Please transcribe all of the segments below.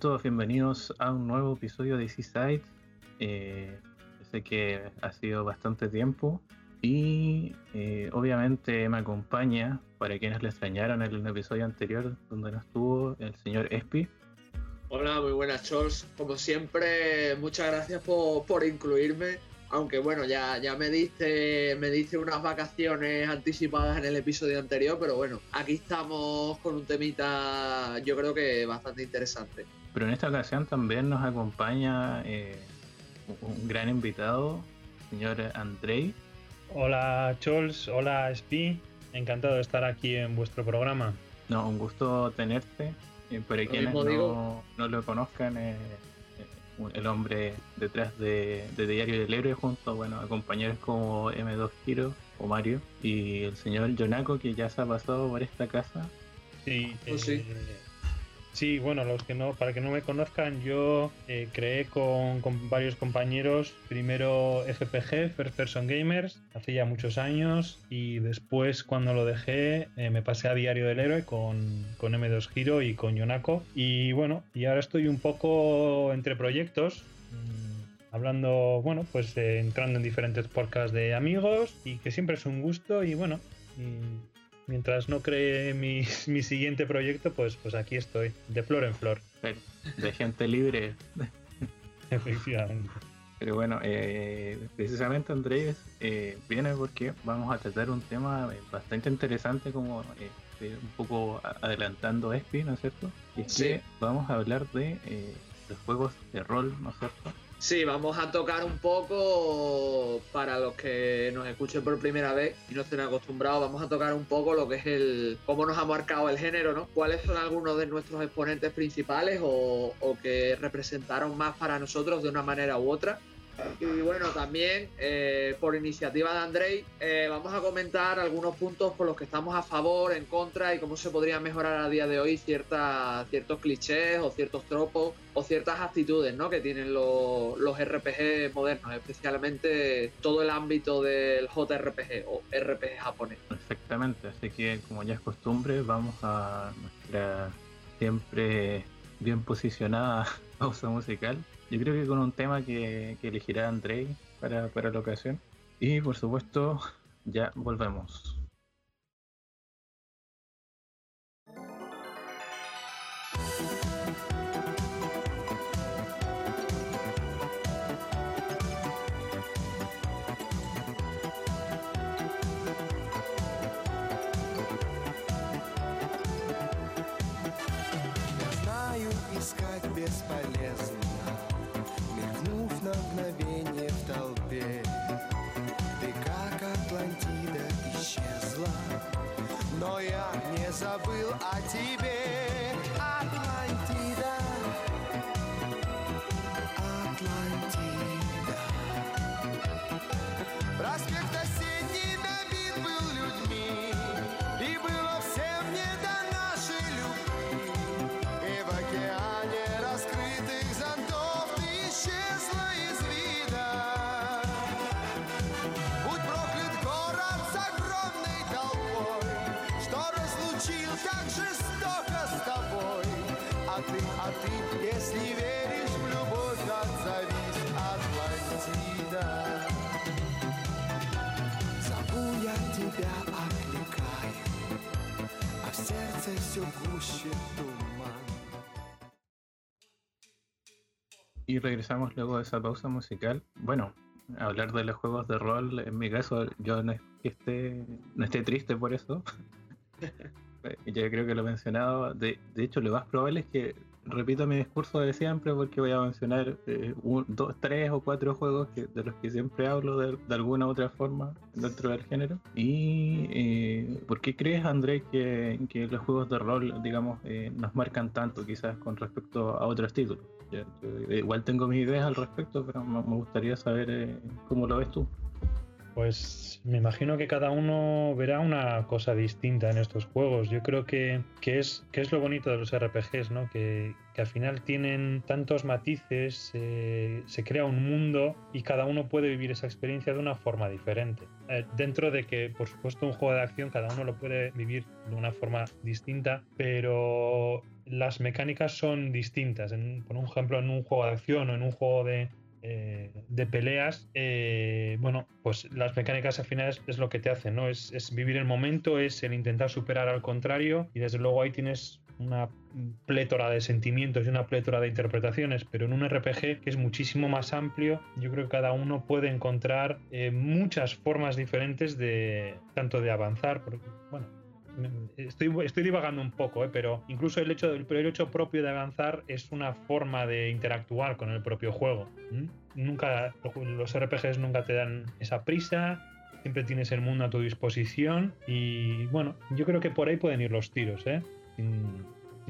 Todos bienvenidos a un nuevo episodio de Seaside. Eh, sé que ha sido bastante tiempo y eh, obviamente me acompaña, para quienes le extrañaron en el episodio anterior donde no estuvo, el señor Espi. Hola, muy buenas, Chols. Como siempre, muchas gracias por, por incluirme aunque bueno, ya, ya me diste me diste unas vacaciones anticipadas en el episodio anterior, pero bueno, aquí estamos con un temita yo creo que bastante interesante. Pero en esta ocasión también nos acompaña eh, un gran invitado, señor Andrei. Hola Chols, hola Spi, encantado de estar aquí en vuestro programa. No, un gusto tenerte. Eh, para quienes no, no, lo conozcan, eh, el hombre detrás de, Diario del Héroe junto bueno, a compañeros como M2 Hero o Mario y el señor Yonako que ya se ha pasado por esta casa. Sí, oh, sí. Eh, sí, bueno, los que no, para que no me conozcan, yo eh, creé con, varios compañeros, primero FPG, First Person Gamers, hace ya muchos años, y después cuando lo dejé eh, me pasé a Diario del Héroe con, con M2 Hero y con Yonako. Y bueno, y ahora estoy un poco entre proyectos, mm, hablando, bueno, pues entrando en diferentes podcasts de amigos y que siempre es un gusto y bueno, mientras no cree mi, mi, siguiente proyecto, pues, pues aquí estoy, de flor en flor. De gente libre. Efectivamente. Pero bueno, eh, precisamente Andrés eh, viene porque vamos a tratar un tema bastante interesante como eh, un poco adelantando Espi, ¿no es cierto? Y es que vamos a hablar de los juegos de rol, ¿no es cierto? Sí, vamos a tocar un poco para los que nos escuchen por primera vez y no estén acostumbrados, vamos a tocar un poco lo que es el cómo nos ha marcado el género, ¿no? ¿Cuáles son algunos de nuestros exponentes principales o, o que representaron más para nosotros de una manera u otra? Y bueno, también eh, por iniciativa de Andrei, eh, vamos a comentar algunos puntos por los que estamos a favor, en contra y cómo se podría mejorar a día de hoy ciertas, ciertos clichés o ciertos tropos o ciertas actitudes ¿no? que tienen los, los RPG modernos, especialmente todo el ámbito del JRPG o RPG japonés. Perfectamente, así que como ya es costumbre, vamos a nuestra siempre bien posicionada pausa musical yo creo que con un tema que, elegirá Andrei para, para la ocasión. Y por supuesto, ya volvemos. все гуще туман Y regresamos luego de esa pausa musical. Bueno, hablar de los juegos de rol, en mi caso, yo no es que esté, no esté triste por eso. yo creo que lo he mencionado. De, de hecho, lo más probable es que repito mi discurso de siempre porque voy a mencionar eh, un, dos, tres o cuatro juegos que, de los que siempre hablo de, alguna u otra forma dentro del género. ¿Y eh, por qué crees, André, que, los juegos de rol, digamos, eh, nos marcan tanto quizás con respecto a otros títulos? Igual tengo mis ideas al respecto, pero me, me gustaría saber eh, cómo lo ves tú. Pues me imagino que cada uno verá una cosa distinta en estos juegos. Yo creo que, que, es, que es lo bonito de los RPGs, ¿no? Que, que al final tienen tantos matices, eh, se crea un mundo y cada uno puede vivir esa experiencia de una forma diferente. Eh, dentro de que, por supuesto, un juego de acción cada uno lo puede vivir de una forma distinta, pero las mecánicas son distintas. En, por ejemplo, en un juego de acción o en un juego de, eh, de peleas, eh, bueno, pues las mecánicas al final es, lo que te hacen, ¿no? Es, es, vivir el momento, es el intentar superar al contrario y desde luego ahí tienes una plétora de sentimientos y una plétora de interpretaciones, pero en un RPG que es muchísimo más amplio, yo creo que cada uno puede encontrar eh, muchas formas diferentes de tanto de avanzar, porque, bueno, Estoy, estoy, divagando un poco, ¿eh? pero incluso el hecho, el, el hecho propio de avanzar es una forma de interactuar con el propio juego. ¿Mm? Nunca, los RPGs nunca te dan esa prisa, siempre tienes el mundo a tu disposición y bueno, yo creo que por ahí pueden ir los tiros, ¿eh? sin,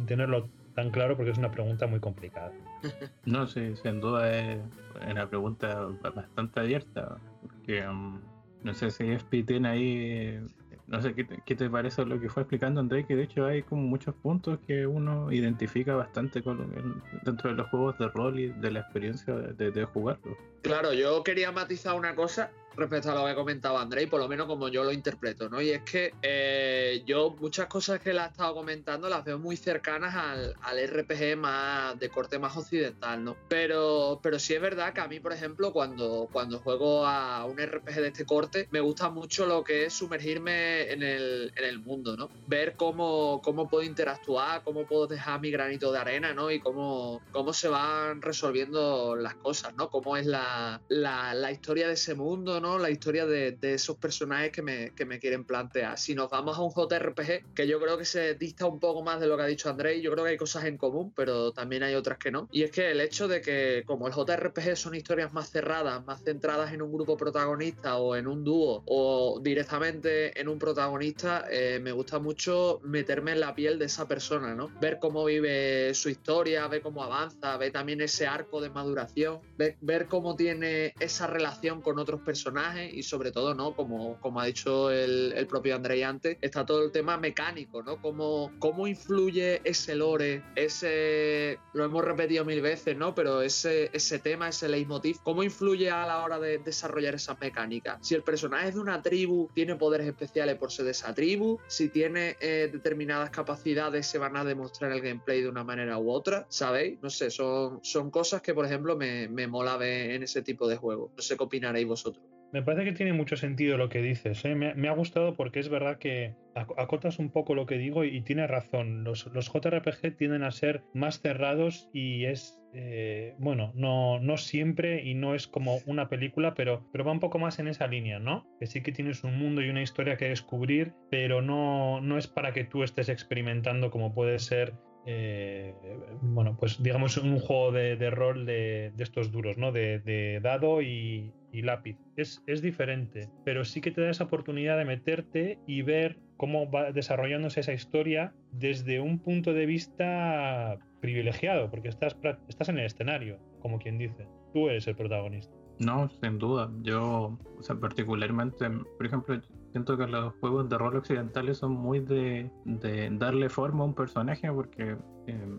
tenerlo tan claro porque es una pregunta muy complicada. No, sí, sin duda es una pregunta bastante abierta, porque um, no sé si FP tiene ahí no sé ¿qué te, qué te, parece lo que fue explicando André, que de hecho hay como muchos puntos que uno identifica bastante con, dentro de los juegos de rol y de la experiencia de, de, de jugarlo. Claro, yo quería matizar una cosa respecto a lo que comentaba André, y por lo menos como yo lo interpreto, ¿no? Y es que eh, yo muchas cosas que él ha estado comentando las veo muy cercanas al, al, RPG más de corte más occidental, ¿no? Pero, pero sí es verdad que a mí, por ejemplo, cuando, cuando juego a un RPG de este corte, me gusta mucho lo que es sumergirme en el, en el mundo, ¿no? Ver cómo, cómo puedo interactuar, cómo puedo dejar mi granito de arena, ¿no? Y cómo, cómo se van resolviendo las cosas, ¿no? Cómo es la, la, la historia de ese mundo, ¿no? La historia de, esos personajes que me, que me, quieren plantear. Si nos vamos a un JRPG, que yo creo que se dista un poco más de lo que ha dicho André, yo creo que hay cosas en común, pero también hay otras que no. Y es que el hecho de que, como el JRPG son historias más cerradas, más centradas en un grupo protagonista o en un dúo o directamente en un protagonista, eh, me gusta mucho meterme en la piel de esa persona, ¿no? Ver cómo vive su historia, ver cómo avanza, ver también ese arco de maduración, ver cómo tiene esa relación con otros personajes y sobre todo, ¿no? Como, como ha dicho el, el, propio Andrei antes, está todo el tema mecánico, ¿no? Cómo, cómo influye ese lore, ese, lo hemos repetido mil veces, ¿no? Pero ese, ese tema, ese leitmotiv, cómo influye a la hora de desarrollar esas mecánicas. Si el personaje es de una tribu, tiene poderes especiales por ser de esa tribu, si tiene eh, determinadas capacidades, se van a demostrar el gameplay de una manera u otra, ¿sabéis? No sé, son, son cosas que, por ejemplo, me, me mola ver en ese tipo de juegos. No sé qué opinaréis vosotros. Me parece que tiene mucho sentido lo que dices. ¿eh? Me, ha gustado porque es verdad que acotas un poco lo que digo y, y tienes razón. Los, los, JRPG tienden a ser más cerrados y es, eh, bueno, no, no siempre y no es como una película, pero, pero va un poco más en esa línea, ¿no? Que sí que tienes un mundo y una historia que descubrir, pero no, no es para que tú estés experimentando como puede ser eh, bueno, pues digamos un juego de, de rol de, estos duros, ¿no? De, de dado y, y, lápiz. Es, es diferente, pero sí que te da esa oportunidad de meterte y ver cómo va desarrollándose esa historia desde un punto de vista privilegiado, porque estás, estás en el escenario, como quien dice. Tú eres el protagonista. No, sin duda. Yo, o sea, particularmente, por ejemplo, siento que los juegos de rol occidentales son muy de, de darle forma a un personaje porque, eh,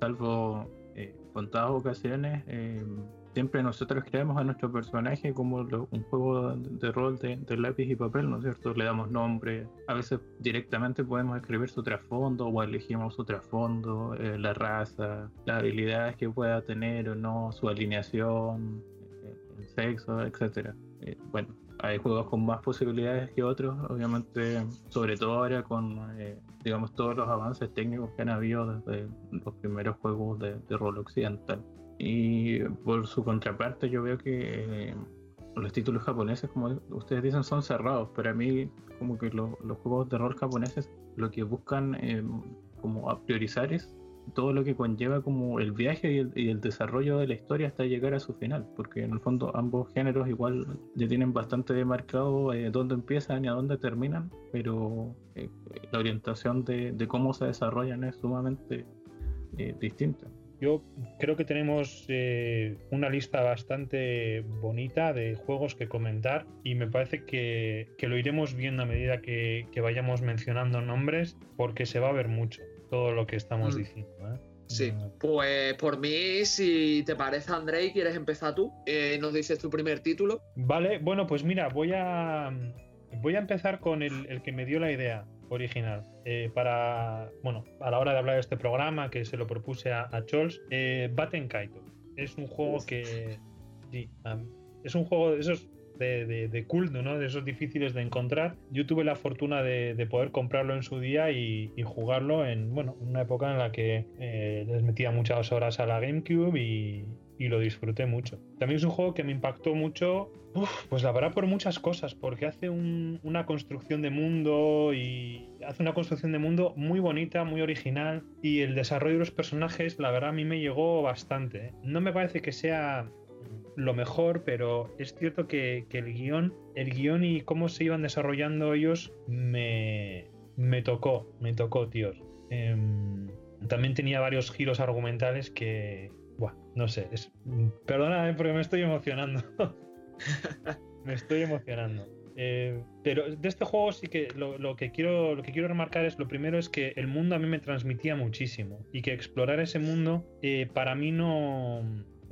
salvo eh, contadas ocasiones, eh, siempre nosotros creamos a nuestro personaje como un juego de, rol de, lápiz y papel, ¿no es cierto? Le damos nombre, a veces directamente podemos escribir su trasfondo o elegimos su trasfondo, eh, la raza, las habilidades que pueda tener o no, su alineación, el sexo, etcétera. Eh, bueno, hay juegos con más posibilidades que otros, obviamente, sobre todo ahora con, eh, digamos, todos los avances técnicos que han habido desde los primeros juegos de, de rol occidental. Y por su contraparte, yo veo que, eh, los títulos japoneses, como ustedes dicen, son cerrados, pero a mí como que lo- los juegos de rol japoneses lo que buscan eh, como a priorizar es todo lo que conlleva como el viaje y el, y el desarrollo de la historia hasta llegar a su final, porque en el fondo ambos géneros igual ya tienen bastante demarcado eh, dónde empiezan y a dónde terminan, pero eh, la orientación de, de cómo se desarrollan es sumamente eh, distinta. Yo creo que tenemos eh, una lista bastante bonita de juegos que comentar y me parece que, que lo iremos viendo a medida que, que vayamos mencionando nombres porque se va a ver mucho todo lo que estamos Mm. diciendo. ¿eh? Sí, pues por mí, si te parece, Andrei, ¿quieres empezar tú? Eh, nos dices tu primer título. Vale, bueno, pues mira, voy a, voy a empezar con el, el que me dio la idea original. Eh, para, bueno, a la hora de hablar de este programa, que se lo propuse a, a Chols, eh, Batten Kaito. Es un juego que. Sí, es un juego de esos de, de, de culto, ¿no? De esos difíciles de encontrar. Yo tuve la fortuna de, de poder comprarlo en su día y, y jugarlo en, bueno, una época en la que eh, les metía muchas horas a la GameCube y, y lo disfruté mucho. También es un juego que me impactó mucho, uf, pues la verdad por muchas cosas, porque hace un- una construcción de mundo y hace una construcción de mundo muy bonita, muy original y el desarrollo de los personajes, la verdad a mí me llegó bastante. ¿eh? No me parece que sea lo mejor, pero es cierto que, el guion, el guion y cómo se iban desarrollando ellos me, me tocó, me tocó, tíos. Em, también tenía varios giros argumentales que, buah, no sé, es, perdóname porque me estoy emocionando. me estoy emocionando. Eh, pero de este juego sí que lo, lo que quiero lo que quiero remarcar es lo primero es que el mundo a mí me transmitía muchísimo y que explorar ese mundo eh, para mí no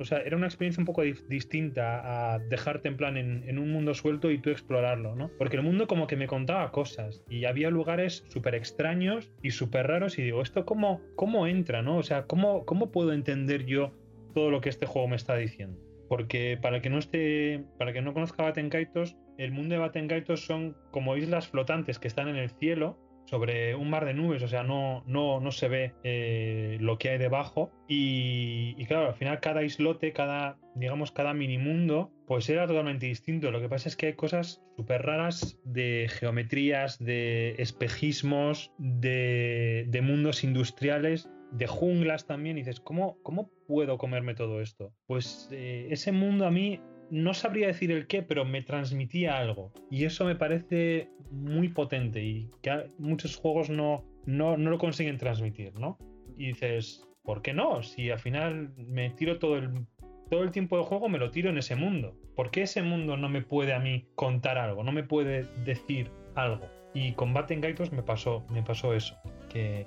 o sea era una experiencia un poco distinta a dejarte en plan en, un mundo suelto y tú explorarlo no porque el mundo como que me contaba cosas y había lugares súper extraños y súper raros y digo esto cómo cómo entra no o sea cómo cómo puedo entender yo todo lo que este juego me está diciendo porque para que no esté para que no conozca Batenkaitos el mundo de Batenkaitos son como islas flotantes que están en el cielo sobre un mar de nubes, o sea, no, no, no se ve eh, lo que hay debajo. Y, y claro, al final cada islote, cada, digamos, cada mini mundo, pues era totalmente distinto. Lo que pasa es que hay cosas súper raras de geometrías, de espejismos, de, de mundos industriales, de junglas también. Y dices, ¿cómo, cómo puedo comerme todo esto? Pues eh, ese mundo a mí no sabría decir el qué, pero me transmitía algo. Y eso me parece muy potente y que muchos juegos no, no, no lo consiguen transmitir, ¿no? Y dices, ¿por qué no? Si al final me tiro todo el, todo el tiempo de juego, me lo tiro en ese mundo. ¿Por qué ese mundo no me puede a mí contar algo? No me puede decir algo. Y con Batten Gaitos me pasó, me pasó eso. Que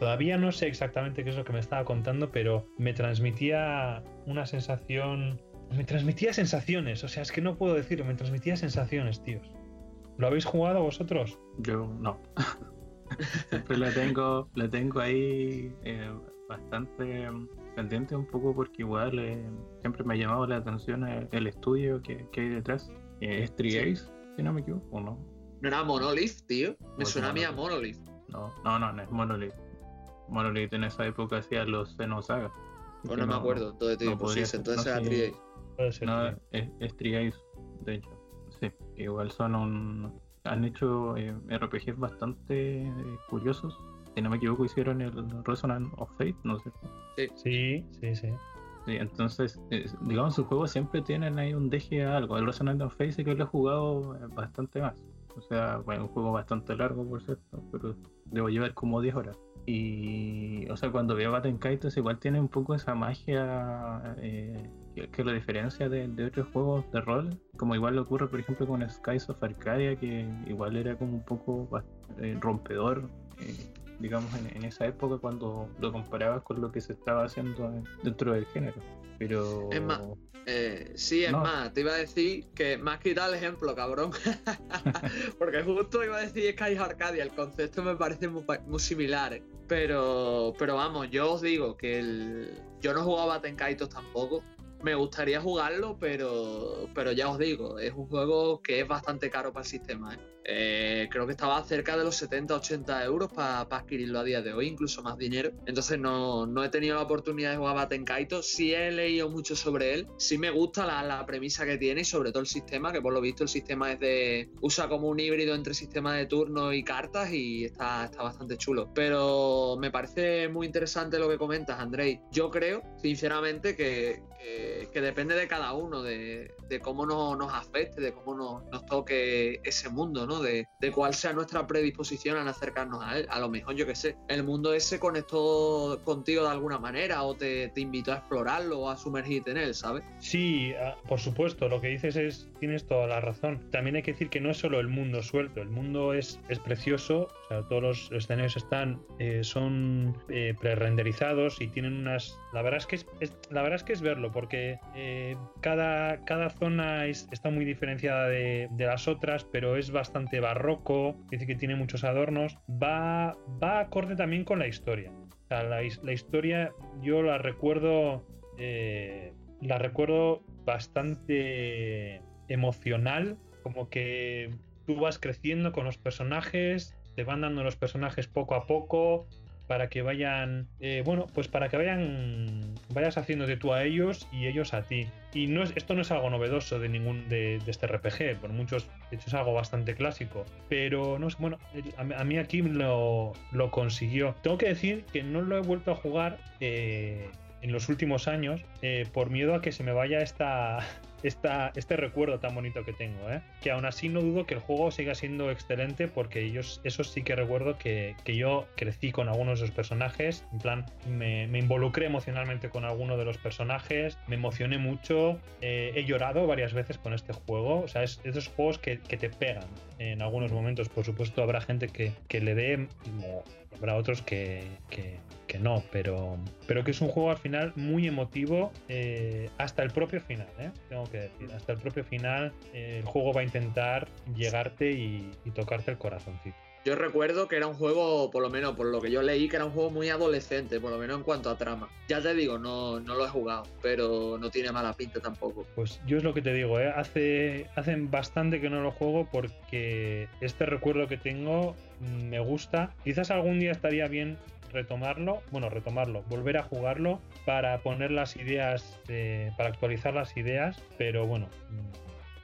todavía no sé exactamente qué es lo que me estaba contando, pero me transmitía una sensación me transmitía sensaciones, o sea, es que no puedo decirlo, me transmitía sensaciones, tíos. ¿Lo habéis jugado vosotros? Yo no. Pues siempre la tengo, la tengo ahí eh, bastante pendiente un poco porque igual eh, siempre me ha llamado la atención el, estudio que, hay detrás. Eh, es 3 sí. si no me equivoco, ¿no? ¿No era Monolith, tío? Me pues suena a mí a Monolith. No, no, no, no es Monolith. Monolith en esa época hacía los Xenosaga. Bueno, no me acuerdo, entonces te no entonces no era Puede ser. No, es, es de hecho. Sí, igual son un. Han hecho eh, RPGs bastante eh, curiosos. Si no me equivoco, hicieron el Resonance of Fate, ¿no sé. Sí, sí, sí. Sí, entonces, eh, digamos, sus juegos siempre tienen ahí un deje a algo. El Resonance of Fate sí que lo he jugado eh, bastante más. O sea, bueno, un juego bastante largo, por cierto, pero debo llevar como 10 horas. Y, o sea, cuando veo Batten Kaitos, igual tiene un poco esa magia eh, que, que lo diferencia de, de otros juegos de rol. Como igual le ocurre, por ejemplo, con Skies of Arcadia, que igual era como un poco eh, rompedor, eh, digamos, en, en esa época cuando lo comparabas con lo que se estaba haciendo en- dentro del género. Pero. Es más, Eh, sí, es No. más, te iba a decir que me has quitado el ejemplo, cabrón. Porque justo iba a decir Sky Arcadia, el concepto me parece muy, similar. ¿eh? Pero, pero vamos, yo os digo que el, yo no jugaba a Tenkaitos tampoco. Me gustaría jugarlo, pero, pero ya os digo, es un juego que es bastante caro para el sistema. ¿eh? Eh, creo que estaba cerca de los 70-80 euros para adquirirlo a día de hoy, incluso más dinero. Entonces no, no he tenido la oportunidad de jugar Baten Kaito. Sí he leído mucho sobre él. Sí me gusta la, la, premisa que tiene y sobre todo el sistema, que por lo visto el sistema es de. usa como un híbrido entre sistema de turno y cartas y está, está bastante chulo. Pero me parece muy interesante lo que comentas, Andrei. Yo creo, sinceramente, que, que depende de cada uno, de, cómo no, nos afecte, de cómo nos, nos toque ese mundo, ¿no? De, cuál sea nuestra predisposición a acercarnos a él. A lo mejor, yo que sé, el mundo ese conectó contigo de alguna manera o te, te invitó a explorarlo o a sumergirte en él, ¿sabes? Sí, ah, por supuesto, lo que dices es, tienes toda la razón. También hay que decir que no es solo el mundo suelto, el mundo es, es precioso, o sea, todos los escenarios están, eh, son eh, pre-renderizados y tienen unas... La verdad es que es, la verdad es, que es verlo, porque eh, cada, cada zona es, está muy diferenciada de, las otras, pero es bastante barroco, dice que tiene muchos adornos, va, va acorde también con la historia. La, historia yo la recuerdo, eh, la recuerdo bastante emocional, como que tú vas creciendo con los personajes, te van dando los personajes poco a poco, para que vayan, eh, bueno, pues para que vayan, vayas haciendo de tú a ellos y ellos a ti. Y no es, esto no es algo novedoso de ningún de, este RPG, por muchos, de hecho es algo bastante clásico, pero no es, bueno, a, a mí aquí lo, lo, consiguió. Tengo que decir que no lo he vuelto a jugar eh, en los últimos años eh, por miedo a que se me vaya esta, esta, este recuerdo tan bonito que tengo. ¿eh? Que aún así no dudo que el juego siga siendo excelente porque ellos, eso sí que recuerdo que, que yo crecí con algunos de los personajes, en plan me, me, involucré emocionalmente con alguno de los personajes, me emocioné mucho, eh, he llorado varias veces con este juego, o sea, es, es esos juegos que, que, te pegan en algunos momentos, por supuesto habrá gente que, que le dé, habrá otros que, que, no, pero, pero que es un juego al final muy emotivo eh, hasta el propio final, ¿eh? tengo que decir, hasta el propio final eh, el juego va a intentar llegarte y, y tocarte el corazoncito yo recuerdo que era un juego, por lo menos por lo que yo leí, que era un juego muy adolescente, por lo menos en cuanto a trama. Ya te digo, no, no lo he jugado, pero no tiene mala pinta tampoco. Pues yo es lo que te digo, ¿eh? Hace, hacen bastante que no lo juego porque este recuerdo que tengo me gusta. Quizás algún día estaría bien retomarlo, bueno, retomarlo, volver a jugarlo para poner las ideas, eh, para actualizar las ideas, pero bueno,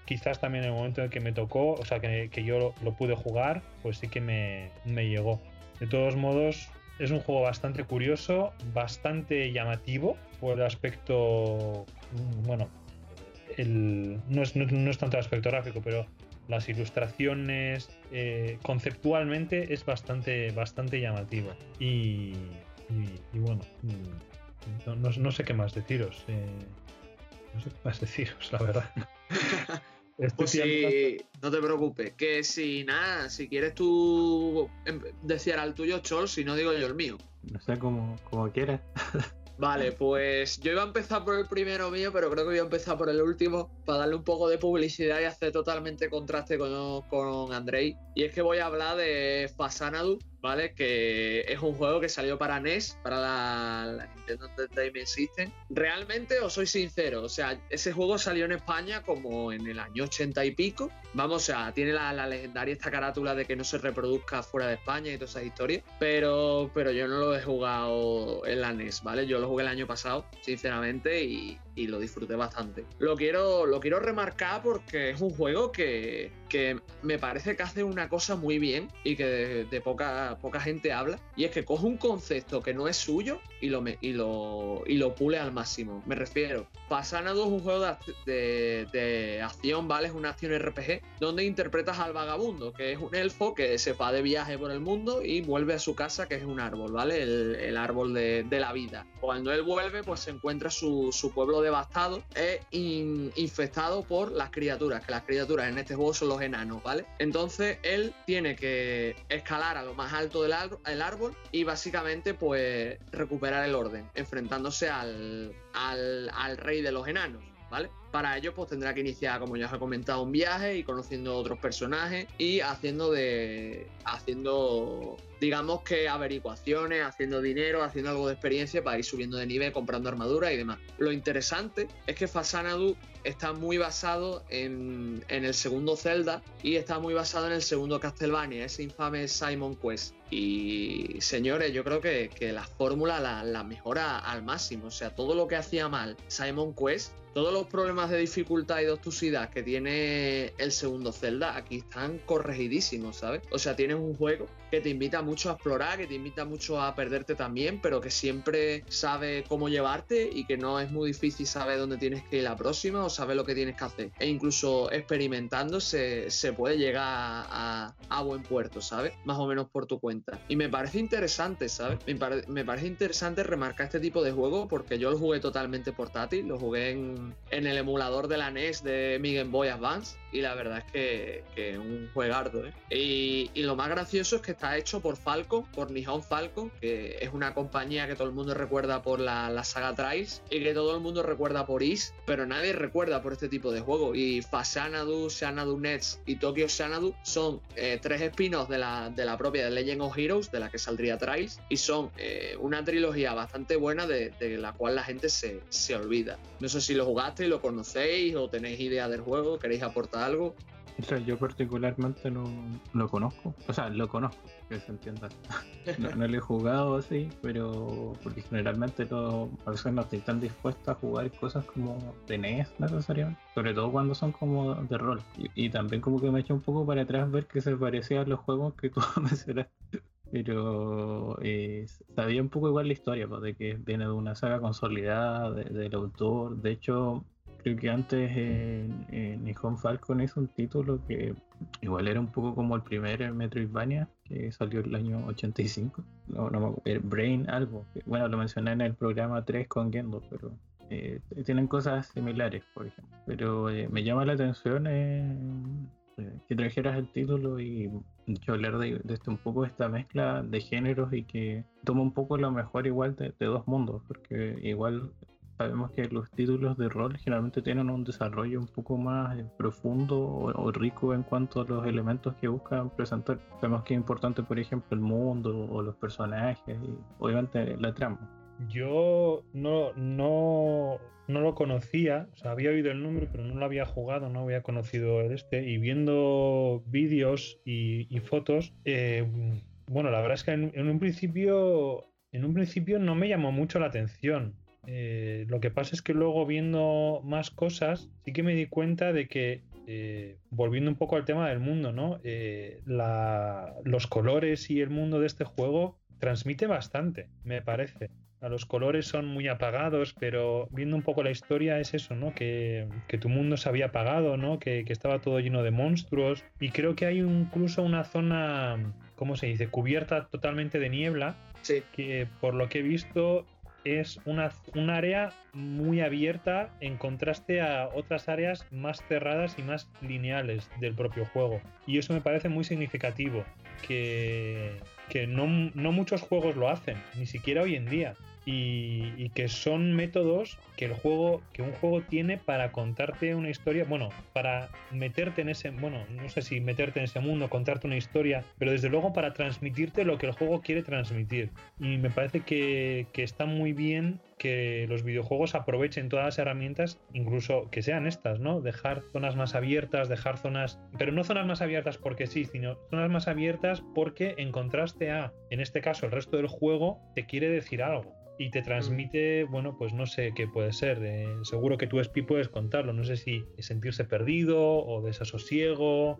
quizás también en el momento en que me tocó, o sea, que, que yo lo, pude jugar, pues sí que me, me, llegó. De todos modos, es un juego bastante curioso, bastante llamativo por el aspecto, bueno, el, no, es, no, no es tanto el aspecto gráfico, pero las ilustraciones eh, conceptualmente es bastante bastante llamativo y, y, y bueno no, no, no, sé qué más deciros eh, no sé qué más deciros la verdad pues sí, no te preocupes. Que si nada, si quieres tú decir al tuyo, Chol, si no digo yo el mío. No sé, como, como quieras. Vale, pues yo iba a empezar por el primero mío, pero creo que voy a empezar por el último para darle un poco de publicidad y hacer totalmente contraste con, con Andrei. Y es que voy a hablar de Fasanadu, ¿vale? Que es un juego que salió para NES, para la, Nintendo Entertainment System. Realmente, os soy sincero, o sea, ese juego salió en España como en el año 80 y pico. Vamos, o sea, tiene la, la legendaria esta carátula de que no se reproduzca fuera de España y todas esas historias, pero, pero yo no lo he jugado en la NES, ¿vale? Yo lo jugué el año pasado, sinceramente, y, y lo disfruté bastante. Lo quiero, lo quiero remarcar porque es un juego que, que me parece que hace una cosa muy bien y que de, poca, poca gente habla. Y es que coge un concepto que no es suyo y lo, y lo, y lo pule al máximo. Me refiero, Pasanado es un juego de, de, de, acción, ¿vale? Es una acción RPG donde interpretas al vagabundo, que es un elfo que se va de viaje por el mundo y vuelve a su casa, que es un árbol, ¿vale? El, el árbol de, de, la vida. Cuando él vuelve, pues se encuentra su, su pueblo devastado e in, infectado por las criaturas, que las criaturas en este juego son los enanos, ¿vale? Entonces él tiene que escalar a lo más alto del árbol y básicamente pues recuperar el orden, enfrentándose al, al, al rey de los enanos. ¿Vale? Para ello, pues tendrá que iniciar, como ya os he comentado, un viaje y conociendo otros personajes y haciendo de. haciendo. digamos que averiguaciones, haciendo dinero, haciendo algo de experiencia para ir subiendo de nivel, comprando armadura y demás. Lo interesante es que Fasanadu está muy basado en, el segundo Zelda y está muy basado en el segundo Castlevania, ese infame Simon Quest. Y señores, yo creo que, que la fórmula la, la mejora al máximo. O sea, todo lo que hacía mal Simon Quest todos los problemas de dificultad y de obtusidad que tiene el segundo Zelda aquí están corregidísimos, ¿sabes? O sea, tienes un juego que te invita mucho a explorar, que te invita mucho a perderte también, pero que siempre sabe cómo llevarte y que no es muy difícil saber dónde tienes que ir la próxima o saber lo que tienes que hacer. E incluso experimentando se, se puede llegar a, a, buen puerto, ¿sabes? Más o menos por tu cuenta. Y me parece interesante, ¿sabes? Me, pare, me parece interesante remarcar este tipo de juego porque yo lo jugué totalmente portátil, lo jugué en en el emulador de la NES de mi Game Boy Advance y la verdad es que, es un juegardo. ¿eh? Y, y, lo más gracioso es que está hecho por Falcon, por Nihon Falcon, que es una compañía que todo el mundo recuerda por la, saga Trials y que todo el mundo recuerda por Is, pero nadie recuerda por este tipo de juego. Y Fasanadu, Xanadu Nets y Tokyo Xanadu son eh, tres spin-offs de la, de la propia Legend of Heroes, de la que saldría Trials, y son eh, una trilogía bastante buena de, de, la cual la gente se, se olvida. No sé si lo jugaste, lo conocéis o tenéis idea del juego, queréis aportar algo. O sea, yo particularmente no lo conozco. O sea, lo conozco, que se entienda. No, no lo he jugado así, pero porque generalmente no, a veces no estoy tan dispuesto a jugar cosas como de NES necesariamente. Sobre todo cuando son como de rol. Y, y también como que me eché un poco para atrás ver que se parecía a los juegos que tú mencionaste. Pero eh, sabía un poco igual la historia, pues, de que viene de una saga consolidada de, del autor. De hecho, creo que antes en Nihon Falcon hizo un título que igual era un poco como el primer Metroidvania que salió el año 85. No, no Brain algo. Bueno, lo mencioné en el programa 3 con Gendo, pero eh, tienen cosas similares, por ejemplo. Pero eh, me llama la atención eh, que trajeras el título y yo hablar de, este, un poco esta mezcla de géneros y que toma un poco lo mejor igual de dos mundos, porque igual sabemos que los títulos de rol generalmente tienen un desarrollo un poco más profundo o, rico en cuanto a los elementos que buscan presentar. Sabemos que es importante, por ejemplo, el mundo o los personajes y obviamente la trama. Yo no, no, no lo conocía, o sea, había oído el nombre, pero no lo había jugado, no había conocido el este. Y viendo vídeos y, fotos, eh, bueno, la verdad es que en, un principio, en un principio no me llamó mucho la atención. Eh, lo que pasa es que luego viendo más cosas, sí que me di cuenta de que, eh, volviendo un poco al tema del mundo, ¿no? Eh, la, los colores y el mundo de este juego transmite bastante, me parece. Los colores son muy apagados, pero viendo un poco la historia es eso, ¿no? Que, que tu mundo se había apagado, ¿no? Que, que, estaba todo lleno de monstruos. Y creo que hay incluso una zona, ¿cómo se dice? Cubierta totalmente de niebla. Sí. Que por lo que he visto es una, un área muy abierta en contraste a otras áreas más cerradas y más lineales del propio juego. Y eso me parece muy significativo, que, que no, no muchos juegos lo hacen, ni siquiera hoy en día. Y, que son métodos que el juego que un juego tiene para contarte una historia bueno para meterte en ese bueno no sé si meterte en ese mundo contarte una historia pero desde luego para transmitirte lo que el juego quiere transmitir y me parece que, que está muy bien que los videojuegos aprovechen todas las herramientas, incluso que sean estas, ¿no? Dejar zonas más abiertas, dejar zonas, pero no zonas más abiertas porque sí, sino zonas más abiertas porque en contraste a, en este caso, el resto del juego te quiere decir algo y te transmite, bueno, pues no sé qué puede ser. Eh, seguro que tú, Espi, puedes contarlo. No sé si sentirse perdido o desasosiego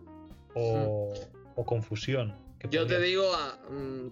o, sí. o confusión. Yo te digo,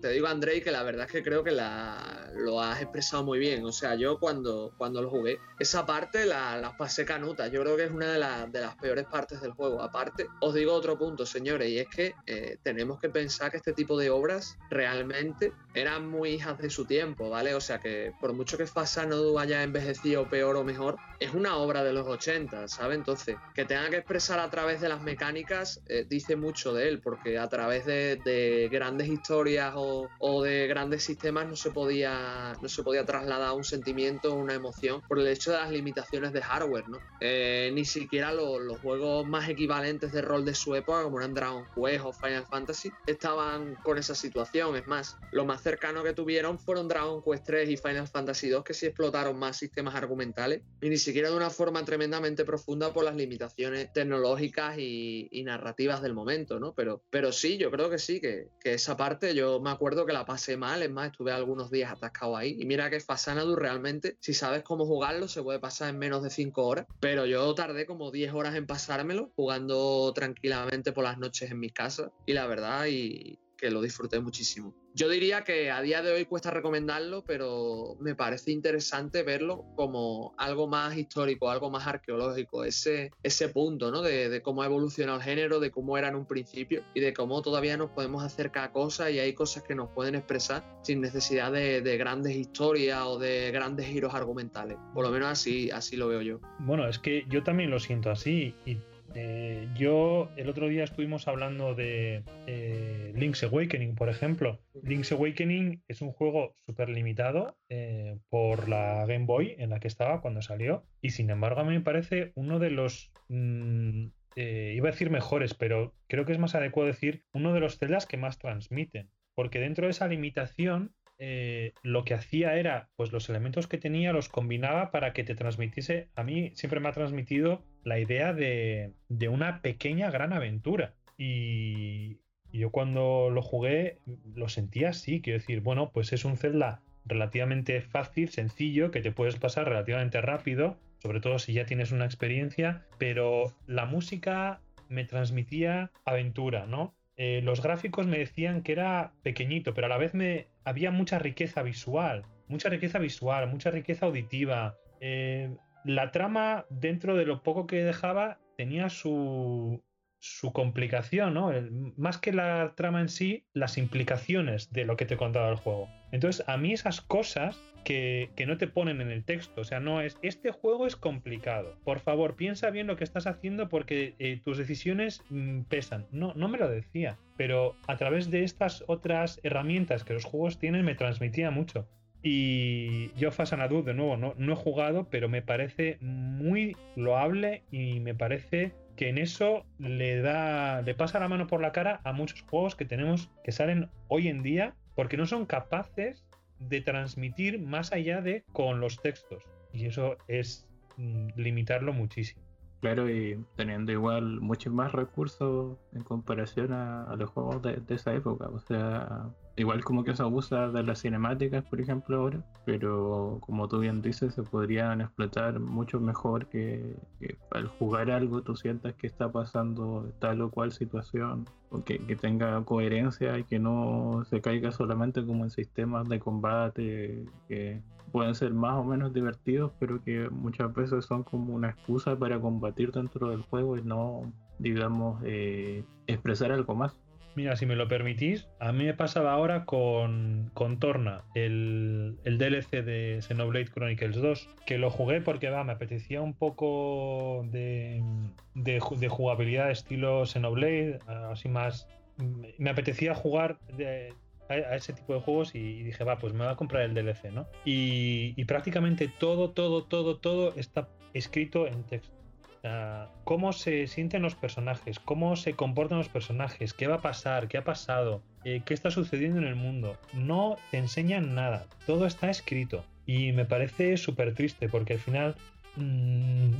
te digo, Andrei, que la verdad es que creo que la, lo has expresado muy bien. O sea, yo cuando, cuando lo jugué, esa parte la, la pasé canuta. Yo creo que es una de, la, de, las peores partes del juego. Aparte, os digo otro punto, señores, y es que eh, tenemos que pensar que este tipo de obras realmente eran muy hijas de su tiempo, ¿vale? O sea, que por mucho que Fasa no haya envejecido peor o mejor, es una obra de los 80, ¿sabes? Entonces, que tenga que expresar a través de las mecánicas eh, dice mucho de él, porque a través de, de de grandes historias o, de grandes sistemas no se podía no se podía trasladar un sentimiento, una emoción por el hecho de las limitaciones de hardware, ¿no? Eh, ni siquiera lo- los juegos más equivalentes de rol de su época, como eran Dragon Quest o Final Fantasy, estaban con esa situación. Es más, lo más cercano que tuvieron fueron Dragon Quest 3 y Final Fantasy 2, que sí explotaron más sistemas argumentales, y ni siquiera de una forma tremendamente profunda por las limitaciones tecnológicas y, y narrativas del momento, ¿no? Pero, pero sí, yo creo que sí, que, que esa parte yo me acuerdo que la pasé mal, es más, estuve algunos días atascado ahí, y mira que Fasanadu realmente, si sabes cómo jugarlo, se puede pasar en menos de 5 horas, pero yo tardé como 10 horas en pasármelo, jugando tranquilamente por las noches en mi casa, y la verdad, y que lo disfruté muchísimo. Yo diría que a día de hoy cuesta recomendarlo, pero me parece interesante verlo como algo más histórico, algo más arqueológico, ese, ese punto, ¿no? De, de cómo ha evolucionado el género, de cómo era en un principio y de cómo todavía nos podemos acercar a cosas y hay cosas que nos pueden expresar sin necesidad de, de grandes historias o de grandes giros argumentales. Por lo menos así, así lo veo yo. Bueno, es que yo también lo siento así. Y eh, yo el otro día estuvimos hablando de eh, Link's Awakening, por ejemplo. Link's Awakening es un juego súper limitado eh, por la Game Boy en la que estaba cuando salió. Y sin embargo, a mí me parece uno de los. mm, eh, iba a decir mejores, pero creo que es más adecuado decir uno de los celdas que más transmiten. Porque dentro de esa limitación eh, lo que hacía era, pues los elementos que tenía los combinaba para que te transmitiese, a mí siempre me ha transmitido la idea de, de una pequeña gran aventura. Y, yo cuando lo jugué lo sentía así, quiero decir, bueno, pues es un Zelda relativamente fácil, sencillo, que te puedes pasar relativamente rápido, sobre todo si ya tienes una experiencia, pero la música me transmitía aventura, ¿no? Eh, los gráficos me decían que era pequeñito, pero a la vez me había mucha riqueza visual, mucha riqueza visual, mucha riqueza auditiva. Eh, la trama, dentro de lo poco que dejaba, tenía su, su complicación, ¿no? Más que la trama en sí, las implicaciones de lo que te contaba el juego. Entonces, a mí esas cosas que, que no te ponen en el texto, o sea, no es, este juego es complicado, por favor, piensa bien lo que estás haciendo porque eh, tus decisiones mm, pesan. No, no me lo decía, pero a través de estas otras herramientas que los juegos tienen me transmitía mucho. Y yo Fasanadu, de nuevo, no, no he jugado, pero me parece muy loable y me parece que en eso le da, le pasa la mano por la cara a muchos juegos que tenemos que salen hoy en día porque no son capaces de transmitir más allá de con los textos. Y eso es mm, limitarlo muchísimo. Claro, y teniendo igual muchos más recursos en comparación a, a los juegos de, de esa época. O sea, igual como que se abusa de las cinemáticas, por ejemplo, ahora, pero como tú bien dices, se podrían explotar mucho mejor que, al jugar algo tú sientas que está pasando tal o cual situación, que, que tenga coherencia y que no se caiga solamente como en sistemas de combate que pueden ser más o menos divertidos, pero que muchas veces son como una excusa para combatir dentro del juego y no, digamos, eh, expresar algo más. Mira, si me lo permitís, a mí me pasaba ahora con, con Torna, el, DLC de Xenoblade Chronicles 2, que lo jugué porque va, me apetecía un poco de, de, de jugabilidad estilo Xenoblade, así más. Me apetecía jugar a ese tipo de juegos y dije, va, pues me voy a comprar el DLC, ¿no? Y, y prácticamente todo, todo, todo, todo está escrito en texto. Sea, cómo se sienten los personajes, cómo se comportan los personajes, qué va a pasar, qué ha pasado, eh, qué está sucediendo en el mundo. No te enseñan nada, todo está escrito. Y me parece súper triste porque al final, mm,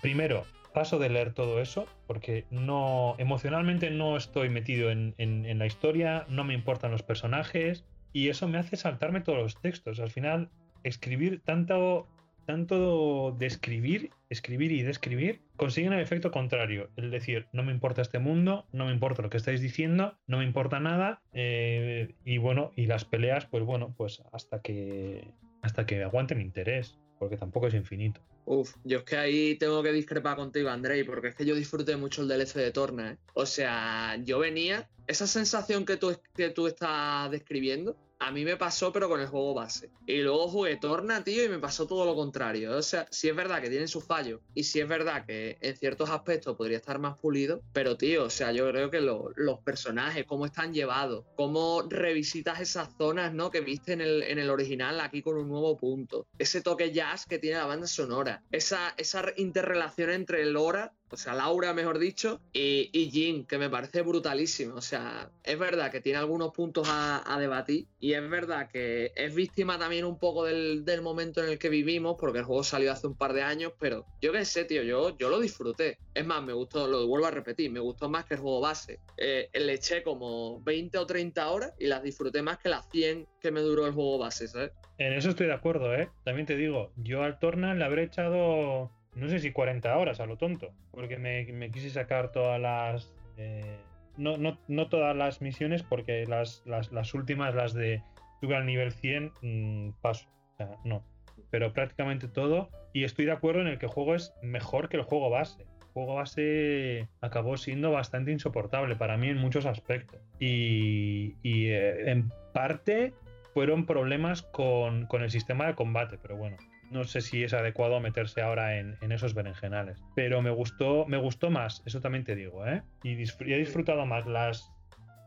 primero, paso de leer todo eso porque no emocionalmente no estoy metido en- en la historia, no me importan los personajes y eso me hace saltarme todos los textos. Al final, escribir tanto tanto de escribir, y describir, consiguen el efecto contrario. Es decir, no me importa este mundo, no me importa lo que estáis diciendo, no me importa nada. eh, y bueno, y las peleas, pues bueno, pues hasta que hasta que aguanten interés, porque tampoco es infinito. Uf, yo es que ahí tengo que discrepar contigo, Andrei, porque es que yo disfruté mucho el DLC de Torna. ¿eh? O sea, yo venía, esa sensación que tú, que tú estás describiendo, a mí me pasó, pero con el juego base. Y luego jugué Torna, tío, y me pasó todo lo contrario. O sea, sí es verdad que tiene sus fallos, y sí es verdad que en ciertos aspectos podría estar más pulido, pero tío, o sea, yo creo que lo- los personajes, cómo están llevados, cómo revisitas esas zonas, ¿no? Que viste en el, en el original aquí con un nuevo punto. Ese toque jazz que tiene la banda sonora. Esa, esa interrelación entre Laura, o sea, Laura, mejor dicho, y, y Jin, que me parece brutalísimo. O sea, es verdad que tiene algunos puntos a, a debatir y es verdad que es víctima también un poco del, del momento en el que vivimos, porque el juego salió hace un par de años, pero yo qué sé, tío, yo, yo lo disfruté. Es más, me gustó, lo vuelvo a repetir, me gustó más que el juego base. Eh, le eché como 20 o 30 horas y las disfruté más que las 100 que me duró el juego base, ¿sabes? En eso estoy de acuerdo, ¿eh? También te digo, yo al Torna le habré echado, no sé si 40 horas a lo tonto, porque me, quise sacar todas las... eh, no, no, no todas las misiones, porque las, las, las últimas, las de sube al nivel 100, mm, paso. O sea, no. Pero prácticamente todo. Y estoy de acuerdo en el que el juego es mejor que el juego base. El juego base acabó siendo bastante insoportable para mí en muchos aspectos. Y, y, eh, en parte fueron problemas con, con el sistema de combate, pero bueno, no sé si es adecuado meterse ahora en, en esos berenjenales. Pero me gustó, me gustó más, eso también te digo, ¿eh? Y, disfr- y he disfrutado más las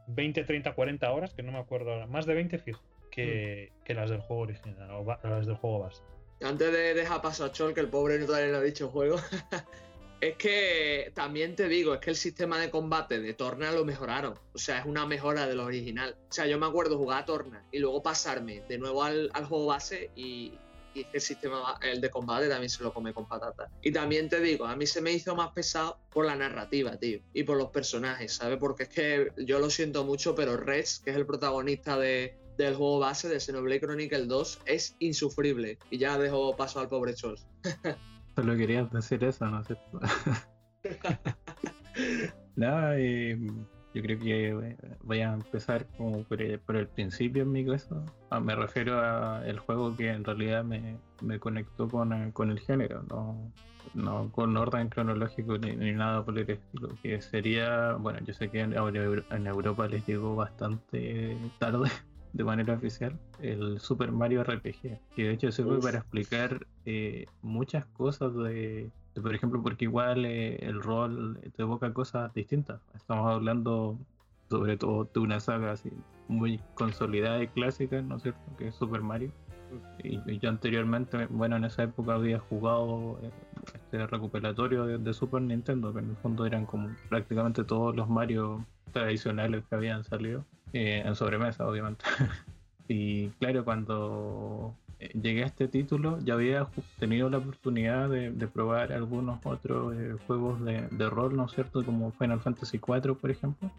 20, 30, 40 horas, que no me acuerdo ahora, más de 20 fijo, que, que las del juego original o las del juego base. Antes de dejar paso a Chol, que el pobre no todavía no ha dicho juego, es que también te digo, es que el sistema de combate de Torna lo mejoraron. O sea, es una mejora de lo original. O sea, yo me acuerdo jugar a Torna y luego pasarme de nuevo al, al juego base y, y el sistema, el de combate también se lo come con patata. Y también te digo, a mí se me hizo más pesado por la narrativa, tío, y por los personajes, ¿sabes? Porque es que yo lo siento mucho, pero Rex, que es el protagonista de, del juego base de Xenoblade Chronicle 2, es insufrible. Y ya dejo paso al pobre Chols. Solo querías decir eso, ¿no es cierto? no, eh, yo creo que voy a empezar como por el, por el principio en mi caso. Ah, me refiero a el juego que en realidad me, me conectó con, con el género, no, no con orden cronológico ni, ni nada por el estilo. Que sería, bueno, yo sé que en, en Europa les llegó bastante tarde de manera oficial el Super Mario RPG, que de hecho Uf. para explicar eh, muchas cosas de, por ejemplo, porque igual eh, el rol te evoca cosas distintas. Estamos hablando sobre todo de una saga así muy consolidada y clásica, ¿no es cierto? Que es Super Mario. Y, yo anteriormente, bueno, en esa época había jugado eh, este recuperatorio de, Super Nintendo, que en el fondo eran como prácticamente todos los Mario tradicionales que habían salido, eh, en sobremesa, obviamente. y claro, cuando llegué a este título, ya había tenido la oportunidad de, probar algunos otros eh, juegos de, rol, ¿no es cierto? Como Final Fantasy IV, por ejemplo,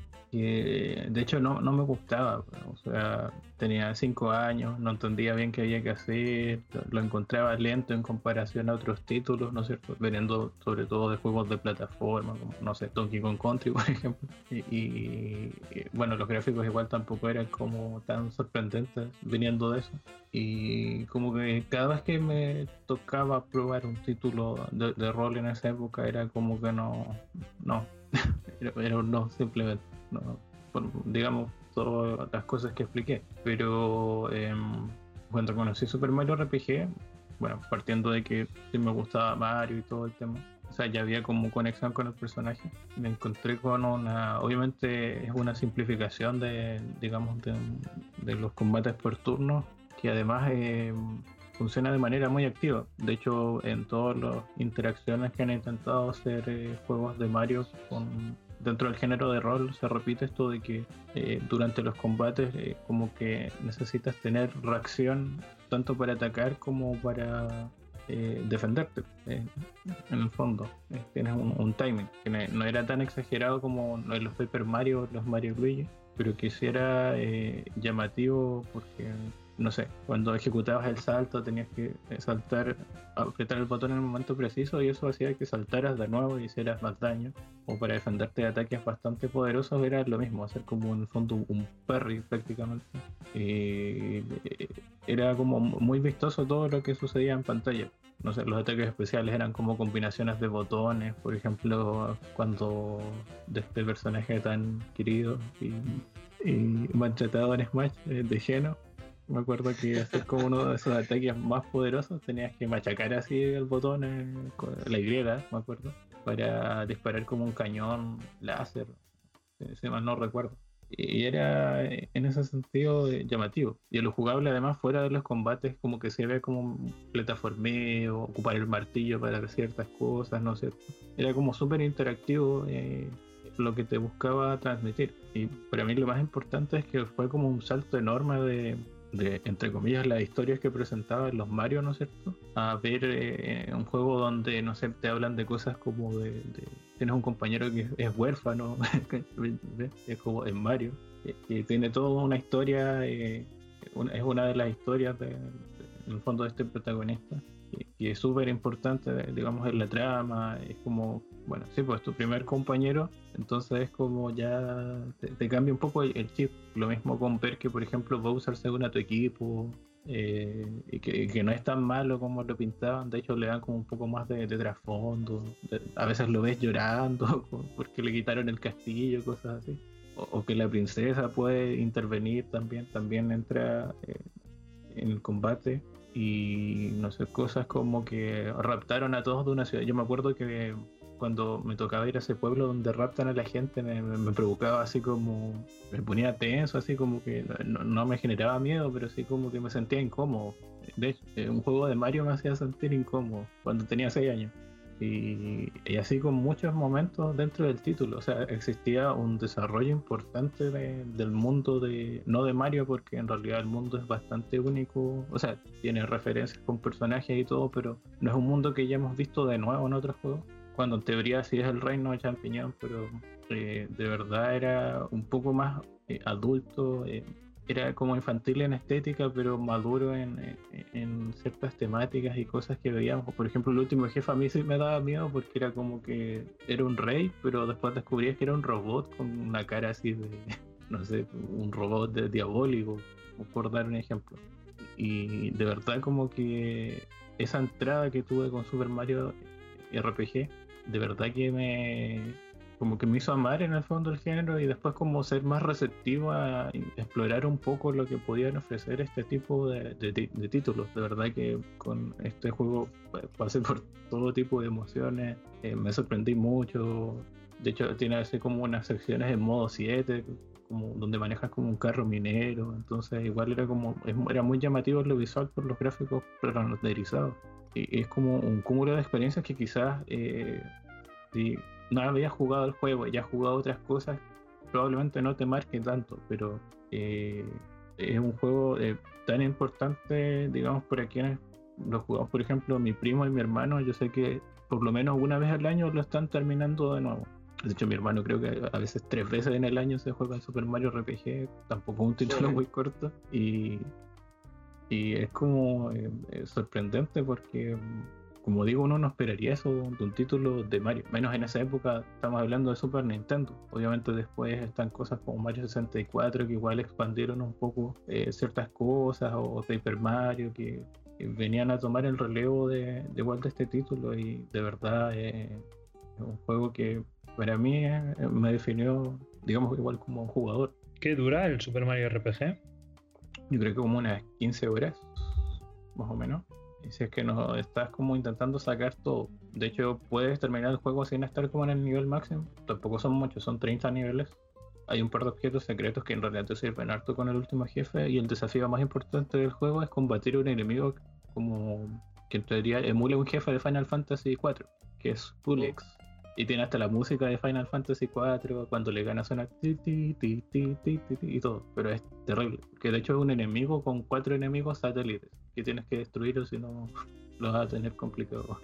de hecho no, no me gustaba, o sea, tenía 5 años, no entendía bien qué había que hacer, lo- encontraba lento en comparación a otros títulos, ¿no es cierto? Veniendo sobre todo de juegos de plataforma, como, no sé, Donkey Kong Country, por ejemplo. Y, y- y, bueno, los gráficos igual tampoco eran como tan sorprendentes viniendo de eso. Y como que cada vez que me tocaba probar un título de, de rol en esa época era como que no, no, era, un no, simplemente. No, digamos todas las cosas que expliqué. Pero em, cuando conocí Super Mario RPG, bueno, partiendo de que sí me gustaba Mario y todo el tema, o sea, ya había como conexión con el personaje. Me encontré con una, obviamente es una simplificación de, digamos, de, de los combates por turno, que además eh, funciona de manera muy activa. De hecho, en todas las interacciones que han intentado hacer eh, juegos de Mario dentro del género de rol se repite esto de que eh, durante los combates como que necesitas tener reacción tanto para atacar como para defenderte en el fondo tienes un, timing no, era tan exagerado como los Paper Mario los Mario Luigi pero que sí era llamativo porque no sé, cuando ejecutabas el salto tenías que eh, saltar, apretar el botón en el momento preciso y eso hacía que saltaras de nuevo y hicieras más daño. O para defenderte de ataques bastante poderosos era lo mismo, hacer como en el fondo un parry prácticamente. Y eh, era como muy vistoso todo lo que sucedía en pantalla. No sé, los ataques especiales eran como combinaciones de botones, por ejemplo, cuando de este personaje tan querido y, y maltratado en Smash, eh, de lleno Me acuerdo que hacer como uno de esos ataques más poderosos tenías que machacar así el botón, con la Y, me acuerdo, para disparar como un cañón láser, si- mal no recuerdo. Y era eh, en ese sentido eh, llamativo. Y lo jugable además fuera de los combates como que se ve como un plataformeo, ocupar el martillo para ciertas cosas, no sé. Era como súper interactivo eh, lo que te buscaba transmitir. Y para mí lo más importante es que fue como un salto enorme de, de, entre comillas, las historias que presentaban los Mario, ¿no es cierto? A ver eh, un juego donde, no sé, te hablan de cosas como de... de- tienes un compañero que es huérfano, es como en Mario, que, que tiene toda una historia, eh, una- es una de las historias de, en el fondo de este protagonista que, que es súper importante, digamos, en la trama, es como, bueno, sí, pues tu primer compañero, entonces es como ya te, cambia un poco el, chip. Lo mismo con ver que, por ejemplo, Bowser se une a tu equipo eh, y, que, que no es tan malo como lo pintaban, de hecho le dan como un poco más de, trasfondo, a veces lo ves llorando porque le quitaron el castillo, cosas así. O, o que la princesa puede intervenir también, también entra eh, en el combate y no sé, cosas como que raptaron a todos de una ciudad. Yo me acuerdo que cuando me tocaba ir a ese pueblo donde raptan a la gente me, me- provocaba así como, me ponía tenso, así como que no, no me generaba miedo, pero sí como que me sentía incómodo. De hecho, eh, un juego de Mario me hacía sentir incómodo cuando tenía 6 años. Y, y así con muchos momentos dentro del título. O sea, existía un desarrollo importante de- del mundo de. No de Mario, porque en realidad el mundo es bastante único. O sea, tiene referencias con personajes y todo, pero no es un mundo que ya hemos visto de nuevo en otros juegos. Cuando en teoría sí es el reino de champiñón, pero eh, de verdad era un poco más eh, adulto. eh, era como infantil en estética, pero maduro en, en- ciertas temáticas y cosas que veíamos. Por ejemplo, el último jefe a mí sí me daba miedo porque era como que era un rey, pero después descubrías que era un robot con una cara así de, no sé, un robot de diabólico, por dar un ejemplo. Y de verdad como que esa entrada que tuve con Super Mario RPG, de verdad que me como que me hizo amar en el fondo el género y después como ser más receptivo a explorar un poco lo que podían ofrecer este tipo de, de títulos. De verdad que con este juego pues, pasé por todo tipo de emociones, eh, me sorprendí mucho. De hecho tiene así como unas secciones en modo 7, donde manejas como un carro minero, entonces igual era como era muy llamativo lo visual por los gráficos renderizados. Y es como un cúmulo de experiencias que quizás eh, si no habías jugado el juego y has jugado otras cosas, probablemente no te marque tanto, pero eh, es un juego eh, tan importante, digamos, para quienes lo jugamos, por ejemplo, mi primo y mi hermano, yo sé que por lo menos una vez al año lo están terminando de nuevo. De hecho, mi hermano creo que a veces tres veces en el año se juega el Super Mario RPG, tampoco es un título Sí. muy corto, y, y es como eh, eh, sorprendente porque como digo, uno no esperaría eso de un título de Mario, menos en esa época estamos hablando de Super Nintendo. Obviamente después están cosas como Mario 64 que igual expandieron un poco eh, ciertas cosas, o Paper Mario que, que venían a tomar el relevo de, de igual de este título y de verdad eh, es un juego que para mí eh, me definió, digamos, igual como jugador. ¿Qué dura el Super Mario RPG? Yo creo que como unas 15 horas, más o menos. Y si es que no estás como intentando sacar todo. De hecho, puedes terminar el juego sin estar como en el nivel máximo. Tampoco son muchos, son 30 niveles. Hay un par de objetos secretos que en realidad te sirven harto con el último jefe. Y el desafío más importante del juego es combatir un enemigo como que en teoría emula un jefe de Final Fantasy IV, que es Pulex. Y tiene hasta la música de Final Fantasy IV, cuando le ganas suena ti, ti, ti, y todo. Pero es terrible, que de hecho es un enemigo con cuatro enemigos satélites que tienes que destruir o si no lo vas a tener complicado.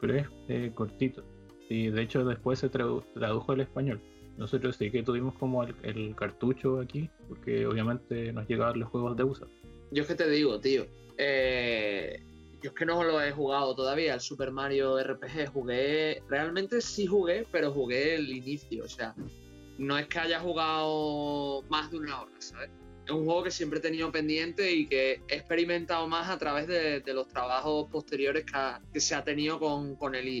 Pero es eh, cortito. Y de hecho después se tradu- tradujo al español. Nosotros sí que tuvimos como el, el cartucho aquí, porque obviamente nos llegaban los juegos de USA. Yo es que te digo, tío. eh, yo es que no lo he jugado todavía, el Super Mario RPG. Jugué, realmente sí jugué, pero jugué el inicio. O sea, no es que haya jugado más de una hora, ¿sabes? Es un juego que siempre he tenido pendiente y que he experimentado más a través de, los trabajos posteriores que, ha- se ha tenido con,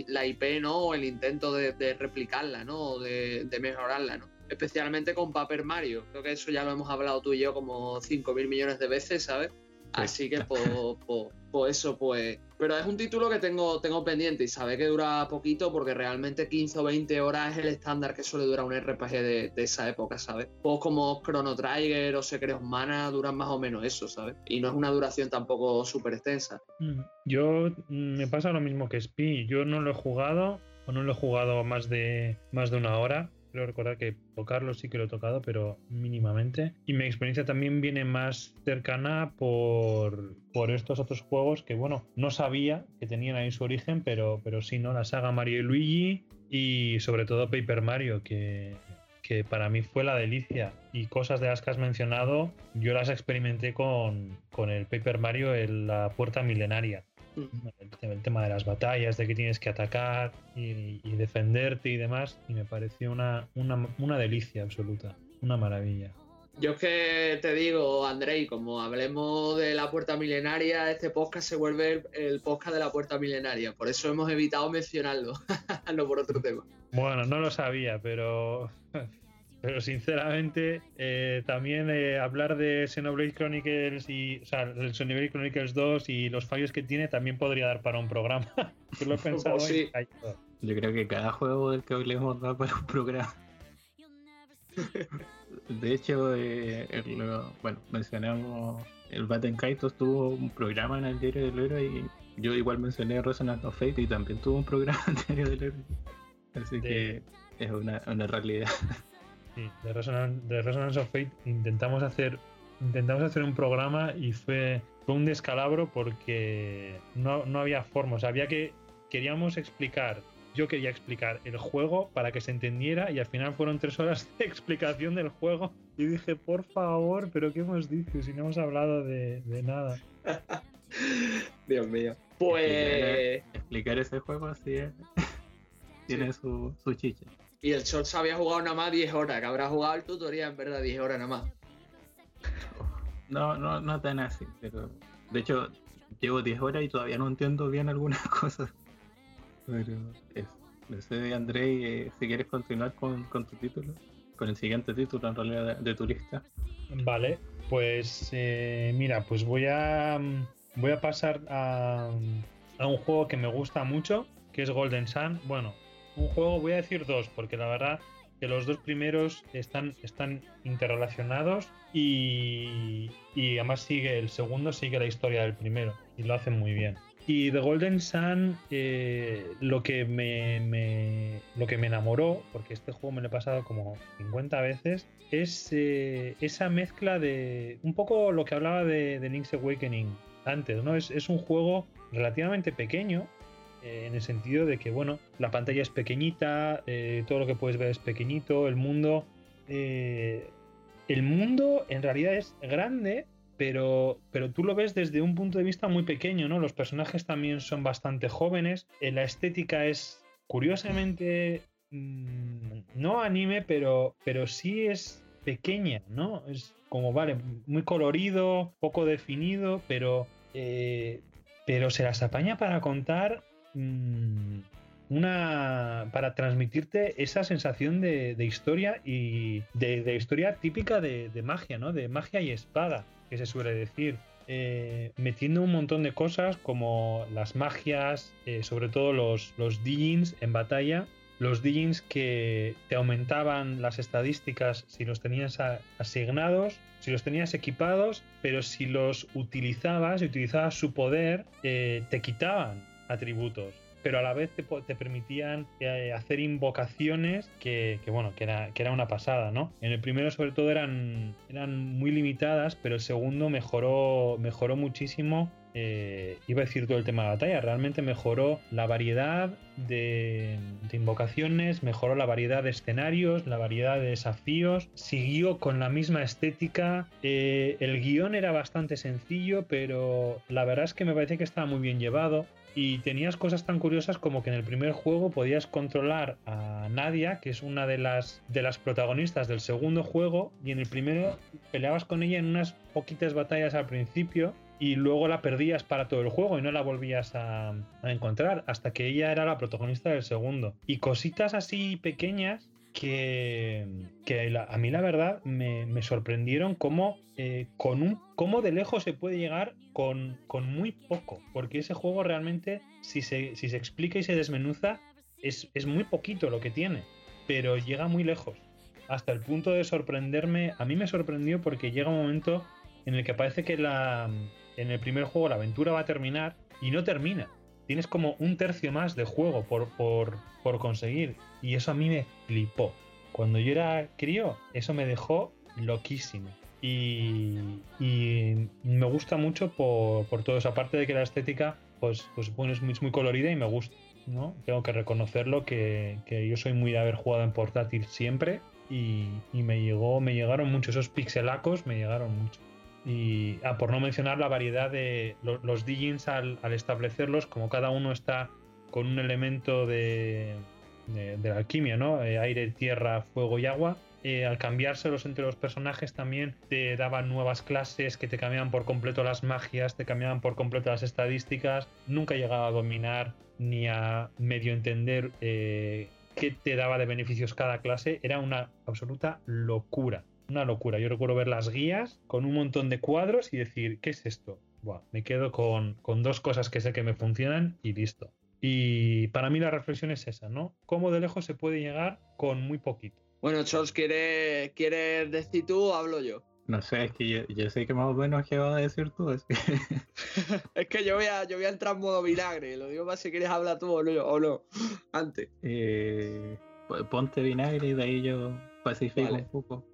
la IP, ¿no? O el intento de, replicarla, ¿no? O de, de mejorarla, ¿no? especialmente con Paper Mario. Creo que eso ya lo hemos hablado tú y yo como 5.000 millones de veces, ¿sabes? Así que pues, pues, pues eso, pues... Pero es un título que tengo, tengo pendiente y sabe que dura poquito porque realmente 15 o 20 horas es el estándar que suele durar un RPG de, de esa época, ¿sabes? Juegos como Chrono Trigger o Secret Mana duran más o menos eso, ¿sabes? Y no es una duración tampoco súper extensa. Mm, Yo mm, me pasa lo mismo que Spi. Yo no lo he jugado, o no lo he jugado más de, más de una hora. Creo recordar que tocarlo sí que lo he tocado, pero mínimamente. Y mi experiencia también viene más cercana por, por estos otros juegos que, bueno, no sabía que tenían ahí su origen, pero, pero sí, ¿no? La saga Mario y Luigi y sobre todo Paper Mario, que, que para mí fue la delicia. Y cosas de las que has mencionado, yo las experimenté con, con el Paper Mario en la puerta milenaria. El, el tema de las batallas, de que tienes que atacar y, y defenderte y demás, y me pareció una, una, una delicia absoluta, una maravilla. Yo es que te digo, Andrei, como hablemos de la puerta milenaria, este podcast se vuelve el, el podcast de la puerta milenaria. Por eso hemos evitado mencionarlo, no por otro tema. Bueno, no lo sabía, pero. Pero sinceramente, eh, también eh, hablar de Xenoblade Chronicles y. O sea, el Xenoblade Chronicles 2 y los fallos que tiene también podría dar para un programa. Yo lo he pensado sí. ido. Yo creo que cada juego del que hablemos da para un programa. De hecho, eh, lo- bueno, mencionamos el Batten Kaitos tuvo un programa en el diario del héroe y yo igual mencioné Resonance of Fate y también tuvo un programa en el diario del héroe. Así De- que es una, una realidad. Sí, de Resonance, de Resonance of Fate intentamos hacer intentamos hacer un programa y fue, fue un descalabro porque no, no había forma. O sea, había que. Queríamos explicar. Yo quería explicar el juego para que se entendiera y al final fueron tres horas de explicación del juego. Y dije, por favor, pero ¿qué hemos dicho? Si no hemos hablado de, de nada. Dios mío. Pues. Explicar ese juego así es. Tiene su, su chicha. Y el Short había jugado nada más 10 horas, que habrá jugado el tutorial en verdad 10 horas nada más. No, no, no tan así, pero de hecho llevo 10 horas y todavía no entiendo bien algunas cosas. Pero eso. No sé, Andrei, eh, si quieres continuar con, con tu título, con el siguiente título en realidad de, de tu lista. Vale, pues eh, mira, pues voy a voy a pasar a, a un juego que me gusta mucho, que es Golden Sun. Bueno, un juego, voy a decir dos, porque la verdad que los dos primeros están, están interrelacionados y, y además sigue el segundo, sigue la historia del primero y lo hacen muy bien. Y The Golden Sun, eh, lo, que me, me- lo que me enamoró, porque este juego me lo he pasado como 50 veces, es eh, esa mezcla de un poco lo que hablaba de, de Link's Awakening antes, ¿no? Es, es un juego relativamente pequeño, eh, en el sentido de que, bueno, la pantalla es pequeñita, eh, todo lo que puedes ver es pequeñito, el mundo... eh, el mundo en realidad es grande, pero, pero tú lo ves desde un punto de vista muy pequeño, ¿no? Los personajes también son bastante jóvenes, la estética es curiosamente mm, no anime, pero, pero sí es pequeña, ¿no? Es como, vale, muy colorido, poco definido, pero, pero se las apaña para contar una para transmitirte esa sensación de, historia y de, historia típica de, magia, ¿no? De magia y espada, que se suele decir. Eh, metiendo un montón de cosas como las magias, eh, sobre todo los, los Digins en batalla, los Digins que te aumentaban las estadísticas si los tenías asignados, si los tenías equipados, pero si los utilizabas y utilizabas su poder, eh, te quitaban atributos. Pero a la vez te, permitían eh, hacer invocaciones que, bueno, que era, que era una pasada, ¿no? En el primero, sobre todo, eran, eran muy limitadas, pero el segundo mejoró, mejoró muchísimo eh, iba a decir todo el tema de la batalla, realmente mejoró la variedad de, de invocaciones, mejoró la variedad de escenarios, la variedad de desafíos, siguió con la misma estética, eh, el guion era bastante sencillo, pero la verdad es que me parece que estaba muy bien llevado. Y tenías cosas tan curiosas como que en el primer juego podías controlar a Nadia, que es una de las, de las protagonistas del segundo juego, y en el primero peleabas con ella en unas poquitas batallas al principio, y luego la perdías para todo el juego y no la volvías a, a encontrar hasta que ella era la protagonista del segundo. Y cositas así pequeñas que, a mí la verdad me, me sorprendieron cómo, eh, con un, cómo de lejos se puede llegar con, con muy poco. Porque ese juego realmente, si se, si se explica y se desmenuza, es, es muy poquito lo que tiene. Pero llega muy lejos. Hasta el punto de sorprenderme. A mí me sorprendió porque llega un momento en el que parece que la, en el primer juego la aventura va a terminar y no termina. Tienes como un tercio más de juego por, por, por conseguir. Y eso a mí me flipó. Cuando yo era crío, eso me dejó loquísimo. Y, y me gusta mucho por, por todo eso. Aparte de que la estética, pues, pues bueno, es muy, colorida y me gusta. ¿no? Tengo que reconocerlo que, que yo soy muy de haber jugado en portátil siempre. Y, y me llegó, me llegaron mucho esos pixelacos, me llegaron mucho. Y ah, por no mencionar la variedad de lo- los Digins al, establecerlos, como cada uno está con un elemento de, de, la alquimia, ¿no? Eh, aire, tierra, fuego y agua. eh, al cambiárselos entre los personajes también te daban nuevas clases que te cambiaban por completo las magias, te cambiaban por completo las estadísticas. Nunca he llegado a dominar ni a medio entender eh, qué te daba de beneficios cada clase. Era una absoluta locura. Una locura. Yo recuerdo ver las guías con un montón de cuadros y decir, ¿qué es esto? Buah, me quedo con, con dos cosas que sé que me funcionan y listo. Y para mí la reflexión es esa, ¿no? ¿Cómo de lejos se puede llegar con muy poquito? Bueno, Charles, ¿quieres, ¿quieres decir tú o hablo yo? No sé, es que yo, yo sé que más o menos qué vas a decir tú. así que- Es que yo voy a, yo voy a entrar en modo vinagre, lo digo para si quieres hablar tú o no, o no. Antes. eh, pues ponte vinagre y de ahí yo pacifico Vale. un poco.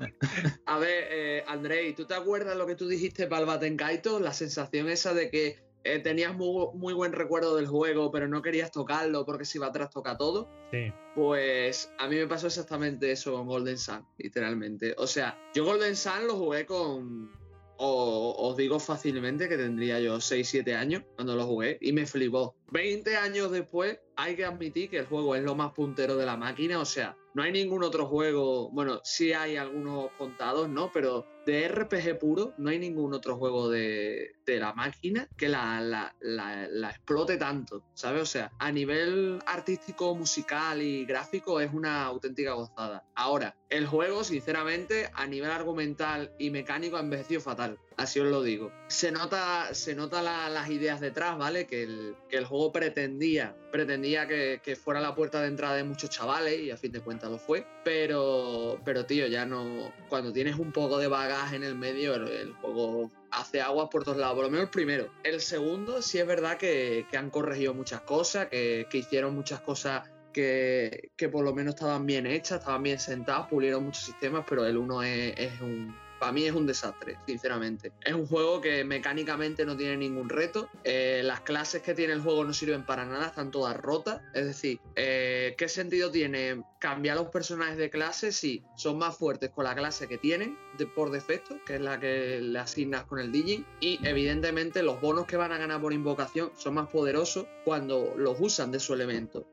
A ver, eh, Andrei, ¿tú te acuerdas lo que tú dijiste para el Batenkaito? La sensación esa de que eh, tenías muy, muy buen recuerdo del juego, pero no querías tocarlo porque si va atrás toca todo. Sí, Pues a mí me pasó exactamente eso con Golden Sun, literalmente. O sea, yo Golden Sun lo jugué con. o- os digo fácilmente que tendría yo 6-7 años cuando lo jugué y me flipó. 20 años después, hay que admitir que el juego es lo más puntero de la máquina. O sea, no hay ningún otro juego. Bueno, sí hay algunos contados, ¿no? Pero de RPG puro, no hay ningún otro juego de, de la máquina que la, la- la- la explote tanto, ¿sabes? O sea, a nivel artístico, musical y gráfico es una auténtica gozada. Ahora, el juego, sinceramente, a nivel argumental y mecánico ha envejecido fatal. Así os lo digo. Se nota, se nota la- las ideas detrás, ¿vale? Que el, que el juego pretendía, pretendía que, fuera la puerta de entrada de muchos chavales, y a fin de cuentas lo fue. Pero, pero tío, ya no. Cuando tienes un poco de bagaje en el medio, el, juego hace aguas por todos lados. Por lo menos el primero. El segundo, sí es verdad que, han corregido muchas cosas, que, hicieron muchas cosas que, que por lo menos estaban bien hechas, estaban bien sentadas, pulieron muchos sistemas, pero el 1 es, es un... Para mí es un desastre, sinceramente. Es un juego que mecánicamente no tiene ningún reto. Eh, las clases que tiene el juego no sirven para nada, están todas rotas. Es decir, eh, ¿qué sentido tiene cambiar los personajes de clase si son más fuertes con la clase que tienen por defecto, que es la que le asignas con el Digin? Y evidentemente los bonos que van a ganar por invocación son más poderosos cuando los usan de su elemento.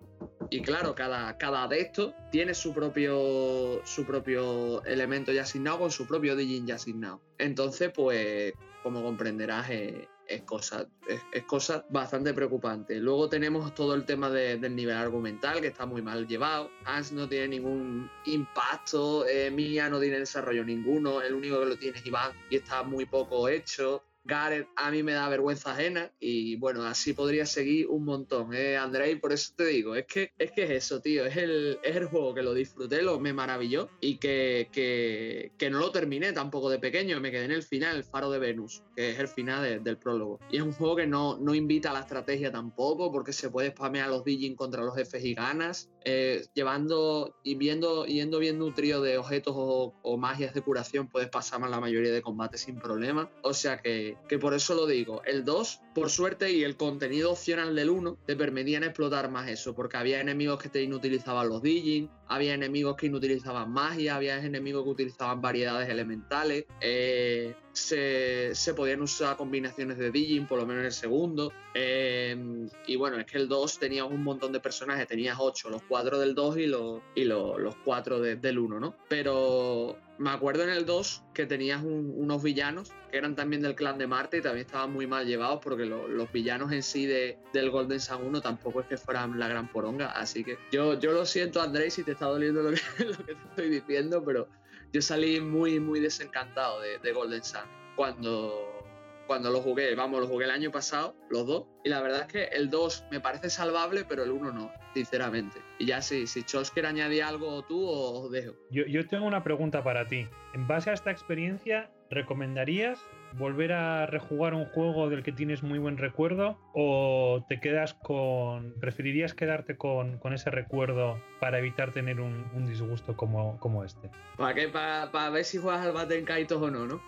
Y claro, cada, cada de estos tiene su propio, su propio elemento ya asignado con su propio Digin ya asignado. Entonces, pues, como comprenderás, es cosa, es, es bastante preocupante. Luego tenemos todo el tema de- del nivel argumental, que está muy mal llevado. Hans no tiene ningún impacto, eh, Mia no tiene desarrollo ninguno, el único que lo tiene es Iván y está muy poco hecho. Gareth a mí me da vergüenza ajena y bueno, así podría seguir un montón, ¿eh, Andrei? Por eso te digo, es que es, que es eso, tío, es el, es el juego que lo disfruté, lo, me maravilló y que, que, que no lo terminé tampoco de pequeño, me quedé en el final, el faro de Venus, que es el final de- del prólogo. Y es un juego que no, no invita a la estrategia tampoco, porque se puede spamear los Digin contra los jefes y ganas, eh, llevando y viendo, yendo viendo un trío de objetos o, magias de curación, puedes pasar la mayoría de combates sin problema. O sea que, que por eso lo digo. El 2, por suerte, y el contenido opcional del 1 te permitían explotar más eso, porque había enemigos que te inutilizaban los Digin, había enemigos que inutilizaban magia, había enemigos que utilizaban variedades elementales. eh, se, podían usar combinaciones de Digin, por lo menos en el segundo. eh, y bueno, es que el 2 tenías un montón de personajes, tenías 8, los 4 del 2 y los, y los, los 4 de- del 1, ¿no? Pero me acuerdo en el 2 que tenías un- unos villanos que eran también del clan de Marte y también estaban muy mal llevados porque porque lo- los villanos en sí de, del Golden Sun 1 tampoco es que fueran la gran poronga. Así que yo, yo lo siento, Andrés, si te está doliendo lo que, lo que te estoy diciendo, pero yo salí muy, muy desencantado de, de Golden Sun cuando, cuando lo jugué. Vamos, lo jugué el año pasado, los dos. Y la verdad es que el 2 me parece salvable, pero el 1 no, sinceramente. Y ya si, si Chols quiere añadir algo tú, os dejo. Yo, yo tengo una pregunta para ti. En base a esta experiencia, ¿recomendarías volver a rejugar un juego del que tienes muy buen recuerdo o te quedas con preferirías quedarte con, con ese recuerdo para evitar tener un, un disgusto como, como este ¿Para qué? Para ver si juegas al Baten Kaitos o no, ¿no?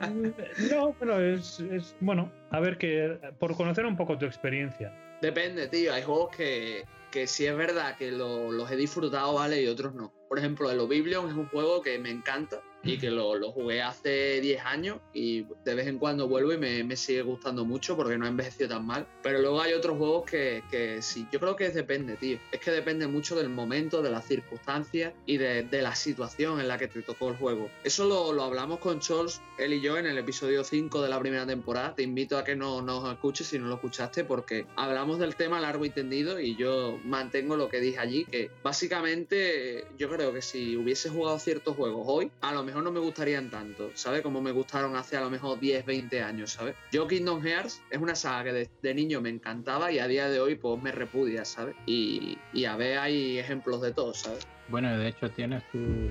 no pero es, es bueno a ver que por conocer un poco tu experiencia Depende, tío. Hay juegos que, que sí es verdad que lo- los he disfrutado, ¿vale? Y otros no. Por ejemplo, el Oblivion es un juego que me encanta y que lo, lo jugué hace 10 años y de vez en cuando vuelvo y me, me sigue gustando mucho porque no ha envejecido tan mal. Pero luego hay otros juegos que, que sí, yo creo que depende, tío. Es que depende mucho del momento, de las circunstancias y de, de la situación en la que te tocó el juego. Eso lo, lo hablamos con Chols, él y yo, en el episodio 5 de la primera temporada. Te invito a que no nos escuches si no lo escuchaste porque hablamos del tema largo y tendido y yo mantengo lo que dije allí, que básicamente yo creo que si hubiese jugado ciertos juegos hoy, a lo mejor no me gustarían tanto, ¿sabes? Como me gustaron hace a lo mejor 10, 20 años, ¿sabes? Yo Kingdom Hearts es una saga que de, de niño me encantaba y a día de hoy pues me repudia, ¿sabes? Y, y a ver hay ejemplos de todo, ¿sabes? Bueno, de hecho tienes tu.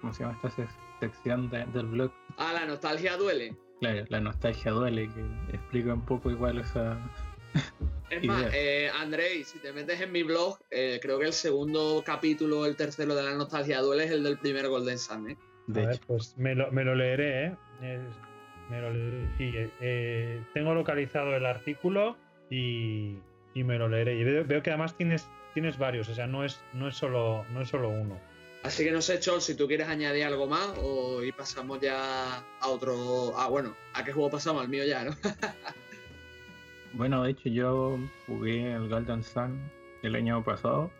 ¿Cómo se llama esta sec- sección de- del blog? Ah, la nostalgia duele. Claro, la nostalgia duele, que explica un poco igual esa. Es Idea. más, eh, Andrei, si te metes en mi blog, eh, creo que el segundo capítulo, el tercero de la nostalgia duele es el del primer Golden Sun, ¿eh? De A ver, hecho, pues me lo, me lo leeré, ¿eh? Me lo leeré. Sí, eh, eh, tengo localizado el artículo y, y me lo leeré. Y veo, veo que además tienes, tienes varios, o sea, no es, no es, solo, no es solo uno. Así que no sé, Chol, si tú quieres añadir algo más o y pasamos ya a otro. Ah, bueno, ¿a qué juego pasamos? Al mío ya, ¿no? bueno, de hecho yo jugué el Golden Sun el año pasado,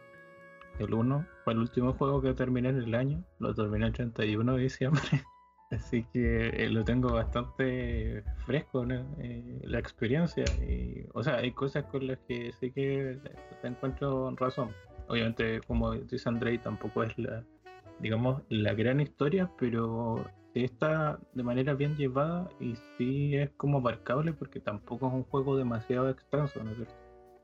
el 1. Fue el último juego que terminé en el año. Lo terminé el 31 de diciembre. Así que eh, lo tengo bastante fresco. Eh, la experiencia. Y, o sea, hay cosas con las que sí que te encuentro razón. Obviamente, como dice Andrei, tampoco es la, digamos, la gran historia, pero está de manera bien llevada y sí es como abarcable porque tampoco es un juego demasiado extenso, ¿no es cierto?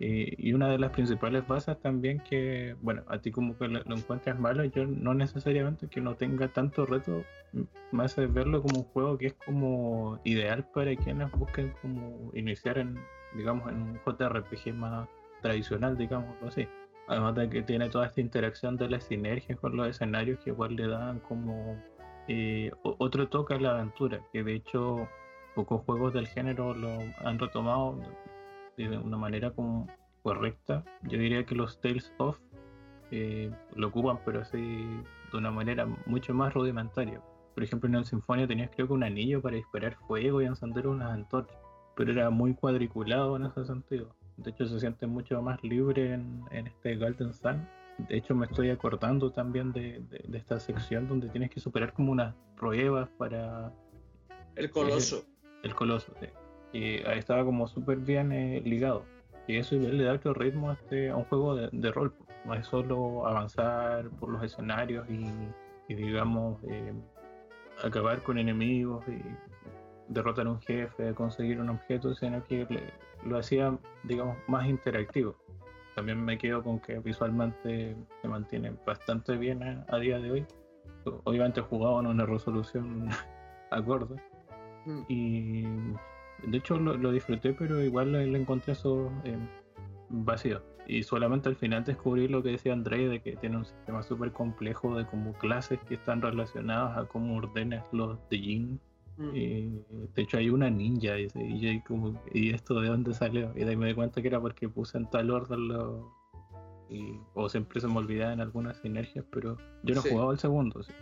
Eh, y una de las principales bases también que, bueno, a ti como que lo, encuentras malo, yo no necesariamente que no tenga tanto reto, m- me hace verlo como un juego que es como ideal para quienes busquen como iniciar en, digamos, en un JRPG más tradicional, digámoslo así. Además de que tiene toda esta interacción de las sinergias con los escenarios que igual le dan como eh, otro toque a la aventura, que de hecho pocos juegos del género lo han retomado de una manera como correcta. Yo diría que los Tales of eh, lo ocupan, pero así de una manera mucho más rudimentaria. Por ejemplo, en el Sinfonia tenías creo que un anillo para disparar fuego y encender unas antorchas, pero era muy cuadriculado en ese sentido. De hecho, se siente mucho más libre en, en este Golden Sun. De hecho, me estoy acordando también de, de- de esta sección donde tienes que superar como unas pruebas para El coloso. el coloso. sí. Y ahí estaba como súper bien eh, ligado. Y eso le da otro ritmo a, este, a un juego de, de rol. No es solo avanzar por los escenarios y, y, digamos, eh, acabar con enemigos y derrotar a un jefe, conseguir un objeto, sino que le- lo hacía, digamos, más interactivo. También me quedo con que visualmente se mantiene bastante bien a, a día de hoy. Obviamente en una resolución acorde. Mm. Y de hecho lo, lo disfruté, pero igual le, le encontré eso eh, vacío. Y solamente al final descubrí lo que decía André, de que tiene un sistema súper complejo de como clases que están relacionadas a cómo ordenas los de Jin. Mm. Y de hecho hay una ninja y, y como, ¿y esto de dónde salió? Y de ahí me di cuenta que era porque puse en tal orden los... Y, o siempre se me olvidaban algunas sinergias, pero yo no Sí. jugaba el segundo. sí.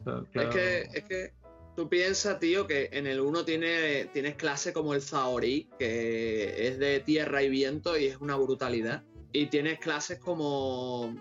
Eso, claro. Es que, es que tú piensas, tío, que en el 1 tiene, tienes clase como el Zaori, que es de tierra y viento y es una brutalidad. Y tienes clases como.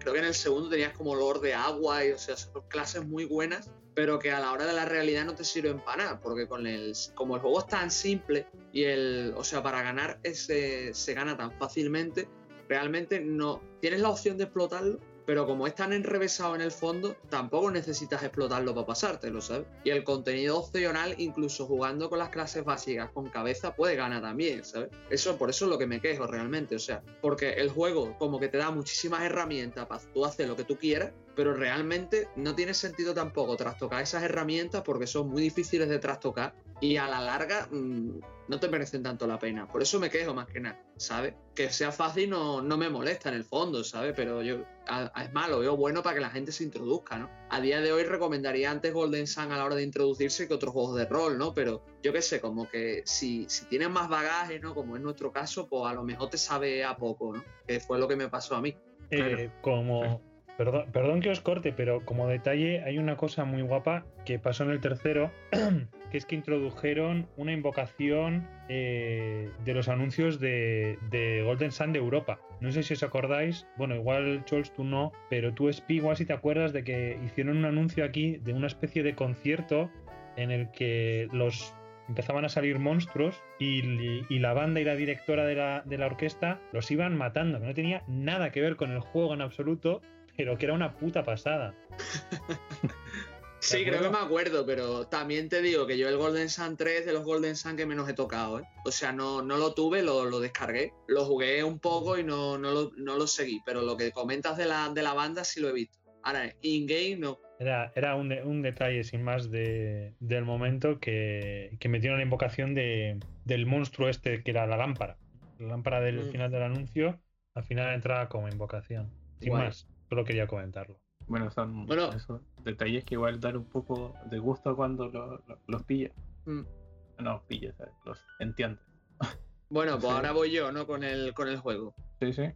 Creo que en el segundo tenías como Lord de agua, y o sea, son clases muy buenas. Pero que a la hora de la realidad no te sirven para nada, porque con el, como el juego es tan simple y el, o sea, para ganar ese, se gana tan fácilmente, realmente no tienes la opción de explotarlo, pero como es tan enrevesado en el fondo, tampoco necesitas explotarlo para pasártelo, ¿sabes? Y el contenido opcional, incluso jugando con las clases básicas con cabeza, puede ganar también, ¿sabes? Eso, por eso es lo que me quejo realmente, o sea, porque el juego como que te da muchísimas herramientas para tú hacer lo que tú quieras, pero realmente no tiene sentido tampoco trastocar esas herramientas porque son muy difíciles de trastocar y a la larga mmm, no te merecen tanto la pena. Por eso me quejo más que nada, ¿sabes? Que sea fácil no, no me molesta en el fondo, ¿sabes? Pero yo, a, a, es malo, veo bueno para que la gente se introduzca, ¿no? A día de hoy recomendaría antes Golden Sun a la hora de introducirse que otros juegos de rol, ¿no? Pero yo qué sé, como que si, si tienes más bagaje, ¿no? Como es nuestro caso, pues a lo mejor te sabe a poco, ¿no? Que fue lo que me pasó a mí. Eh, como, Perdón, que os corte, pero como detalle hay una cosa muy guapa que pasó en el tercero, que es que introdujeron una invocación eh, de los anuncios de, de, Golden Sun de Europa. No sé si os acordáis, bueno, igual Chols tú no, pero tú Spi igual si te acuerdas de que hicieron un anuncio aquí de una especie de concierto en el que los empezaban a salir monstruos y, y, la banda y la directora de la, de la orquesta los iban matando, que no tenía nada que ver con el juego en absoluto, pero que era una puta pasada. sí, creo que me acuerdo, pero también te digo que yo el Golden Sun 3 de los Golden Sun que menos he tocado, ¿eh? O sea, no, no lo tuve, lo, lo, descargué, lo jugué un poco y no, no, lo, no lo seguí, pero lo que comentas de la, de la banda sí lo he visto. Ahora, in-game no. Era, era un, de, un, detalle sin más de, del momento que, que metieron la invocación de, del monstruo este que era la lámpara. La lámpara del mm. final del anuncio, al final entraba como invocación. Sin Guay. más. Solo quería comentarlo. Bueno, son bueno, esos detalles que igual dan un poco de gusto cuando lo, lo, los pillas. Mm. No, pillas, ¿sabes? los entiendes. Bueno, pues sí. ahora voy yo, ¿no? Con el, con el juego. Sí, sí.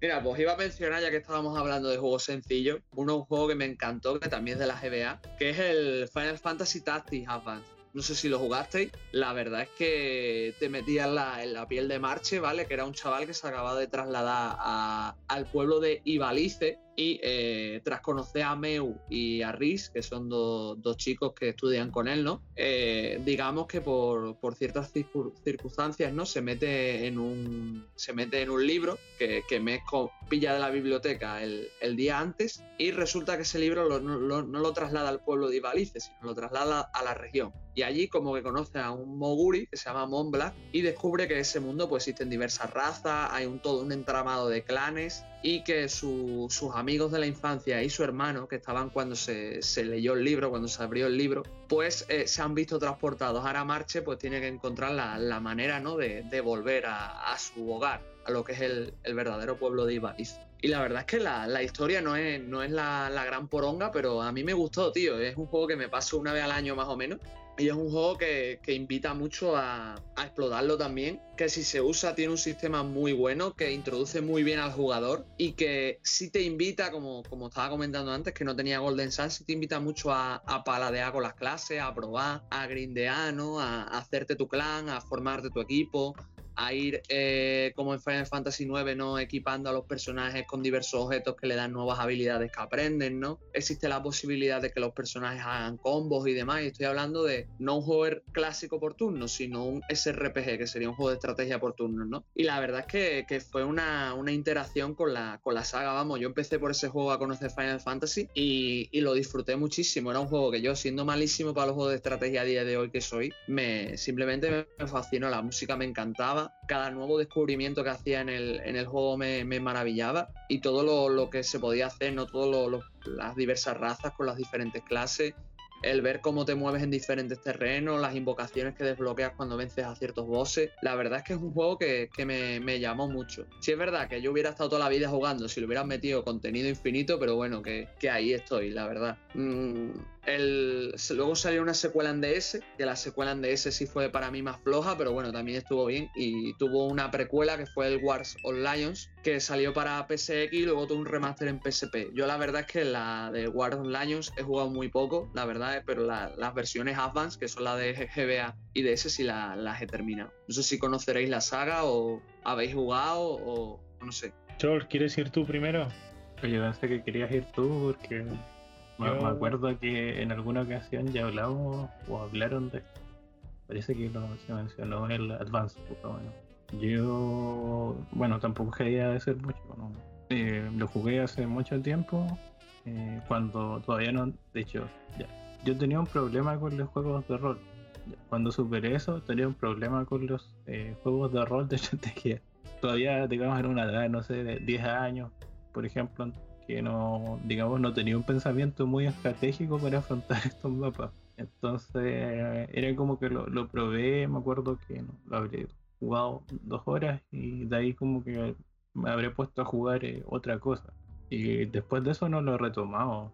Mira, pues iba a mencionar, ya que estábamos hablando de juegos sencillos, uno un juego que me encantó, que también es de la GBA, que es el Final Fantasy Tactics Advance. No sé si lo jugasteis. La verdad es que te metías en la, en la piel de Marche, ¿vale? Que era un chaval que se acababa de trasladar a, al pueblo de Ibalice, y eh, tras conocer a Meu y a Riz, que son do, dos chicos que estudian con él, ¿no? Eh, digamos que por, por ciertas circunstancias, ¿no? Se mete en un, se mete en un libro que, que me pilla de la biblioteca el, el, día antes y resulta que ese libro lo, lo, no, lo, traslada al pueblo de Ibalice, sino lo traslada a la región. Y allí como que conoce a un Moguri que se llama Mombla y descubre que en ese mundo pues existen diversas razas, hay un todo un entramado de clanes y que su, sus amigos de la infancia y su hermano, que estaban cuando se, se leyó el libro, cuando se abrió el libro, pues eh, se han visto transportados. Ahora Marche pues tiene que encontrar la, la manera ¿no? de, de volver a, su hogar, a lo que es el, el verdadero pueblo de Ibariz. Y la verdad es que la, la historia no es, no es la, la, gran poronga, pero a mí me gustó, tío. Es un juego que me paso una vez al año más o menos. Y es un juego que, que invita mucho a, a, explotarlo también. Que si se usa tiene un sistema muy bueno, que introduce muy bien al jugador y que sí te invita, como, como estaba comentando antes, que no tenía Golden Sun, sí te invita mucho a, a paladear con las clases, a probar, a grindear, ¿no? a hacerte tu clan, a formarte tu equipo, a ir eh, como en Final Fantasy IX, ¿no? Equipando a los personajes con diversos objetos que le dan nuevas habilidades que aprenden, ¿no? Existe la posibilidad de que los personajes hagan combos y demás. Y estoy hablando de no un juego clásico por turnos, sino un SRPG, que sería un juego de estrategia por turnos, ¿no? Y la verdad es que, que fue una, una, interacción con la, con la saga, vamos. Yo empecé por ese juego a conocer Final Fantasy y, y, lo disfruté muchísimo. Era un juego que yo, siendo malísimo para los juegos de estrategia a día de hoy que soy, me simplemente me fascinó. La música me encantaba cada nuevo descubrimiento que hacía en el, en el juego me, maravillaba y todo lo, lo, que se podía hacer, no todas las diversas razas con las diferentes clases, el ver cómo te mueves en diferentes terrenos, las invocaciones que desbloqueas cuando vences a ciertos bosses. La verdad es que es un juego que, que me, me, llamó mucho. Si es verdad que yo hubiera estado toda la vida jugando si le hubieran metido contenido infinito, pero bueno, que, que ahí estoy, la verdad. Mm, el, luego salió una secuela en DS, que la secuela en DS sí fue para mí más floja, pero bueno, también estuvo bien. Y tuvo una precuela que fue el Wars of Lions, que salió para PSX y luego tuvo un remaster en PSP. Yo la verdad es que la de Wars of Lions he jugado muy poco, la verdad, pero la, las versiones Advance, que son la de GBA y DS, sí la, las he terminado. No sé si conoceréis la saga o habéis jugado o no sé. George, ¿quieres ir tú primero? Oye, pensé que querías ir tú porque Me, acuerdo que en alguna ocasión ya hablamos o hablaron de esto. Parece que lo, se mencionó el Advance, pero bueno. Yo, bueno, tampoco quería decir mucho. ¿no? Eh, lo jugué hace mucho tiempo, eh, cuando todavía no. De hecho, ya, yo tenía un problema con los juegos de rol. Cuando superé eso, tenía un problema con los eh, juegos de rol de estrategia. Todavía, digamos, en una edad, no sé, de 10 años, por ejemplo, que no, digamos, no tenía un pensamiento muy estratégico para afrontar estos mapas. Entonces, era como que lo, lo probé, me acuerdo que lo habré jugado dos horas y de ahí como que me habré puesto a jugar eh, otra cosa. Y después de eso no lo he retomado.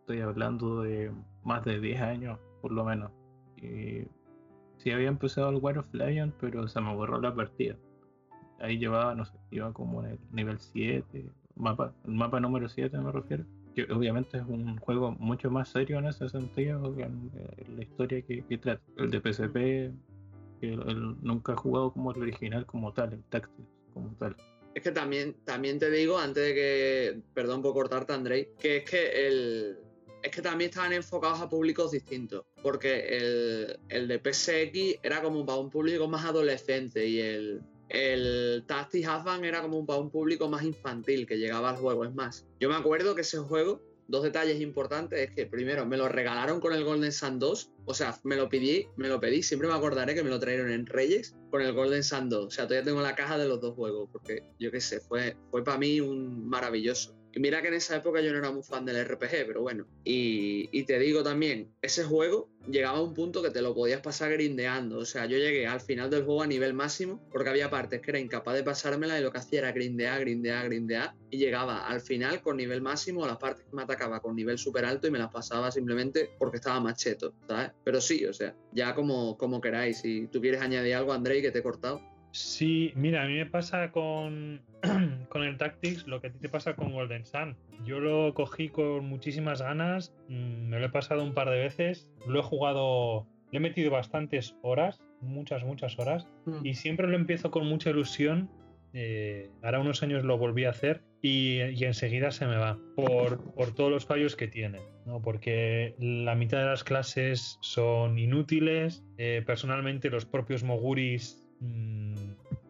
Estoy hablando de más de 10 años, por lo menos. Y sí había empezado el War of Lion, pero se me borró la partida. Ahí llevaba, no sé, iba como en el nivel 7, mapa, el mapa número 7 me refiero. Que obviamente es un juego mucho más serio en ese sentido que en, eh, la historia que, que trata. El de PSP, nunca ha jugado como el original como tal, el Tactics como tal. Es que también, también te digo, antes de que, perdón por cortarte, Andrei, que es que el, es que también estaban enfocados a públicos distintos. Porque el, el de PSX era como para un público más adolescente y el, el Tactics Advance era como para un público más infantil que llegaba al juego. Es más, yo me acuerdo que ese juego, dos detalles importantes, es que primero me lo regalaron con el Golden Sun 2. O sea, me lo pedí, me lo pedí, siempre me acordaré que me lo trajeron en Reyes con el Golden Sun 2. O sea, todavía tengo la caja de los dos juegos, porque yo qué sé, fue, fue para mí un maravilloso. Mira que en esa época yo no era muy fan del RPG, pero bueno. Y, te digo también, ese juego llegaba a un punto que te lo podías pasar grindeando. O sea, yo llegué al final del juego a nivel máximo, porque había partes que era incapaz de pasármela y lo que hacía era grindear, grindear, grindear. Y llegaba al final con nivel máximo a las partes que me atacaba con nivel súper alto y me las pasaba simplemente porque estaba macheto, ¿sabes? Pero sí, o sea, ya como, como queráis. Si tú quieres añadir algo, Andrei, que te he cortado. Sí, mira, a mí me pasa con, con el Tactics lo que a ti te pasa con Golden Sun. Yo lo cogí con muchísimas ganas, mm, me lo he pasado un par de veces, lo he jugado, le he metido bastantes horas, muchas, muchas horas, y siempre lo empiezo con mucha ilusión. eh, ahora unos años lo volví a hacer y, y enseguida se me va por, por todos los fallos que tiene, ¿no? porque la mitad de las clases son inútiles. eh, personalmente, los propios Moguris mm,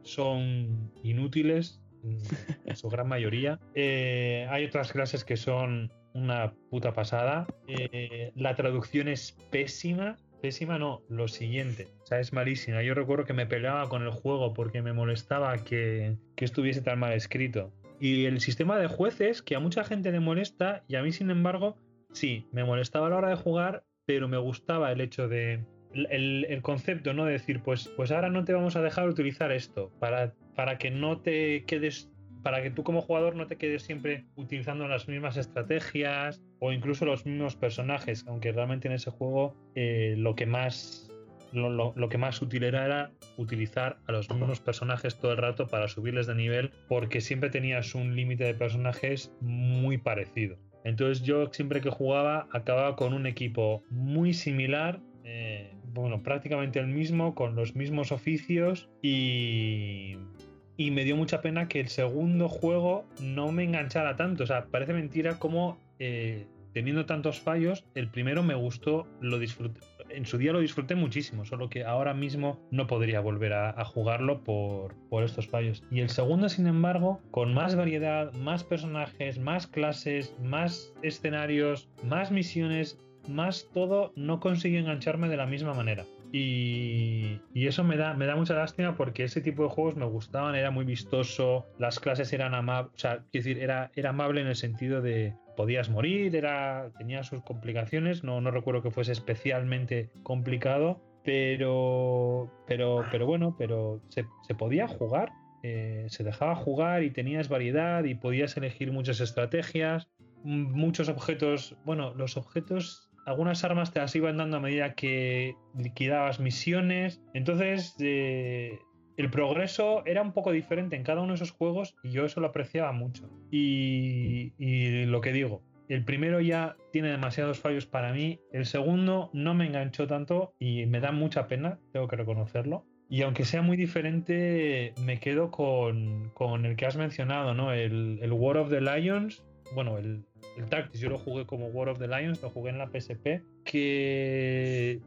son inútiles en su gran mayoría. Eh, hay otras clases que son una puta pasada. Eh, la traducción es pésima. Pésima no, lo siguiente. O sea, es malísima. Yo recuerdo que me peleaba con el juego porque me molestaba que, que estuviese tan mal escrito. Y el sistema de jueces, que a mucha gente le molesta, y a mí, sin embargo, sí, me molestaba a la hora de jugar, pero me gustaba el hecho de. El, concepto, ¿no? De decir, pues, pues ahora no te vamos a dejar utilizar esto para, para que no te quedes para que tú como jugador no te quedes siempre utilizando las mismas estrategias o incluso los mismos personajes, aunque realmente en ese juego eh, lo que más lo, lo- lo que más útil era utilizar a los mismos personajes todo el rato para subirles de nivel porque siempre tenías un límite de personajes muy parecido. Entonces yo siempre que jugaba acababa con un equipo muy similar, eh, bueno, prácticamente el mismo, con los mismos oficios y, y me dio mucha pena que el segundo juego no me enganchara tanto. O sea, parece mentira como eh, teniendo tantos fallos, el primero me gustó, lo disfruté. En su día lo disfruté muchísimo, solo que ahora mismo no podría volver a, a jugarlo por, por estos fallos. Y el segundo, sin embargo, con más variedad, más personajes, más clases, más escenarios, más misiones, más todo, no consigue engancharme de la misma manera. Y, y eso me da, me da mucha lástima porque ese tipo de juegos me gustaban, era muy vistoso, las clases eran amables, o sea, quiero decir, era, era amable en el sentido de podías morir, era, tenía sus complicaciones, no, no recuerdo que fuese especialmente complicado, pero, pero, pero bueno, pero se, se podía jugar, eh, se dejaba jugar y tenías variedad y podías elegir muchas estrategias, muchos objetos, bueno, los objetos algunas armas te las iban dando a medida que liquidabas misiones. Entonces, eh, el progreso era un poco diferente en cada uno de esos juegos y yo eso lo apreciaba mucho. Y, y lo que digo, el primero ya tiene demasiados fallos para mí, el segundo no me enganchó tanto y me da mucha pena, tengo que reconocerlo. Y aunque sea muy diferente, me quedo con, con el que has mencionado, ¿no? El, el War of the Lions, bueno, el, el Tactics yo lo jugué como War of the Lions, lo jugué en la PSP, que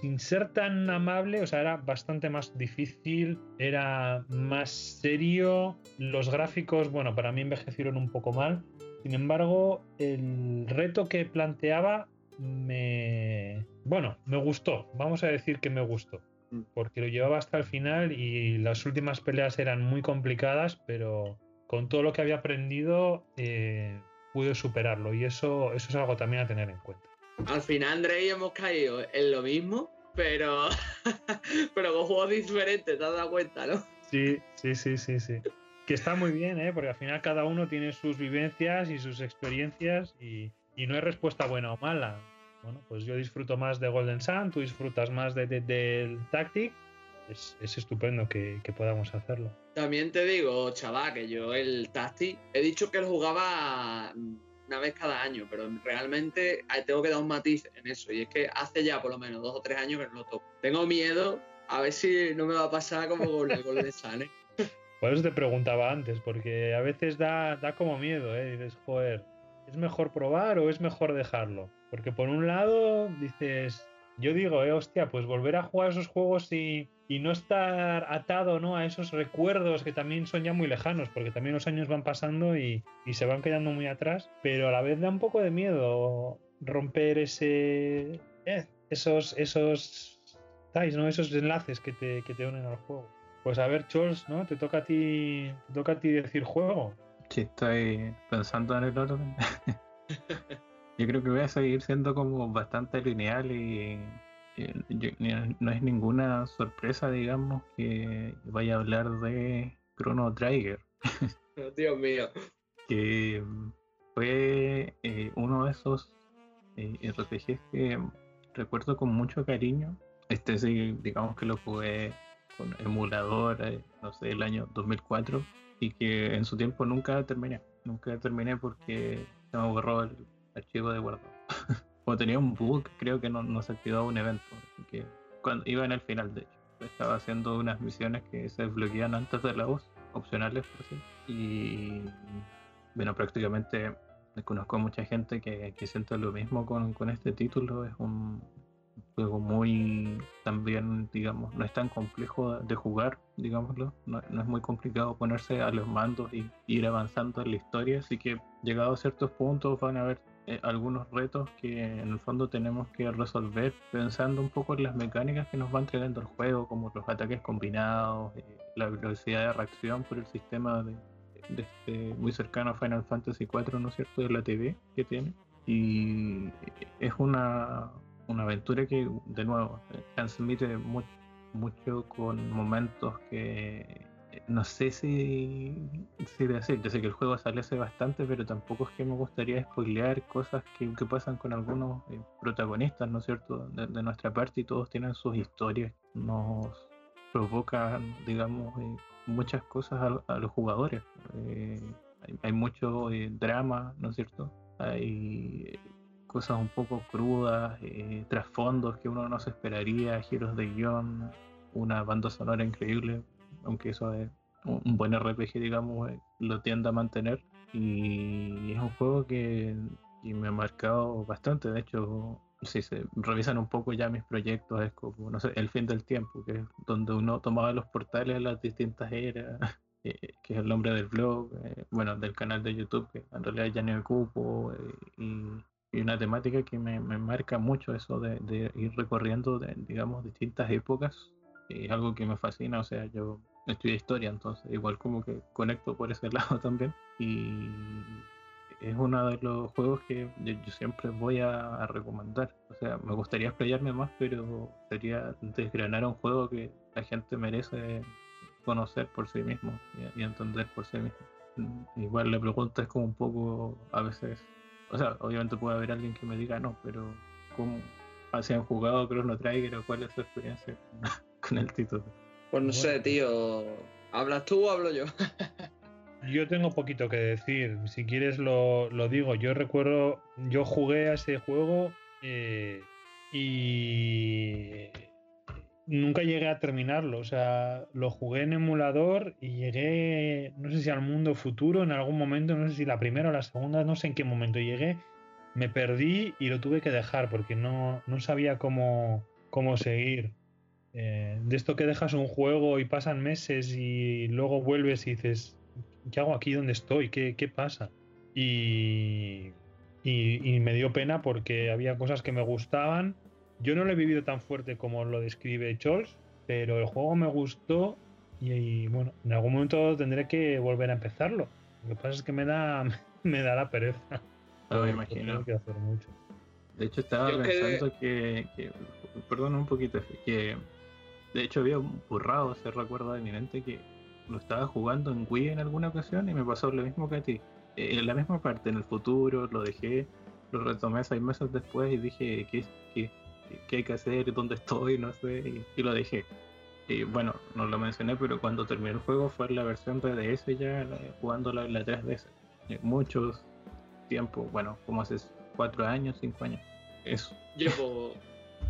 sin ser tan amable, o sea, era bastante más difícil, era más serio, los gráficos, bueno, para mí envejecieron un poco mal, sin embargo, el reto que planteaba me... Bueno, me gustó, vamos a decir que me gustó, Mm. porque lo llevaba hasta el final y las últimas peleas eran muy complicadas, pero con todo lo que había aprendido eh, pude superarlo y eso, eso es algo también a tener en cuenta. Al final, André y hemos caído en lo mismo, pero, pero con juegos diferentes, te has dado cuenta, ¿no? Sí, sí, sí, sí, sí. Que está muy bien, ¿eh? porque al final cada uno tiene sus vivencias y sus experiencias y, y no hay respuesta buena o mala. Bueno, pues yo disfruto más de Golden Sun, tú disfrutas más de, de- del Tactic. Es, es estupendo que, que podamos hacerlo. También te digo, chaval, que yo el Tacti, he dicho que él jugaba una vez cada año, pero realmente eh, tengo que dar un matiz en eso. Y es que hace ya por lo menos dos o tres años que no lo toco. Tengo miedo a ver si no me va a pasar como con el Golden Sun, ¿eh? Por eso te preguntaba antes, porque a veces da, da como miedo, ¿eh? Dices, joder, ¿es mejor probar o es mejor dejarlo? Porque por un lado dices, yo digo, eh, hostia, pues volver a jugar esos juegos y, y no estar atado ¿no? a esos recuerdos que también son ya muy lejanos, porque también los años van pasando y, y se van quedando muy atrás, pero a la vez da un poco de miedo romper ese, eh, esos, esos ties, ¿no? esos enlaces que te, que te unen al juego. Pues a ver, Chols, ¿no? Te toca a ti, te toca a ti decir juego. Sí, estoy pensando en el orden. Yo creo que voy a seguir siendo como bastante lineal y, no es ninguna sorpresa, digamos, que vaya a hablar de Chrono Trigger, Dios mío. que fue eh, uno de esos eh, RPGs que recuerdo con mucho cariño. Este sí, digamos que lo jugué con emulador, eh, no sé, el año 2004 y que en su tiempo nunca terminé. Nunca terminé porque se me borró el archivo de guardado. o tenía un bug, creo que no, no se activaba un evento. Así que cuando iba en el final, de hecho, estaba haciendo unas misiones que se desbloquean antes de la voz, opcionales, por así. Y bueno, prácticamente conozco a mucha gente que, que siente lo mismo con, con este título. Es un juego muy también, digamos, no es tan complejo de jugar, digámoslo. No, no es muy complicado ponerse a los mandos y ir avanzando en la historia. Así que llegado a ciertos puntos van a haber eh, algunos retos que en el fondo tenemos que resolver pensando un poco en las mecánicas que nos va entregando el juego, como los ataques combinados, eh, la velocidad de reacción por el sistema de, este, muy cercano a Final Fantasy IV, ¿no es cierto?, de la TV que tiene. Y es una, una aventura que, de nuevo, eh, transmite mucho, mucho con momentos que no sé si, si decir. Yo sé que el juego sale hace bastante, pero tampoco es que me gustaría spoilear cosas que, que pasan con algunos eh, protagonistas, ¿no es cierto?, de, nuestra parte y todos tienen sus historias. Nos provocan, digamos, eh, muchas cosas a, los jugadores. Eh, hay, hay mucho drama, ¿no es cierto? Hay cosas un poco crudas, trasfondos que uno no se esperaría, giros de guion, una banda sonora increíble, aunque eso es un buen RPG, digamos, eh, lo tiende a mantener. Y es un juego que, que me ha marcado bastante. De hecho, si se revisan un poco ya mis proyectos, es como, no sé, el fin del tiempo, que es donde uno tomaba los portales de las distintas eras, eh, que es el nombre del blog, eh, bueno, del canal de YouTube, que en realidad ya no ocupo, eh, y, una temática que me, me marca mucho eso de, de ir recorriendo, de, digamos, distintas épocas, es algo que me fascina, o sea, yo estudié historia, entonces igual como que conecto por ese lado también, y es uno de los juegos que yo, siempre voy a, recomendar. O sea, me gustaría explayarme más, pero sería desgranar un juego que la gente merece conocer por sí mismo y, entender por sí mismo. Mm, Igual la pregunta es como un poco, a veces, o sea, obviamente puede haber alguien que me diga no, pero ¿cómo si han jugado Chrono Trigger o cuál es su experiencia con el título? Pues no sé, tío. ¿Hablas tú o hablo yo? Yo tengo poquito que decir. Si quieres lo, lo digo. Yo recuerdo, yo jugué a ese juego eh, y nunca llegué a terminarlo. O sea, lo jugué en emulador y llegué, no sé si al mundo futuro en algún momento, no sé si la primera o la segunda, no sé en qué momento llegué. Me perdí y lo tuve que dejar porque no, no sabía cómo, cómo seguir. Eh, de esto que dejas un juego y pasan meses y luego vuelves y dices, ¿qué hago aquí donde estoy? ¿Qué, qué pasa? Y, y, y me dio pena porque había cosas que me gustaban yo no lo he vivido tan fuerte como lo describe Chols, pero el juego me gustó y, y, bueno, en algún momento tendré que volver a empezarlo. Lo que pasa es que me da, me da la pereza. No, me imagino. Tengo que hacer mucho. De hecho, estaba Yo que- pensando que, que, perdón un poquito, que de hecho había borrado ese recuerdo de mi mente que lo estaba jugando en Wii en alguna ocasión y me pasó lo mismo que a ti. Eh, en la misma parte, en el futuro, lo dejé, lo retomé seis meses después y dije, ¿qué, qué, qué hay que hacer? ¿Dónde estoy? No sé, y, lo dejé. Y bueno, no lo mencioné, pero cuando terminé el juego fue la versión de DS ya, la- jugándola en la 3DS. Eh, Muchos tiempo, bueno, como hace cuatro años, cinco años. Eso. Yo,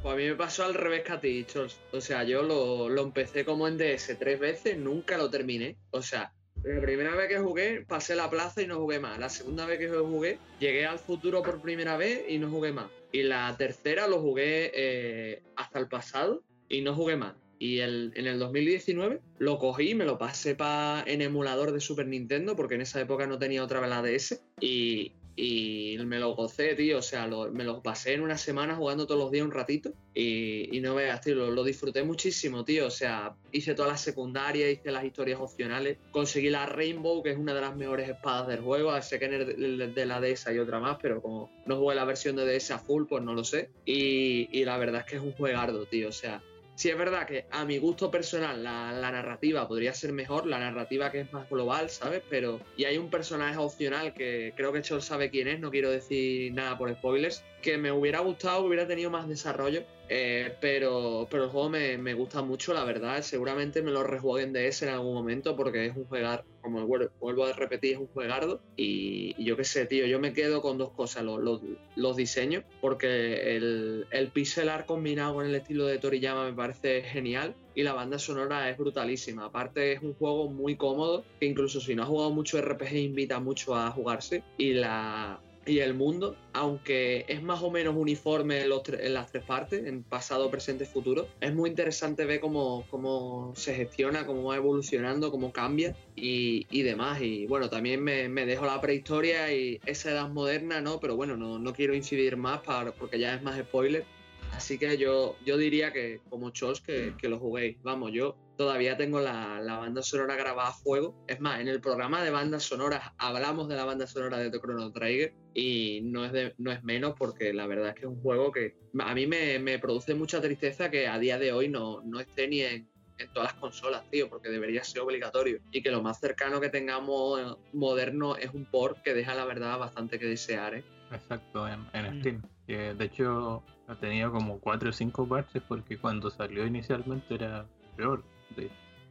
pues, a mí me pasó al revés que a ti, Chols. O sea, yo lo, lo empecé como en DS tres veces, nunca lo terminé. O sea, la primera vez que jugué, pasé la plaza y no jugué más. La segunda vez que jugué, llegué al futuro por primera vez y no jugué más. Y la tercera lo jugué eh, hasta el pasado y no jugué más. Y el- en el 2019 lo cogí, me lo pasé pa, en emulador de Super Nintendo, porque en esa época no tenía otra vez la DS. Y, y me lo gocé, tío. O sea, me lo pasé en una semana jugando todos los días un ratito. Y, y no veas, tío, lo, lo disfruté muchísimo, tío. O sea, hice todas las secundarias, hice las historias opcionales. Conseguí la Rainbow, que es una de las mejores espadas del juego. Sé que en el de, de la DS hay otra más, pero como no jugué la versión de DS a full, pues no lo sé. Y, y la verdad es que es un juegardo, tío. O sea, Sí, es verdad que a mi gusto personal la, la narrativa podría ser mejor, la narrativa que es más global, ¿sabes? Pero. Y hay un personaje opcional que creo que Chol sabe quién es, no quiero decir nada por spoilers, que me hubiera gustado, hubiera tenido más desarrollo. eh, pero, pero el juego me, me gusta mucho, la verdad. Seguramente me lo rejuegue en DS en algún momento porque es un juegar, como vuel- vuelvo a repetir, es un juegardo. Y, yo qué sé, tío, yo me quedo con dos cosas: los, los- los diseños, porque el, el pixel art combinado con el estilo de Toriyama me parece genial. Y la banda sonora es brutalísima. Aparte, es un juego muy cómodo, que incluso si no has jugado mucho RPG, invita mucho a jugarse. Y la, y el mundo, aunque es más o menos uniforme en, los tre- en las tres partes, en pasado, presente, futuro, es muy interesante ver cómo, cómo se gestiona, cómo va evolucionando, cómo cambia y, y demás. Y bueno, también me, me dejo la prehistoria y esa edad moderna, ¿no? Pero bueno, no, no quiero incidir más para, porque ya es más spoiler. Así que yo, yo diría que, como Chos, que, que lo juguéis. Vamos, yo todavía tengo la, la banda sonora grabada a fuego. Es más, en el programa de bandas sonoras hablamos de la banda sonora de The Chrono Trigger y no es, de- no es menos porque la verdad es que es un juego que a mí me, me produce mucha tristeza que a día de hoy no, no esté ni en, en todas las consolas, tío, porque debería ser obligatorio. Y que lo más cercano que tengamos eh, moderno es un port que deja la verdad bastante que desear, ¿eh? Exacto, en, en Mm. Steam. Que de hecho ha tenido como 4 o 5 parches porque cuando salió inicialmente era peor.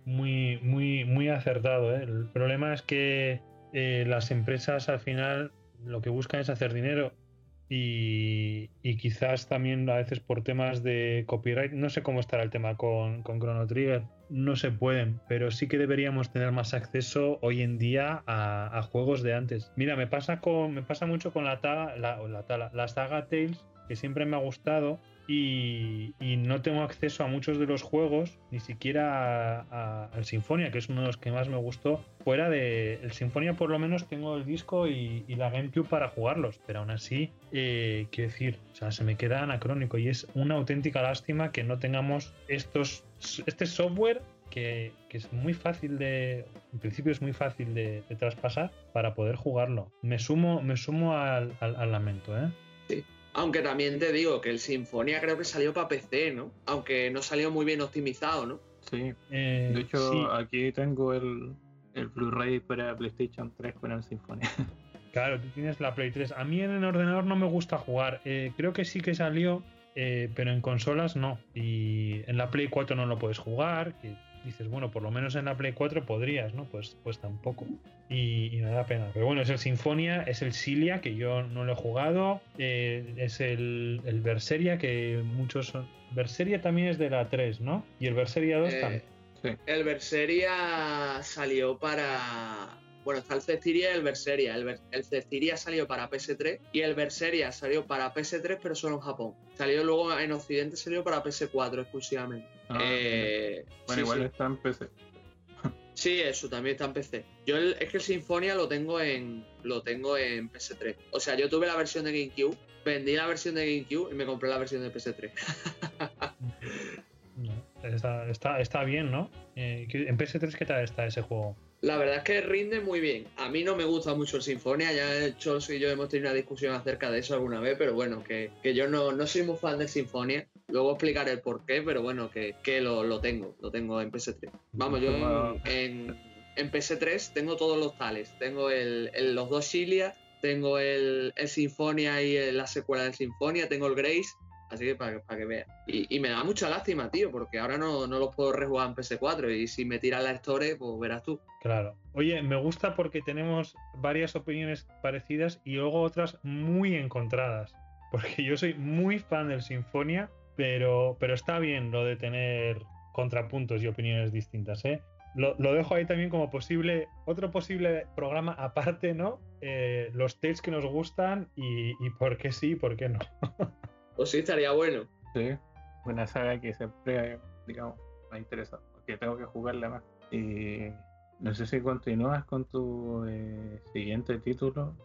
Muy, muy, muy acertado. ¿eh? El problema es que eh, las empresas al final lo que buscan es hacer dinero y, y quizás también a veces por temas de copyright, no sé cómo estará el tema con, con Chrono Trigger, no se pueden, pero sí que deberíamos tener más acceso hoy en día a, juegos de antes. Mira, me pasa, con, me pasa mucho con la, taga, la, la, tala- la saga Tales, que siempre me ha gustado, y, no tengo acceso a muchos de los juegos, ni siquiera al Sinfonia, que es uno de los que más me gustó. Fuera de el Sinfonia, por lo menos tengo el disco y, la GameCube para jugarlos, pero aún así, eh, quiero decir, o sea, se me queda anacrónico y es una auténtica lástima que no tengamos estos, este software. Que, es muy fácil de. En principio es muy fácil de, traspasar para poder jugarlo. Me sumo, me sumo al lamento, ¿eh? Aunque también te digo que el Sinfonia creo que salió para PC, ¿no? Aunque no salió muy bien optimizado, ¿no? sí, Eh, de hecho sí. aquí tengo el, el Blu-ray para PlayStation 3 con el Symphony. Claro, tú tienes la Play 3. A mí en el ordenador no me gusta jugar. Eh, creo que sí que salió, eh, pero en consolas no. Y en la Play 4 no lo puedes jugar. que dices, bueno, por lo menos en la Play 4 podrías, ¿no? Pues, pues tampoco. Y, y me da pena. Pero bueno, es el Sinfonia, es el Silia, que yo no lo he jugado, eh, es el, el Berseria, que muchos son... Berseria también es de la 3, ¿no? Y el Berseria 2 Eh, también. Sí. El Berseria salió para. Bueno, está el Cestiria y el Berseria. El, el Cestiria salió para PS3 y el Berseria salió para PS3, pero solo en Japón. Salió luego en Occidente, salió para PS4 exclusivamente. Ah, Eh, bueno, sí, igual sí. está en PC. Sí, eso también está en PC. Yo el- es que el Sinfonia lo tengo en lo tengo en PS3. O sea, yo tuve la versión de GameCube, vendí la versión de GameCube y me compré la versión de PS3. No, está, está, está bien, ¿no? Eh, ¿qué- en PS3, ¿qué tal está ese juego? La verdad es que rinde muy bien. A mí no me gusta mucho el Sinfonia, ya el Chos y yo hemos tenido una discusión acerca de eso alguna vez, pero bueno, que, que yo no, no soy muy fan del Sinfonia. Luego explicaré el por qué, pero bueno, que, que lo, lo tengo, lo tengo en PS3. Vamos, yo en, en, en PS3 tengo todos los tales. Tengo el, el- los dos Shilia, tengo el, el Sinfonia y la secuela del Sinfonia, tengo el Grace, así que para, para que veas. Y, y me da mucha lástima, tío, porque ahora no, no los puedo rejugar en PS4 y si me tiran la Store, pues verás tú. Claro. Oye, me gusta porque tenemos varias opiniones parecidas y luego otras muy encontradas. Porque yo soy muy fan del Sinfonia, pero, pero está bien lo de tener contrapuntos y opiniones distintas, ¿eh? Lo, lo dejo ahí también como posible, otro posible programa aparte, ¿no? Eh, los Tales que nos gustan y, y por qué sí y por qué no. Pues sí, estaría bueno. Sí. Una saga que siempre, digamos, me ha interesado. Porque tengo que jugarla más. Y no sé si continúas con tu eh, siguiente título.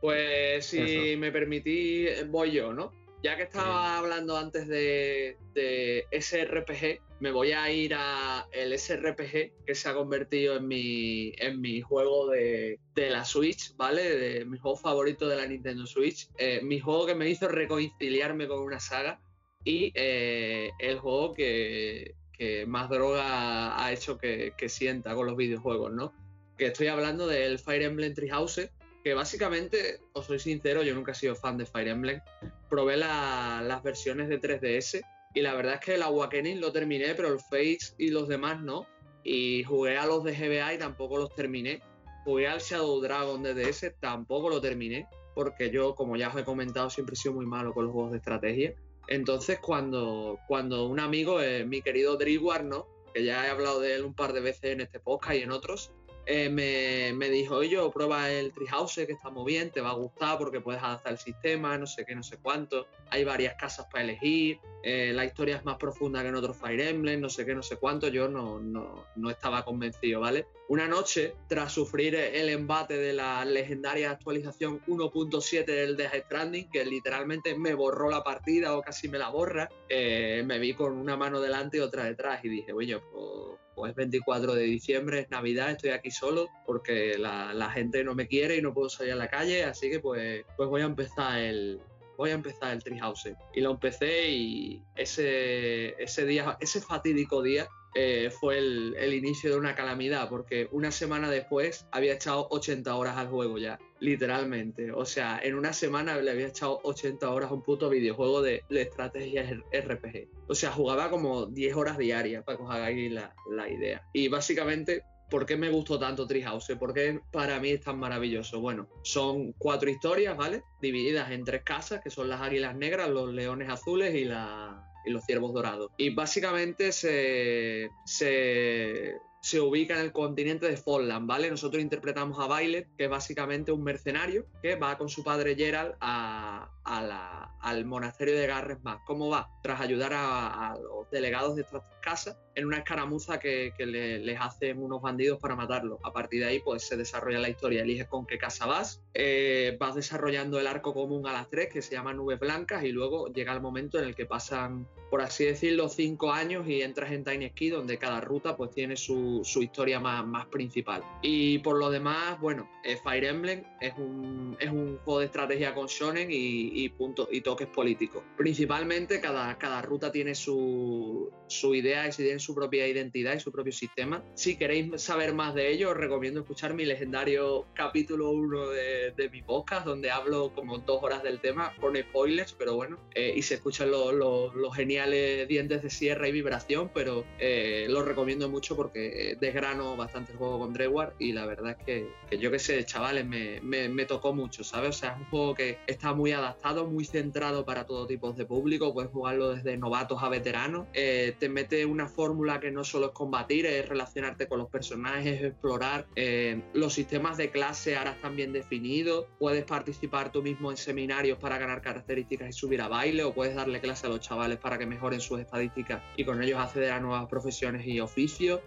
Pues si Eso. me permitís, voy yo, ¿no? Ya que estaba hablando antes de, de SRPG, me voy a ir a el SRPG que se ha convertido en mi, en mi juego de, de la Switch, ¿vale? De mi juego favorito de la Nintendo Switch. Eh, mi juego que me hizo reconciliarme con una saga y eh, el juego que, que más droga ha hecho que, que sienta con los videojuegos, ¿no? Que estoy hablando del Fire Emblem Three Houses, que básicamente, os soy sincero, yo nunca he sido fan de Fire Emblem. Probé la- las versiones de 3DS y la verdad es que el Awakening lo terminé, pero el Fates y los demás no. Y jugué a los de GBA y tampoco los terminé. Jugué al Shadow Dragon de DS, tampoco lo terminé, porque yo, como ya os he comentado, siempre he sido muy malo con los juegos de estrategia. Entonces, cuando, cuando un amigo, eh, mi querido Driguar, ¿no? que ya he hablado de él un par de veces en este podcast y en otros, eh, me, me dijo, oye, prueba el Treehouse, que está muy bien, te va a gustar porque puedes adaptar el sistema, no sé qué, no sé cuánto. Hay varias casas para elegir, eh, la historia es más profunda que en otros Fire Emblem, no sé qué, no sé cuánto. Yo no, no, no estaba convencido, ¿vale? Una noche, tras sufrir el embate de la legendaria actualización 1.7 del Death Stranding, que literalmente me borró la partida o casi me la borra, eh, me vi con una mano delante y otra detrás y dije, oye, pues, es 24 de diciembre, es Navidad, estoy aquí solo porque la, la gente no me quiere y no puedo salir a la calle, así que pues, pues voy a empezar el voy a empezar el Treehouse. Y lo empecé y ese, ese día, ese fatídico día eh, fue el, el inicio de una calamidad, porque una semana después había echado 80 horas al juego ya, literalmente. O sea, en una semana le había echado 80 horas a un puto videojuego de, de estrategia RPG. O sea, jugaba como 10 horas diarias, para que os hagáis la, la idea. Y básicamente ¿Por qué me gustó tanto Treehouse? ¿Por qué para mí es tan maravilloso? Bueno, son cuatro historias, ¿vale? Divididas en tres casas, que son las águilas negras, los leones azules y, la, y los ciervos dorados. Y básicamente se, se, se ubica en el continente de Falkland, ¿vale? Nosotros interpretamos a Violet, que es básicamente un mercenario que va con su padre Gerald al monasterio de Garresmas. ¿Cómo va? Tras ayudar a, los delegados de estas casas en una escaramuza que, le- les hacen unos bandidos para matarlos. A partir de ahí, pues se desarrolla la historia. Eliges con qué casa vas, eh, vas desarrollando el arco común a las tres, que se llama Nubes Blancas, y luego llega el momento en el que pasan, por así decirlo, cinco años y entras en Tiny Ski, donde cada ruta pues tiene su, su, historia más, principal. Y por lo demás, bueno, eh, Fire Emblem es un, es un juego de estrategia con shonen y, y, y toques políticos. Principalmente cada, cada ruta tiene su, su idea y tiene su propia identidad y su propio sistema. Si queréis saber más de ello, os recomiendo escuchar mi legendario capítulo 1 de, de mi podcast, donde hablo como dos horas del tema, con spoilers, pero bueno, eh, y se escuchan los, los, geniales dientes de sierra y vibración, pero eh, lo recomiendo mucho porque desgrano bastante el juego con Drewar y la verdad es que, yo que sé, chavales, me, me, tocó mucho, ¿sabes? O sea, es un juego que está muy adaptado, muy centrado para todo tipo de público, puedes jugarlo desde novatos a veteranos, eh, te mete una fórmula que no solo es combatir, es relacionarte con los personajes, explorar, eh, los sistemas de clase ahora están bien definidos, puedes participar tú mismo en seminarios para ganar características y subir a baile, o puedes darle clase a los chavales para que mejoren sus estadísticas y con ellos acceder a nuevas profesiones y oficios.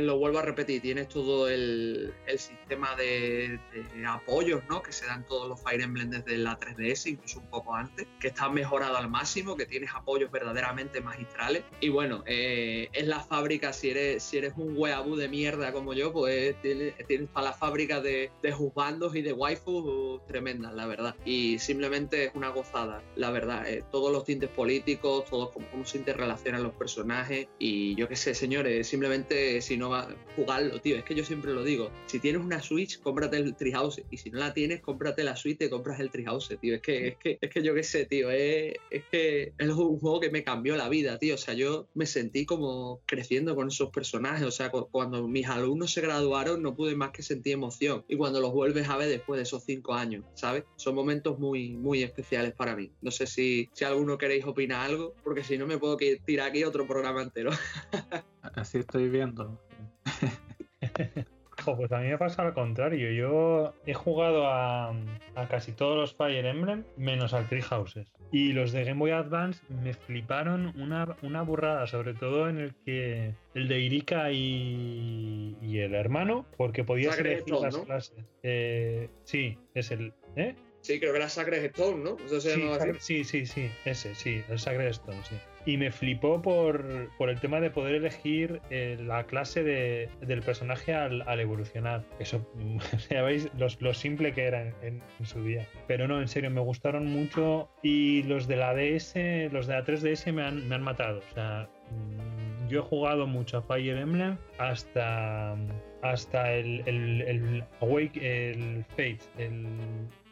Lo vuelvo a repetir, tienes todo el, sistema de, apoyos ¿no? que se dan todos los Fire Emblem desde la 3DS, incluso un poco antes, que está mejorado al máximo, que tienes apoyos verdaderamente magistrales. Y bueno, eh, es la fábrica, si eres, si eres un weabú de mierda como yo, pues tienes, para la fábrica de, de juzgandos y de waifus tremendas, la verdad. Y simplemente es una gozada, la verdad. Eh, todos los tintes políticos, todos cómo se interrelacionan los personajes. Y yo qué sé, señores, simplemente si no va a jugarlo, tío. Es que yo siempre lo digo. Si tienes una Switch, cómprate el Treehouse. Y si no la tienes, cómprate la Switch y compras el Treehouse, tío. Es que, es que, es que yo qué sé, tío. Es, es que es un juego que me cambió la vida, tío. O sea, yo me sentí como creciendo con esos personajes. O sea, cuando mis alumnos se graduaron, no pude más que sentir emoción. Y cuando los vuelves a ver después de esos cinco años, ¿sabes? Son momentos muy, muy especiales para mí. No sé si, si alguno queréis opinar algo, porque si no me puedo tirar aquí otro programa entero. Así estoy viendo. Pues a mí me pasa al contrario. Yo he jugado a, a, casi todos los Fire Emblem, menos al Tree Houses. Y los de Game Boy Advance me fliparon una, una burrada, sobre todo en el que el de Irika y, y el hermano, porque podías elegir las ¿no? clases. Eh, sí, es el. ¿Eh? Sí, creo que era Sacred Stone, ¿no? Eso se sí, sí, sí, sí, ese, sí, el Sacred Stone, sí. Y me flipó por, por el tema de poder elegir eh, la clase de, del personaje al, al, evolucionar. Eso, ya veis lo, lo simple que era en, en, su día. Pero no, en serio, me gustaron mucho. Y los de la DS, los de la 3DS me han, me han matado. O sea, mm, yo he jugado mucho a Fire Emblem hasta, hasta el, el, el Awake, el Fate, el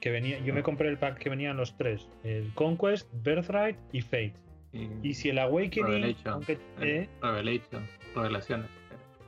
que venía, yo me compré el pack que venían los tres, el Conquest, Birthright y Fate. Y, y si el Awakening, Revelation, aunque eh, Revelation, Revelaciones,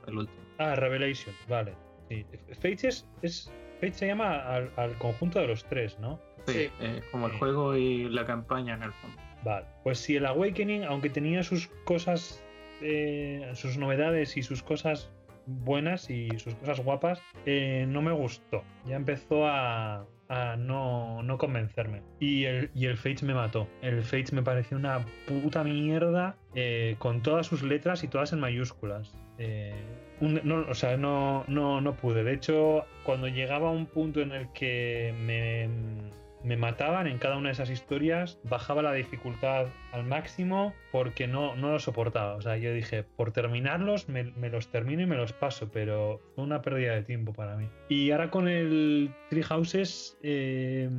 el último. Ah, Revelation, vale. Sí. Fate es, es Fate se llama al, al, conjunto de los tres, ¿no? Sí, sí. Eh, como el juego y la campaña en el fondo. Vale, pues si el Awakening, aunque tenía sus cosas, eh, sus novedades y sus cosas buenas y sus cosas guapas, eh, no me gustó. Ya empezó a, a no, no, convencerme. Y el, y el Fates me mató. El Fates me pareció una puta mierda eh, con todas sus letras y todas en mayúsculas. Eh, no, o sea, no, no, no pude. De hecho, cuando llegaba a un punto en el que me me mataban en cada una de esas historias, bajaba la dificultad al máximo porque no, no lo soportaba. O sea, yo dije, por terminarlos, me, los termino y me los paso, pero fue una pérdida de tiempo para mí. Y ahora con el Tree Houses, eh,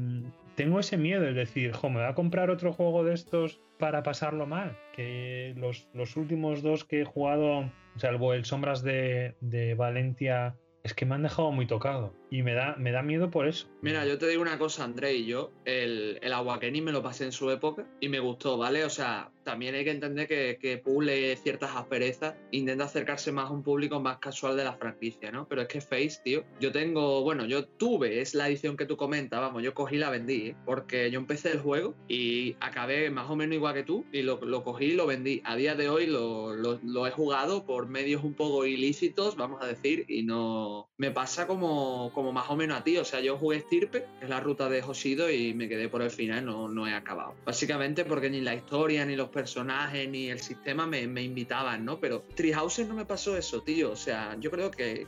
tengo ese miedo, es decir, jo, me voy a comprar otro juego de estos para pasarlo mal. Que los, los últimos dos que he jugado, salvo el Sombras de, de Valencia es que me han dejado muy tocado y me da, me da miedo por eso. Mira, yo te digo una cosa, André, y yo el, el Awakening me lo pasé en su época y me gustó, ¿vale? O sea, también hay que entender que, que pule ciertas asperezas, intenta acercarse más a un público más casual de la franquicia, ¿no? Pero es que Face, tío, yo tengo, bueno, yo tuve, es la edición que tú comentas, vamos, yo cogí y la vendí, ¿eh? porque yo empecé el juego y acabé más o menos igual que tú y lo, lo cogí y lo vendí. A día de hoy lo, lo he jugado por medios un poco ilícitos, vamos a decir, y no... Me pasa como como más o menos a ti. O sea, yo jugué Estirpe, es la ruta de Hoshido, y me quedé por el final, no, no he acabado. Básicamente porque ni la historia, ni los personajes, ni el sistema me, invitaban, ¿no? Pero Treehouses no me pasó eso, tío. O sea, yo creo que,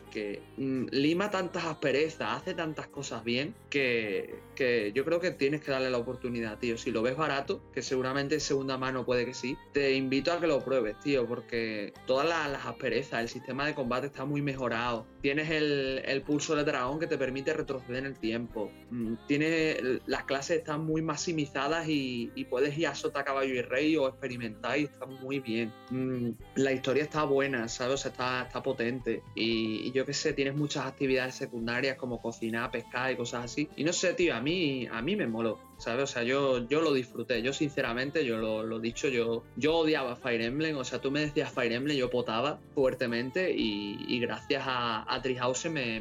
mm, lima tantas asperezas, hace tantas cosas bien, que, que yo creo que tienes que darle la oportunidad, tío. Si lo ves barato, que seguramente en segunda mano puede que sí, te invito a que lo pruebes, tío, porque todas las, las asperezas, el sistema de combate está muy mejorado. Tienes el, el pulso de dragón que te permite retroceder en el tiempo. Mm, Tienes las clases están muy maximizadas y, puedes ir a sota, caballo y rey o experimentar y está muy bien. Mm, La historia está buena, ¿sabes? Está, está potente. Y, y yo qué sé, tienes muchas actividades secundarias como cocinar, pescar y cosas así. Y no sé, tío, a mí, a mí me moló. ¿Sabes? O sea, yo, yo lo disfruté. Yo, sinceramente, yo lo, lo dicho, yo, yo odiaba Fire Emblem. O sea, tú me decías Fire Emblem, yo potaba fuertemente. Y, gracias a, a me,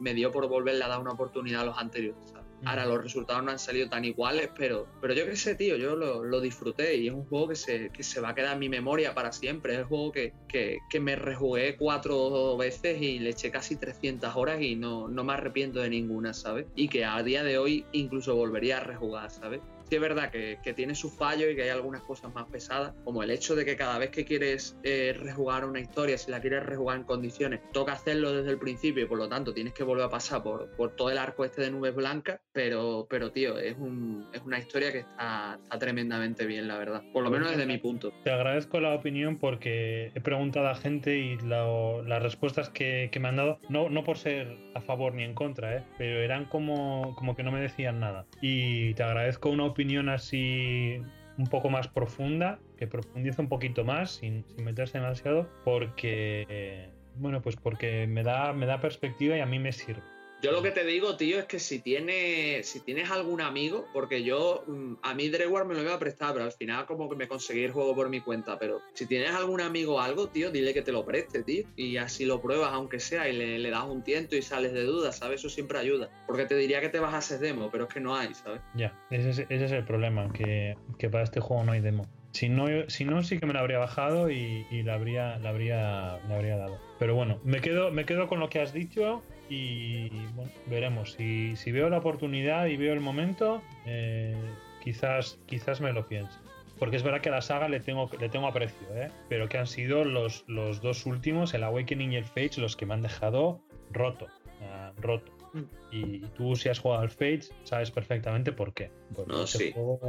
me, dio por volverle a dar una oportunidad a los anteriores. Ahora los resultados no han salido tan iguales, pero, pero yo qué sé, tío, yo lo, lo disfruté y es un juego que se, que se va a quedar en mi memoria para siempre. Es el juego que, que, que me rejugué cuatro veces y le eché casi 300 horas y no, no me arrepiento de ninguna, ¿sabes? Y que a día de hoy incluso volvería a rejugar, ¿sabes? Sí es verdad que, que tiene sus fallos y que hay algunas cosas más pesadas, como el hecho de que cada vez que quieres eh, rejugar una historia, si la quieres rejugar en condiciones, toca hacerlo desde el principio y por lo tanto tienes que volver a pasar por, por todo el arco este de nubes blancas, pero, pero tío, es, un, es una historia que está, está tremendamente bien, la verdad, por lo menos desde mi punto. Te agradezco la opinión porque he preguntado a gente y la- las respuestas que, que me han dado, no, no por ser a favor ni en contra, ¿eh? pero eran como, como que no me decían nada. Y te agradezco una opinión así un poco más profunda, que profundice un poquito más sin, meterse demasiado, porque, bueno, pues porque me da, me da perspectiva y a mí me sirve. Yo lo que te digo, tío, es que si tienes, si tienes algún amigo, porque yo, mm, a mí Drewar me lo iba a prestar, pero al final como que me conseguí el juego por mi cuenta, pero si tienes algún amigo o algo, tío, dile que te lo preste, tío, y así lo pruebas, aunque sea, y le, das un tiento y sales de dudas, ¿sabes? Eso siempre ayuda, porque te diría que te vas demo, pero es que no hay, ¿sabes? Ya, ese es, ese es el problema, que, que para este juego no hay demo. Si no, si no sí que me la habría bajado y, y la, habría, la, habría, la habría dado. Pero bueno, me quedo, me quedo con lo que has dicho y bueno, veremos. Si, si veo la oportunidad y veo el momento, eh, quizás, quizás me lo piense. Porque es verdad que a la saga le tengo, le tengo aprecio, ¿eh? pero que han sido los, los dos últimos, el Awakening y el Fates, los que me han dejado roto. ah, roto. Mm. Y tú, si has jugado al Fates, sabes perfectamente por qué. Porque No, ese sí. juego-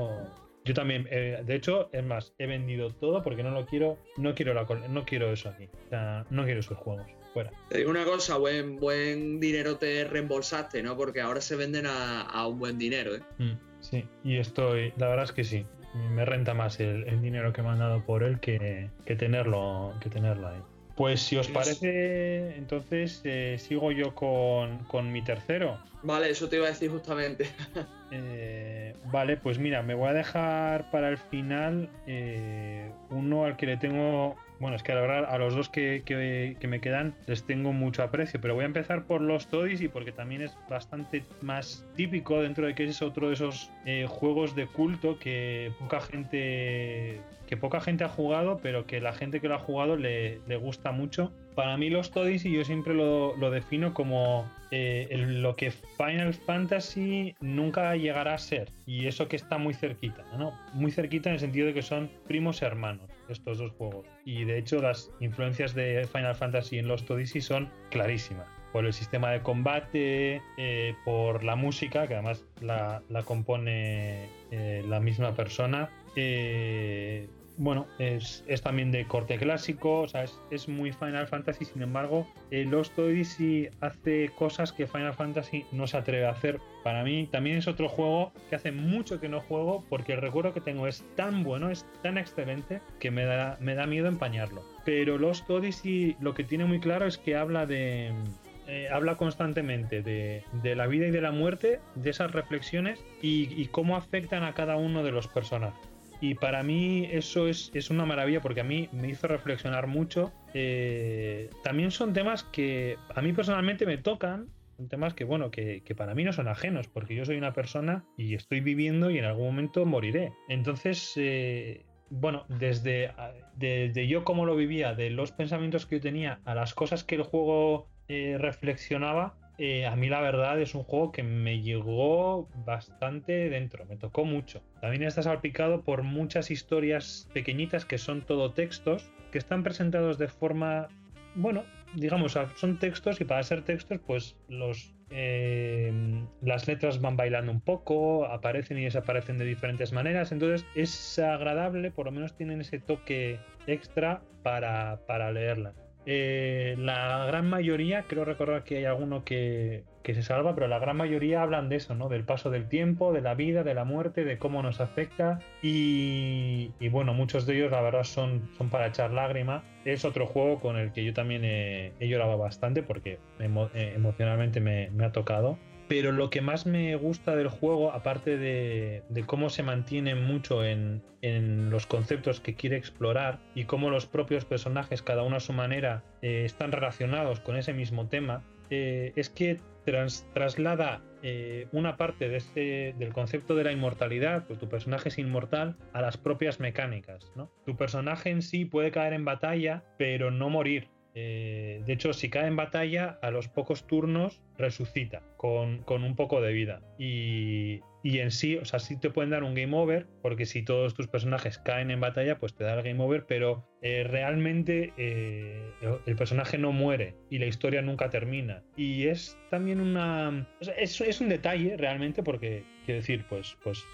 Yo también, eh, de hecho, es más, he vendido todo porque no lo quiero, no quiero la col- no quiero eso aquí. O sea, no quiero esos juegos. Fuera. Te digo una cosa, buen, buen dinero te reembolsaste, ¿no? Porque ahora se venden a, a un buen dinero, ¿eh? Mm, sí, y estoy, la verdad es que sí. Me renta más el, el dinero que me han dado por él que, que tenerlo, que tenerlo ahí. Pues si os parece, entonces eh, sigo yo con, con mi tercero. Vale, eso te iba a decir justamente. Eh, vale, pues mira, me voy a dejar para el final eh, uno al que le tengo. Bueno, es que verdad a los dos que, me quedan les tengo mucho aprecio, pero voy a empezar por los Odyssey porque también es bastante más típico dentro de que es otro de esos eh, juegos de culto que poca gente que poca gente ha jugado, pero que la gente que lo ha jugado le, gusta mucho. Para mí los Odyssey yo siempre lo, defino como eh, lo que Final Fantasy nunca llegará a ser. Y eso que está muy cerquita, ¿no? Muy cerquita en el sentido de que son primos hermanos estos dos juegos. Y de hecho las influencias de Final Fantasy en los Odyssey son clarísimas. Por el sistema de combate, eh, por la música, que además la, la compone eh, la misma persona. Eh, bueno, es, también de corte clásico, o sea, es, muy Final Fantasy, sin embargo, eh, Lost Odyssey hace cosas que Final Fantasy no se atreve a hacer. Para mí también es otro juego que hace mucho que no juego porque el recuerdo que tengo es tan bueno, es tan excelente que me da, me da miedo empañarlo. Pero Lost Odyssey lo que tiene muy claro es que habla de... eh, habla constantemente de, de la vida y de la muerte, de esas reflexiones y cómo afectan a cada uno de los personajes. Y para mí eso es, es una maravilla porque a mí me hizo reflexionar mucho. Eh, también son temas que a mí personalmente me tocan. Son temas que, bueno, que, que para mí no son ajenos, porque yo soy una persona y estoy viviendo y en algún momento moriré. Entonces, eh, bueno, desde, desde yo cómo lo vivía, de los pensamientos que yo tenía a las cosas que el juego eh, reflexionaba, eh, a mí la verdad es un juego que me llegó bastante dentro, me tocó mucho. También está salpicado por muchas historias pequeñitas que son todo textos, que están presentados de forma, bueno, digamos, son textos y para ser textos, pues los eh, las letras van bailando un poco, aparecen y desaparecen de diferentes maneras, entonces es agradable, por lo menos tienen ese toque extra para, para leerla. Eh, la gran mayoría, creo recordar que hay alguno que, que, se salva, pero la gran mayoría hablan de eso, ¿no? Del paso del tiempo, de la vida, de la muerte, de cómo nos afecta. Y, bueno, muchos de ellos, la verdad, son, son para echar lágrima. Es otro juego con el que yo también he, he llorado bastante porque eh, emocionalmente me, me ha tocado. Pero lo que más me gusta del juego, aparte de, cómo se mantiene mucho en, en, los conceptos que quiere explorar y cómo los propios personajes, cada uno a su manera, eh, están relacionados con ese mismo tema, eh, es que traslada eh, una parte de ese, del concepto de la inmortalidad, que tu personaje es inmortal, a las propias mecánicas. ¿no? Tu personaje en sí puede caer en batalla, pero no morir. Eh, de hecho, si cae en batalla, a los pocos turnos resucita con, un poco de vida. Y, en sí, o sea, sí te pueden dar un game over, porque si todos tus personajes caen en batalla, pues te da el game over, pero eh, realmente eh, el personaje no muere y la historia nunca termina. Y es también una. Es, un detalle realmente, porque quiero decir, pues, pues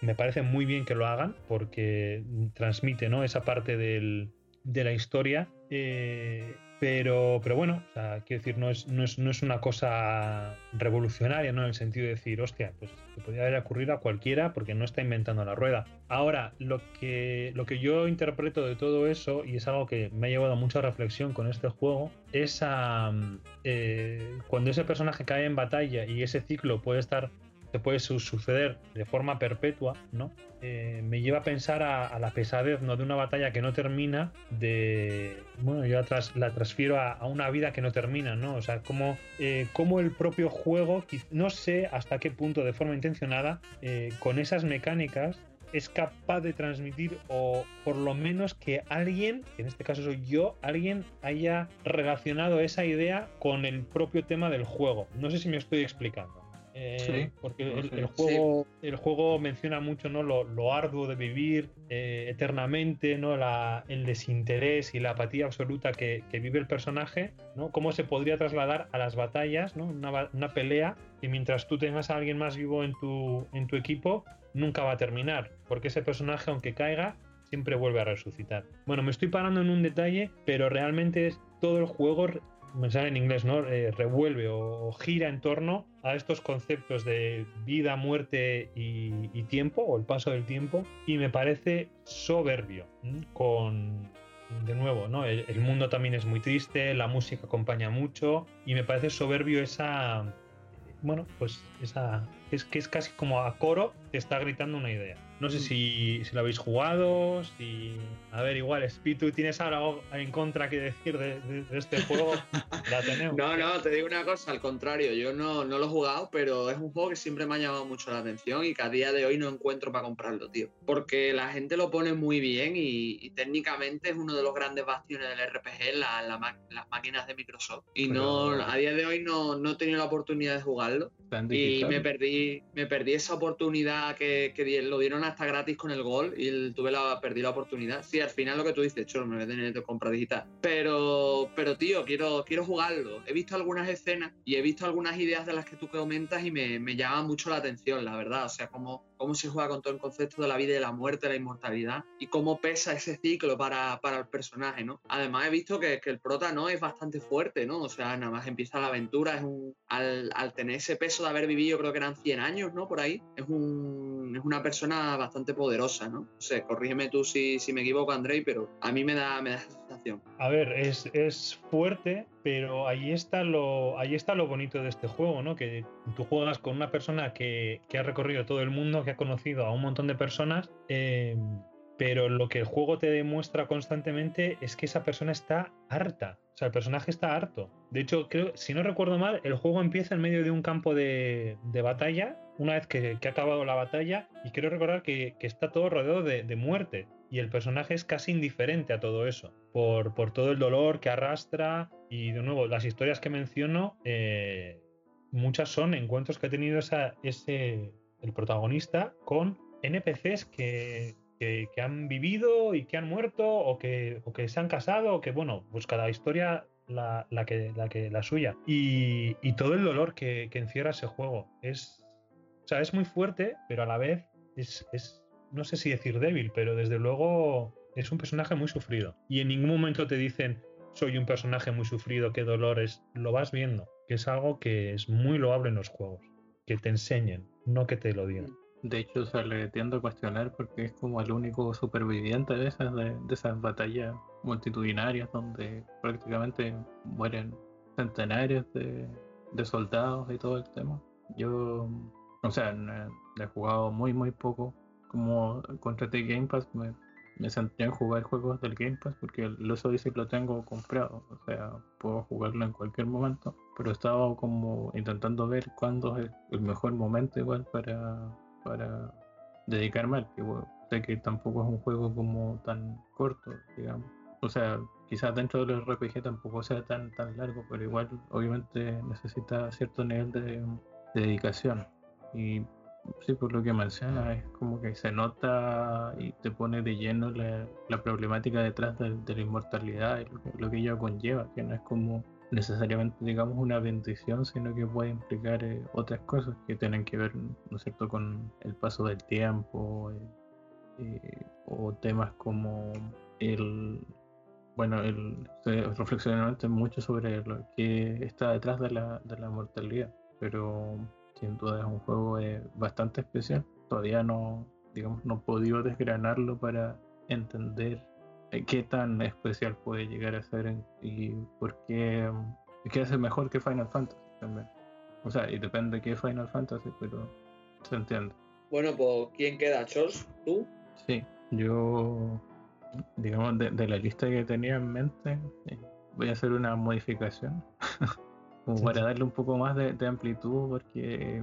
me parece muy bien que lo hagan, porque transmite ¿no? esa parte de la historia. Eh, pero, pero bueno, quiero decir, no es, no, es, no es una cosa revolucionaria, ¿no? En el sentido de decir, hostia, pues podría haber ocurrido a cualquiera porque no está inventando la rueda. Ahora, lo que, lo que yo interpreto de todo eso, y es algo que me ha llevado a mucha reflexión con este juego, es a, eh, cuando ese personaje cae en batalla y ese ciclo puede estar se puede su suceder de forma perpetua, ¿no? Eh, me lleva a pensar a, a, la pesadez ¿no? de una batalla que no termina, de, bueno, yo la, la transfiero a, a, una vida que no termina, ¿no? O sea, como, eh, como el propio juego, no sé hasta qué punto de forma intencionada, eh, con esas mecánicas, es capaz de transmitir o por lo menos que alguien, en este caso soy yo, alguien haya relacionado esa idea con el propio tema del juego. No sé si me estoy explicando. Eh, sí, porque el, el, juego, sí. el juego menciona mucho ¿no? lo, lo arduo de vivir eh, eternamente, ¿no? La, el desinterés y la apatía absoluta que, que, vive el personaje, ¿no? cómo se podría trasladar a las batallas, ¿no? una, una, pelea y mientras tú tengas a alguien más vivo en tu, en tu equipo, nunca va a terminar, porque ese personaje, aunque caiga, siempre vuelve a resucitar. Bueno, me estoy parando en un detalle, pero realmente es todo el juego me sale en inglés, ¿no? Eh, revuelve o, o, gira en torno a estos conceptos de vida, muerte y, tiempo, o el paso del tiempo, y me parece soberbio, con, de nuevo, ¿no? El, el, mundo también es muy triste, la música acompaña mucho, y me parece soberbio esa, bueno, pues esa, es que es casi como a coro, te está gritando una idea. No sé si, si, lo habéis jugado, si... A ver, igual, Spitu, ¿tienes algo en contra que decir de, de, de este juego? La tenemos. No, no, te digo una cosa, al contrario, yo no, no, lo he jugado, pero es un juego que siempre me ha llamado mucho la atención y que a día de hoy no encuentro para comprarlo, tío. Porque la gente lo pone muy bien y, y técnicamente es uno de los grandes bastiones del RPG, la, la, las máquinas de Microsoft. Y pero... no, a día de hoy no, no he tenido la oportunidad de jugarlo. Y me perdí, me perdí esa oportunidad que, que lo dieron hasta gratis con el gol y tuve la, perdí la oportunidad. Sí, al final lo que tú dices, cholo, me voy a tener que comprar digital. Pero, pero tío, quiero, quiero jugarlo. He visto algunas escenas y he visto algunas ideas de las que tú comentas y me, me llama mucho la atención, la verdad. O sea, cómo, cómo se juega con todo el concepto de la vida y de la muerte, de la inmortalidad y cómo pesa ese ciclo para, para el personaje, ¿no? Además he visto que, que, el prota no es bastante fuerte, ¿no? O sea, nada más empieza la aventura, es un, al, al tener ese peso de haber vivido, creo que eran 100 años, ¿no? Por ahí, es, un, es una persona bastante poderosa, ¿no? No sé, corrígeme tú si, si me equivoco, Andrei, pero a mí me da, me da esa sensación. A ver, es, es fuerte, pero ahí está lo ahí está lo bonito de este juego, ¿no? Que tú juegas con una persona que, que ha recorrido todo el mundo, que ha conocido a un montón de personas, eh, pero lo que el juego te demuestra constantemente es que esa persona está harta. O sea, el personaje está harto. De hecho, creo, si no recuerdo mal, el juego empieza en medio de un campo de, de batalla, una vez que, ha acabado la batalla, y quiero recordar que, que está todo rodeado de, de, muerte. Y el personaje es casi indiferente a todo eso, por, por todo el dolor que arrastra Y de nuevo, las historias que menciono, eh, muchas son encuentros que ha tenido esa, ese, el protagonista con NPCs que, que, han vivido y que han muerto o que, o que se han casado, o que bueno, pues cada historia la, la que, la, que, la suya. Y, y todo el dolor que, que encierra ese juego. Es, o sea, es muy fuerte, pero a la vez es, es, no sé si decir débil, pero desde luego es un personaje muy sufrido. Y en ningún momento te dicen, soy un personaje muy sufrido, qué dolores. Lo vas viendo, que es algo que es muy loable en los juegos. Que te enseñen, no que te lo digan. De hecho, se le tiendo a cuestionar porque es como el único superviviente de esas, de, esas batallas multitudinarias donde prácticamente mueren centenares de, de soldados y todo el tema. Yo, o sea, he jugado muy, muy poco. Como contraté Game Pass, me, me senté a jugar juegos del Game Pass porque el Los Odyssey lo tengo comprado. O sea, puedo jugarlo en cualquier momento. Pero he estado como intentando ver cuándo es el mejor momento igual para, para dedicarme al que que tampoco es un juego como tan corto, digamos. O sea, quizás dentro de los RPG tampoco sea tan, tan largo, pero igual obviamente necesita cierto nivel de, de dedicación. Y sí, por lo que menciona, es como que se nota y te pone de lleno la, la problemática detrás de, de la inmortalidad y lo, que- lo que ello conlleva, que no es como necesariamente, digamos, una bendición, sino que puede implicar eh, otras cosas que tienen que ver, ¿no es con el paso del tiempo eh, eh, o temas como el bueno, el, se mucho sobre lo que está detrás de la, de la mortalidad, pero sin duda es un juego bastante especial. Todavía no, digamos, no he podido desgranarlo para entender qué tan especial puede llegar a ser en- y por qué, qué hace mejor que Final Fantasy también. O sea, y depende de qué Final Fantasy, pero se entiende. Bueno, pues ¿quién queda? ¿Chos? ¿Tú? Sí, yo, digamos, de, de la lista que tenía en mente, eh, voy a hacer una modificación, como Sí, para sí. darle un poco más de, de amplitud, porque eh,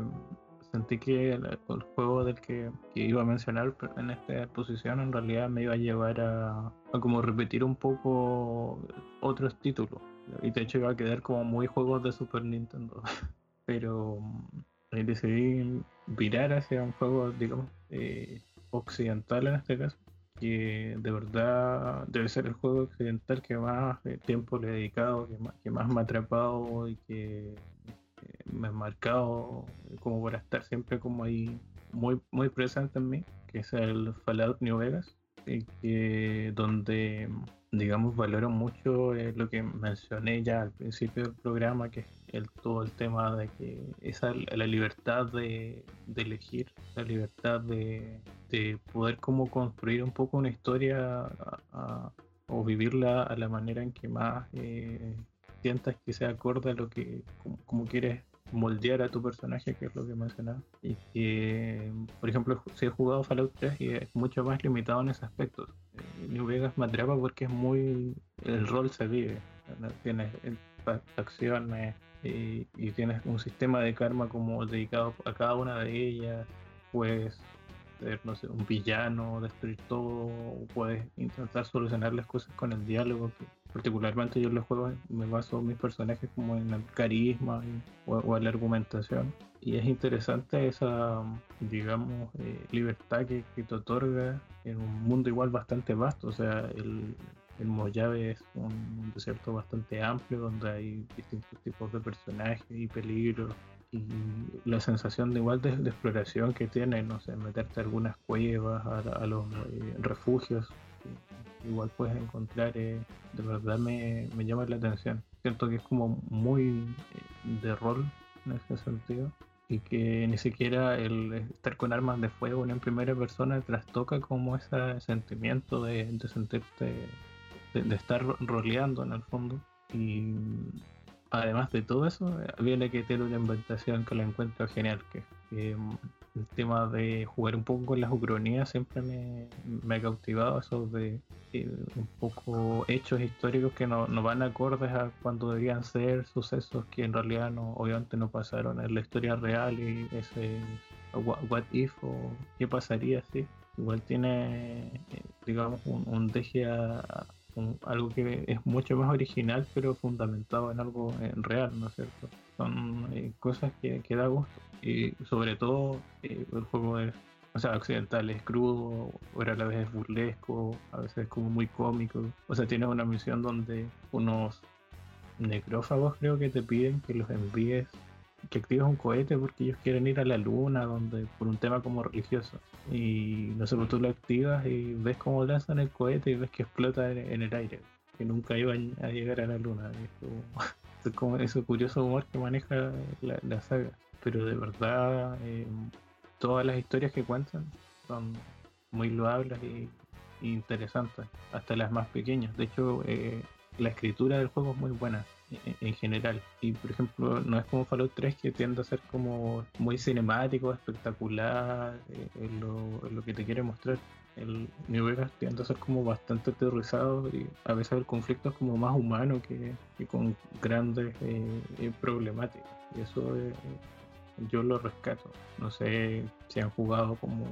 sentí que el, el juego del que, iba a mencionar en esta posición en realidad me iba a llevar a, como repetir un poco otros títulos, y de hecho iba a quedar como muy juegos de Super Nintendo, pero mm, decidí virar hacia un juego, digamos, eh, occidental en este caso, que de verdad debe ser el juego occidental que más eh, tiempo le he dedicado, que más, que más me ha atrapado y que me ha marcado como para estar siempre como ahí muy, muy presente en mí, que es el Fallout New Vegas, y que donde digamos valoro mucho eh, lo que mencioné ya al principio del programa, que es el, todo el tema de que esa la libertad de, de elegir, la libertad de, de poder como construir un poco una historia a- o vivirla a la manera en que más eh, sientas que sea acorde a lo que como, como quieres moldear a tu personaje, que es lo que mencionaba. Y que, por ejemplo, si he jugado Fallout 3 y es mucho más limitado en ese aspecto. Eh, New Vegas me porque es muy. El rol se vive. Tienes eh, facciones y, tienes un sistema de karma como dedicado a cada una de ellas. Puedes ser, no sé, un villano, destruir todo, puedes intentar solucionar las cosas con el diálogo. Particularmente yo en los juegos me baso mis personajes como en el carisma y- o, en la argumentación. Y es interesante esa, digamos, eh, libertad que, te otorga en un mundo igual bastante vasto. O sea, el, el Mojave es un desierto bastante amplio donde hay distintos tipos de personajes y peligros. Y la sensación de igual de, exploración que tiene, no sé, meterte a algunas cuevas, a, los eh, refugios, igual puedes encontrar, eh, de verdad me, me llama la atención. Siento que es como muy eh, de rol en ese sentido y que ni siquiera el estar con armas de fuego en primera persona trastoca como ese sentimiento de, de sentirte, de, de estar ro- roleando en el fondo. Y además de todo eso, eh, viene que tiene una inventación que la encuentro genial, que, el tema de jugar un poco con las ucronías siempre me, me ha cautivado, eso de eh, un poco hechos históricos que no, no van acordes a cuando deberían ser sucesos que en realidad no, obviamente no pasaron en la historia real y ese what, what if o qué pasaría si igual tiene eh, digamos un, un deje a, un- algo que es mucho más original, pero fundamentado en algo eh, real, ¿no es cierto? Son eh, cosas que, da gusto. Y sobre todo, eh, el juego es, o sea, occidental es crudo, o a la vez es burlesco, a veces es como muy cómico. O sea, tienes una misión donde unos necrófagos creo que te piden que los envíes que actives un cohete porque ellos quieren ir a la luna donde por un tema como religioso y no sé pues tú lo activas y ves cómo lanzan el cohete y ves que explota en, el aire que nunca iban a llegar a la luna ese curioso humor que maneja la, saga pero de verdad eh, todas las historias que cuentan son muy loables y, interesantes hasta las más pequeñas de hecho eh, la escritura del juego es muy buena en, en general. Y por ejemplo, no es como Fallout 3 que tiende a ser como muy cinemático, espectacular, eh, en, lo, en lo que te quiere mostrar. El New Vegas tiende a ser como bastante aterrizado y a veces el conflicto es como más humano que, con grandes eh, eh, problemáticas. Y eso eh, yo lo rescato. No sé si han jugado como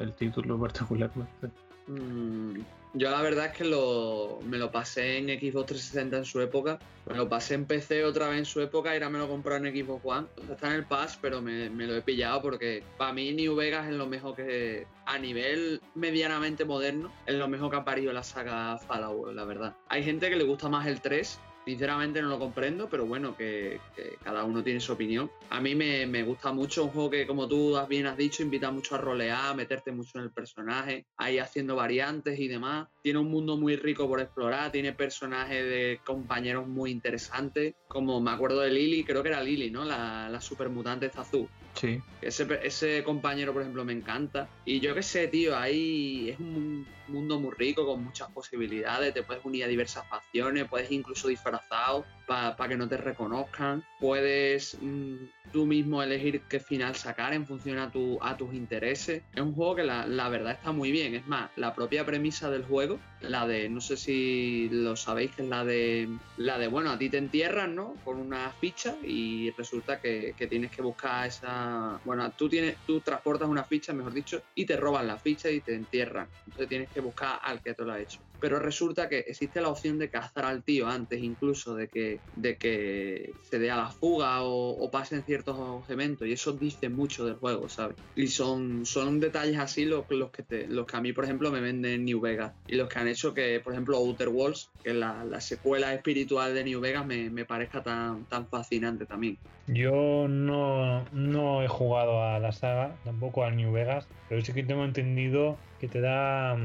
el título particularmente. Mm, yo la verdad es que lo, me lo pasé en Xbox 360 en su época, me lo pasé en PC otra vez en su época y ahora me lo compré en Xbox One. Está en el Pass, pero me, lo he pillado porque para mí New Vegas es lo mejor que, a nivel medianamente moderno, es lo mejor que ha parido la saga Fallout, la verdad. Hay gente que le gusta más el 3. Sinceramente no lo comprendo, pero bueno, que, cada uno tiene su opinión. A mí me, me gusta mucho un juego que, como tú bien has dicho, invita mucho a rolear, a meterte mucho en el personaje, ahí haciendo variantes y demás. Tiene un mundo muy rico por explorar, tiene personajes de compañeros muy interesantes, como me acuerdo de Lily, creo que era Lily, ¿no? La, la supermutante azul. Sí. Ese, ese compañero, por ejemplo, me encanta. Y yo qué sé, tío, ahí es un mundo muy rico, con muchas posibilidades. Te puedes unir a diversas facciones, puedes incluso disfrazado para que no te reconozcan. Puedes mm, tú mismo elegir qué final sacar en función a, tu, a tus intereses. Es un juego que la, la, verdad está muy bien. Es más, la propia premisa del juego, la de, no sé si lo sabéis, que es la de, la de bueno, a ti te entierran, ¿no? Con una ficha y resulta que, que tienes que buscar esa... Bueno, tú, tienes, tú transportas una ficha, mejor dicho, y te roban la ficha y te entierran. Entonces tienes que buscar al que te lo ha hecho. Pero resulta que existe la opción de cazar al tío antes incluso de que, de que se dé a la fuga o, pasen ciertos eventos. Y eso dice mucho del juego, ¿sabes? Y son, son detalles así los, los, que te, los que a mí, por ejemplo, me venden New Vegas. Y los que han hecho que, por ejemplo, Outer Worlds, que la, la secuela espiritual de New Vegas, me, me, parezca tan, tan fascinante también. Yo no, no he jugado a la saga, tampoco al New Vegas, pero sí que tengo entendido que te da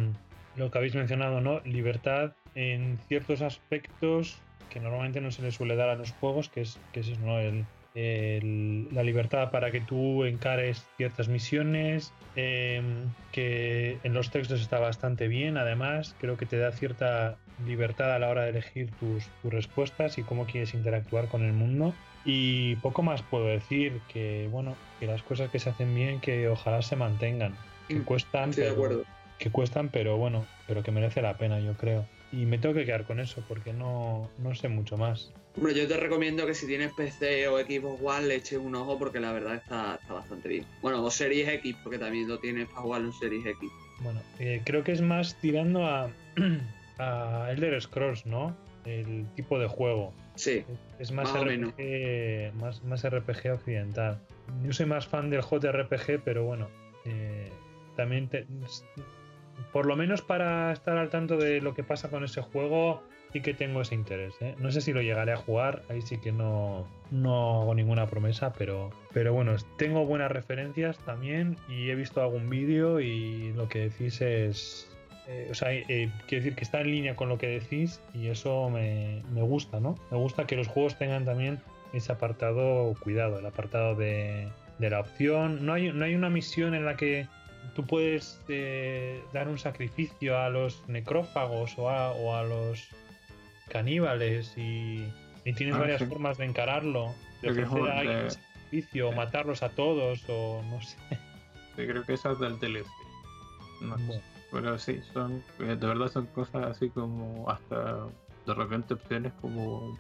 lo que habéis mencionado, ¿no? Libertad en ciertos aspectos que normalmente no se le suele dar a los juegos, que es, que es ¿no? el, el, la libertad para que tú encares ciertas misiones, eh, que en los textos está bastante bien, además, creo que te da cierta libertad a la hora de elegir tus, tus respuestas y cómo quieres interactuar con el mundo. Y poco más puedo decir que, bueno, que las cosas que se hacen bien, que ojalá se mantengan, que cuestan. Estoy de acuerdo que cuestan, pero bueno, pero que merece la pena, yo creo. Y me tengo que quedar con eso porque no, no sé mucho más. Hombre, yo te recomiendo que si tienes PC o Xbox One le eches un ojo porque la verdad está, está bastante bien. Bueno, o Series X, porque también lo tienes para jugar en Series X. Bueno, eh, creo que es más tirando a, a Elder Scrolls, ¿no? El tipo de juego. Sí. Es más, más RPG, más, más RPG occidental. Yo soy más fan del JRPG, pero bueno, eh, también te, por lo menos para estar al tanto de lo que pasa con ese juego, sí que tengo ese interés. ¿eh? No sé si lo llegaré a jugar, ahí sí que no, no hago ninguna promesa, pero, pero bueno, tengo buenas referencias también y he visto algún vídeo y lo que decís es... Eh, o sea, eh, quiero decir que está en línea con lo que decís y eso me, me, gusta, ¿no? Me gusta que los juegos tengan también ese apartado, cuidado, el apartado de, de la opción. No hay, no hay una misión en la que tú puedes eh, dar un sacrificio a los necrófagos o a, o a los caníbales y, y tienes ah, varias sí. formas de encararlo, de ofrecer a alguien un sacrificio o matarlos a todos o no sé. Creo que esa es del DLC. No bueno. Pero sí, son, de verdad son cosas así como hasta de repente opciones como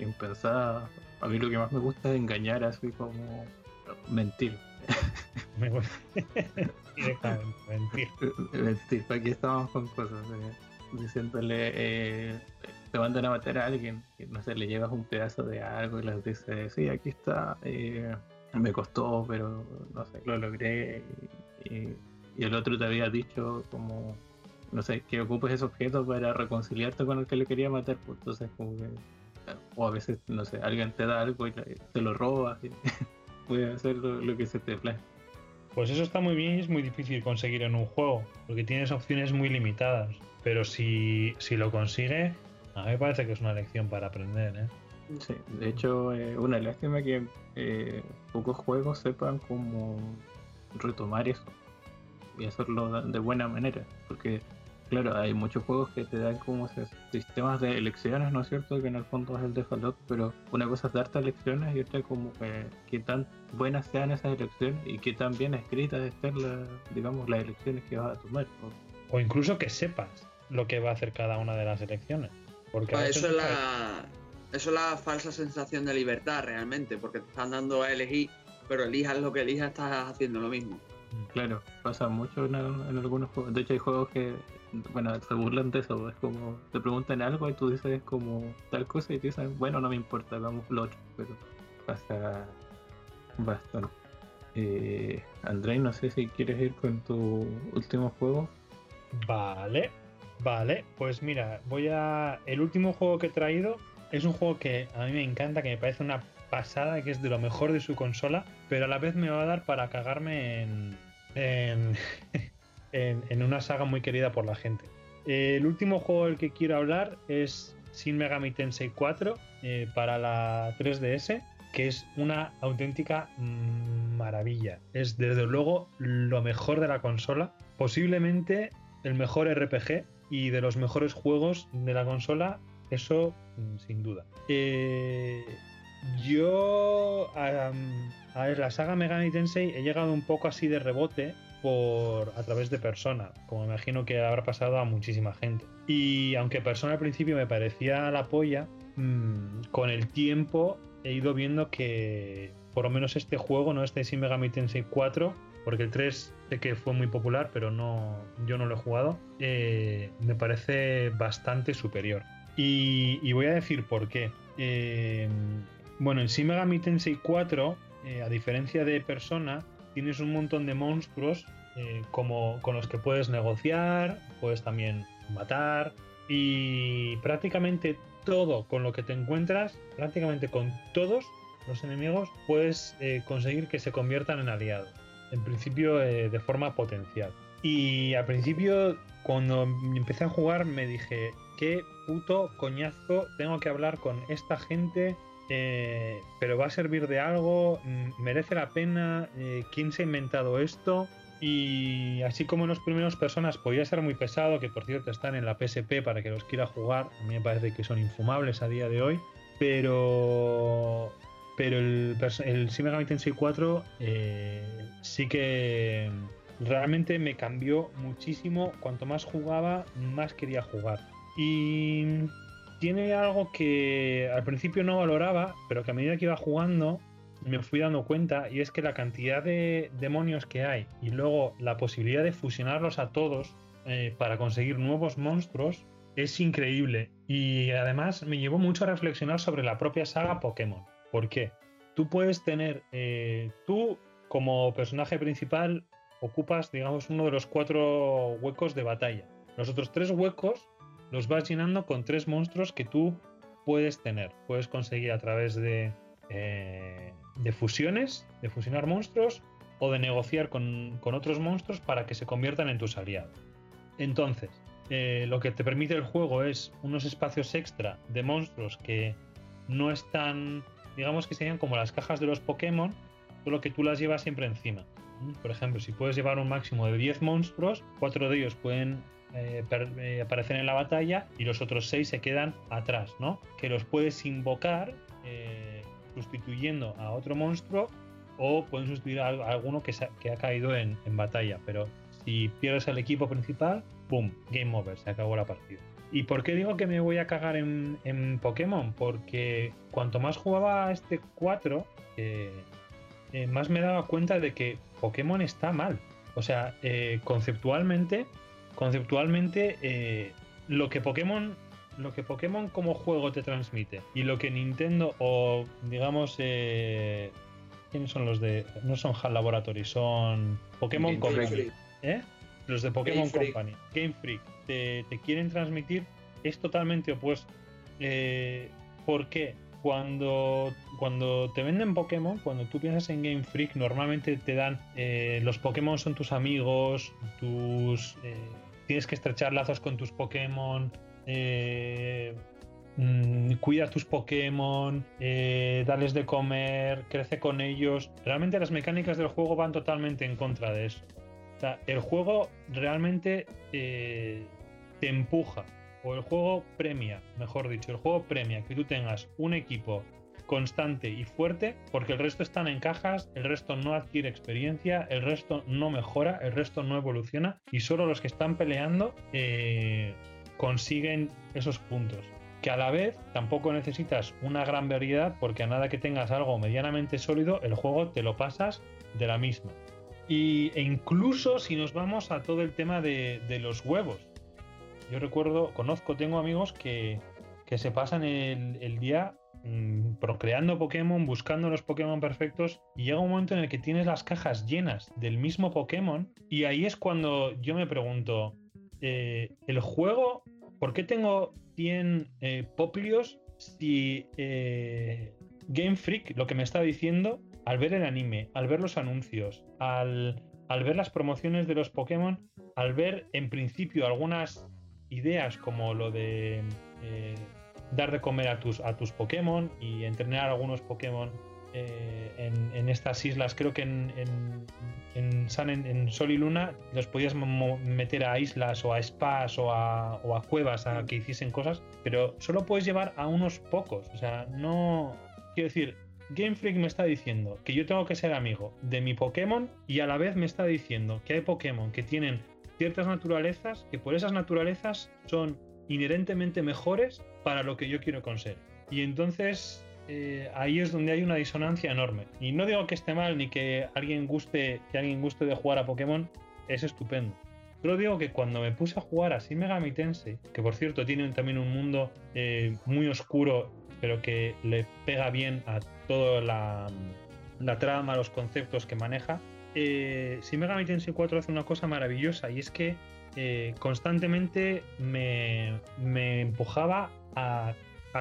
impensadas. A mí lo que más me gusta es engañar así como mentir. Directamente, mentir. aquí estamos con cosas. ¿eh? diciéndole, eh, te mandan a matar a alguien, no sé, le llevas un pedazo de algo y les dices, sí, aquí está, eh, me costó, pero no sé, lo logré. Y, y el otro te había dicho como, no sé, que ocupes ese objeto para reconciliarte con el que le quería matar, pues entonces como que, o a veces, no sé, alguien te da algo y te lo robas y puedes hacer lo, lo que se te plazca. Pues eso está muy bien y es muy difícil conseguir en un juego, porque tienes opciones muy limitadas. Pero si, si lo consigue, a mí me parece que es una lección para aprender, ¿eh? Sí, de hecho, eh, una lástima que eh, pocos juegos sepan cómo retomar eso y hacerlo de- de buena manera. Porque, claro, hay muchos juegos que te dan como sistemas de elecciones, ¿no es cierto? Que en el fondo es el de Fallout, pero una cosa es darte elecciones y otra como que, que tan buenas sean esas elecciones y que tan bien escritas estén, la- digamos, las elecciones que vas a tomar. ¿no? O incluso que sepas lo que va a hacer cada una de las elecciones. Porque Pues eso, es la, eso es la falsa sensación de libertad realmente, porque te están dando a elegir, pero elijas lo que elijas, estás haciendo lo mismo. Claro, pasa mucho en, en algunos juegos. De hecho, hay juegos que, bueno, se burlan de eso. Es como, te preguntan algo y tú dices como tal cosa y te dicen, bueno, no me importa, vamos lo otro. Pero pasa bastante. Eh, Andrei, no sé si quieres ir con tu último juego. Vale, vale. Pues mira, voy a. El último juego que he traído es un juego que a mí me encanta, que me parece una pasada, que es de lo mejor de su consola, pero a la vez me va a dar para cagarme en. en, en, una saga muy querida por la gente. El último juego del que quiero hablar es Shin Megami Tensei 4 eh, para la 3DS, que es una auténtica mm, maravilla. Es desde luego lo mejor de la consola, posiblemente el mejor RPG y de los mejores juegos de la consola, eso mm, sin duda. Eh, yo a, a ver, la saga Megami Tensei he llegado un poco así de rebote por a través de Persona, como imagino que habrá pasado a muchísima gente. Y aunque Persona al principio me parecía la polla, mm, con el tiempo he ido viendo que por lo menos este juego, no este Shin Megami Tensei 4, porque el 3 sé que fue muy popular, pero no, yo no lo he jugado, eh, me parece bastante superior. Y, y voy a decir por qué. Eh, bueno, en Shin Megami Tensei 4, eh, a diferencia de Persona, tienes un montón de monstruos eh, como, con los que puedes negociar, puedes también matar y prácticamente todo con lo que te encuentras, prácticamente con todos los enemigos, puedes eh, conseguir que se conviertan en aliados. En principio eh, de forma potencial. Y al principio, cuando empecé a jugar, me dije, qué puto coñazo tengo que hablar con esta gente eh, pero va a servir de algo, mm, merece la pena, eh, quién se ha inventado esto. Y así como en los primeros personas podía ser muy pesado, que por cierto están en la PSP para que los quiera jugar, a mí me parece que son infumables a día de hoy, pero pero el, el Shin Tensei 4 eh, sí que realmente me cambió muchísimo. Cuanto más jugaba, más quería jugar. Y tiene algo que al principio no valoraba, pero que a medida que iba jugando me fui dando cuenta, y es que la cantidad de demonios que hay y luego la posibilidad de fusionarlos a todos eh, para conseguir nuevos monstruos es increíble. Y además me llevó mucho a reflexionar sobre la propia saga Pokémon. ¿Por qué? Tú puedes tener, eh, tú como personaje principal ocupas, digamos, uno de los cuatro huecos de batalla. Los otros tres huecos los vas llenando con tres monstruos que tú puedes tener. Puedes conseguir a través de, eh, de fusiones, de fusionar monstruos o de negociar con, con otros monstruos para que se conviertan en tus aliados. Entonces, eh, lo que te permite el juego es unos espacios extra de monstruos que no están, digamos que serían como las cajas de los Pokémon, solo que tú las llevas siempre encima. Por ejemplo, si puedes llevar un máximo de 10 monstruos, cuatro de ellos pueden eh, eh, aparecer en la batalla y los otros 6 se quedan atrás, ¿no? Que los puedes invocar eh, sustituyendo a otro monstruo o pueden sustituir a, alguno que, ha- caído en, batalla, pero si pierdes al equipo principal, ¡pum! Game over, se acabó la partida. ¿Y por qué digo que me voy a cagar en, Pokémon? Porque cuanto más jugaba a este 4, eh, más me daba cuenta de que Pokémon está mal. O sea, conceptualmente, conceptualmente eh, lo que Pokémon lo que Pokémon como juego te transmite y lo que Nintendo o digamos eh, quiénes son los de no son HAL Laboratory son Pokémon Game Company Freak. ¿eh? los de Pokémon Game Freak. Company Game Freak te, te quieren transmitir es totalmente opuesto eh, ¿por qué? Cuando, cuando te venden Pokémon, cuando tú piensas en Game Freak, normalmente te dan eh, los Pokémon son tus amigos, tus tienes que estrechar lazos con tus Pokémon, eh, mm, cuida tus Pokémon, eh, dales de comer, crece con ellos. Realmente las mecánicas del juego van totalmente en contra de eso. O sea, el juego realmente eh, te empuja, o el juego premia, mejor dicho, el juego premia que tú tengas un equipo constante y fuerte, porque el resto están en cajas, el resto no adquiere experiencia, el resto no mejora, el resto no evoluciona, y solo los que están peleando eh, consiguen esos puntos. Que a la vez tampoco necesitas una gran variedad, porque a nada que tengas algo medianamente sólido, el juego te lo pasas de la misma. Y, e incluso si nos vamos a todo el tema de, los huevos. Yo recuerdo, conozco, tengo amigos que, que se pasan el día mm, procreando Pokémon, buscando los Pokémon perfectos, y llega un momento en el que tienes las cajas llenas del mismo Pokémon, y ahí es cuando yo me pregunto, eh, ¿el juego, por qué tengo 100 eh, Poplios si eh, Game Freak lo que me está diciendo al ver el anime, al ver los anuncios, al, al ver las promociones de los Pokémon, al ver en principio algunas ideas como lo de eh, dar de comer a tus, a tus Pokémon y entrenar algunos Pokémon eh, en, en estas islas, creo que en, en, en, en- Sol y Luna los podías meter a islas o a spas o a, o a cuevas a que hiciesen cosas, pero solo puedes llevar a unos pocos, o sea, no... Quiero decir, Game Freak me está diciendo que yo tengo que ser amigo de mi Pokémon y a la vez me está diciendo que hay Pokémon que tienen ciertas naturalezas que por esas naturalezas son inherentemente mejores para lo que yo quiero conseguir. Y entonces eh, ahí es donde hay una disonancia enorme. Y no digo que esté mal ni que alguien guste, que alguien guste de jugar a Pokémon, es estupendo. Solo digo que cuando me puse a jugar a Shin Megami Tensei, que por cierto tiene también un mundo eh, muy oscuro, pero que le pega bien a toda la, trama, los conceptos que maneja, eh, Shin Megami Tensei 4 hace una cosa maravillosa y es que eh, constantemente me, me empujaba a,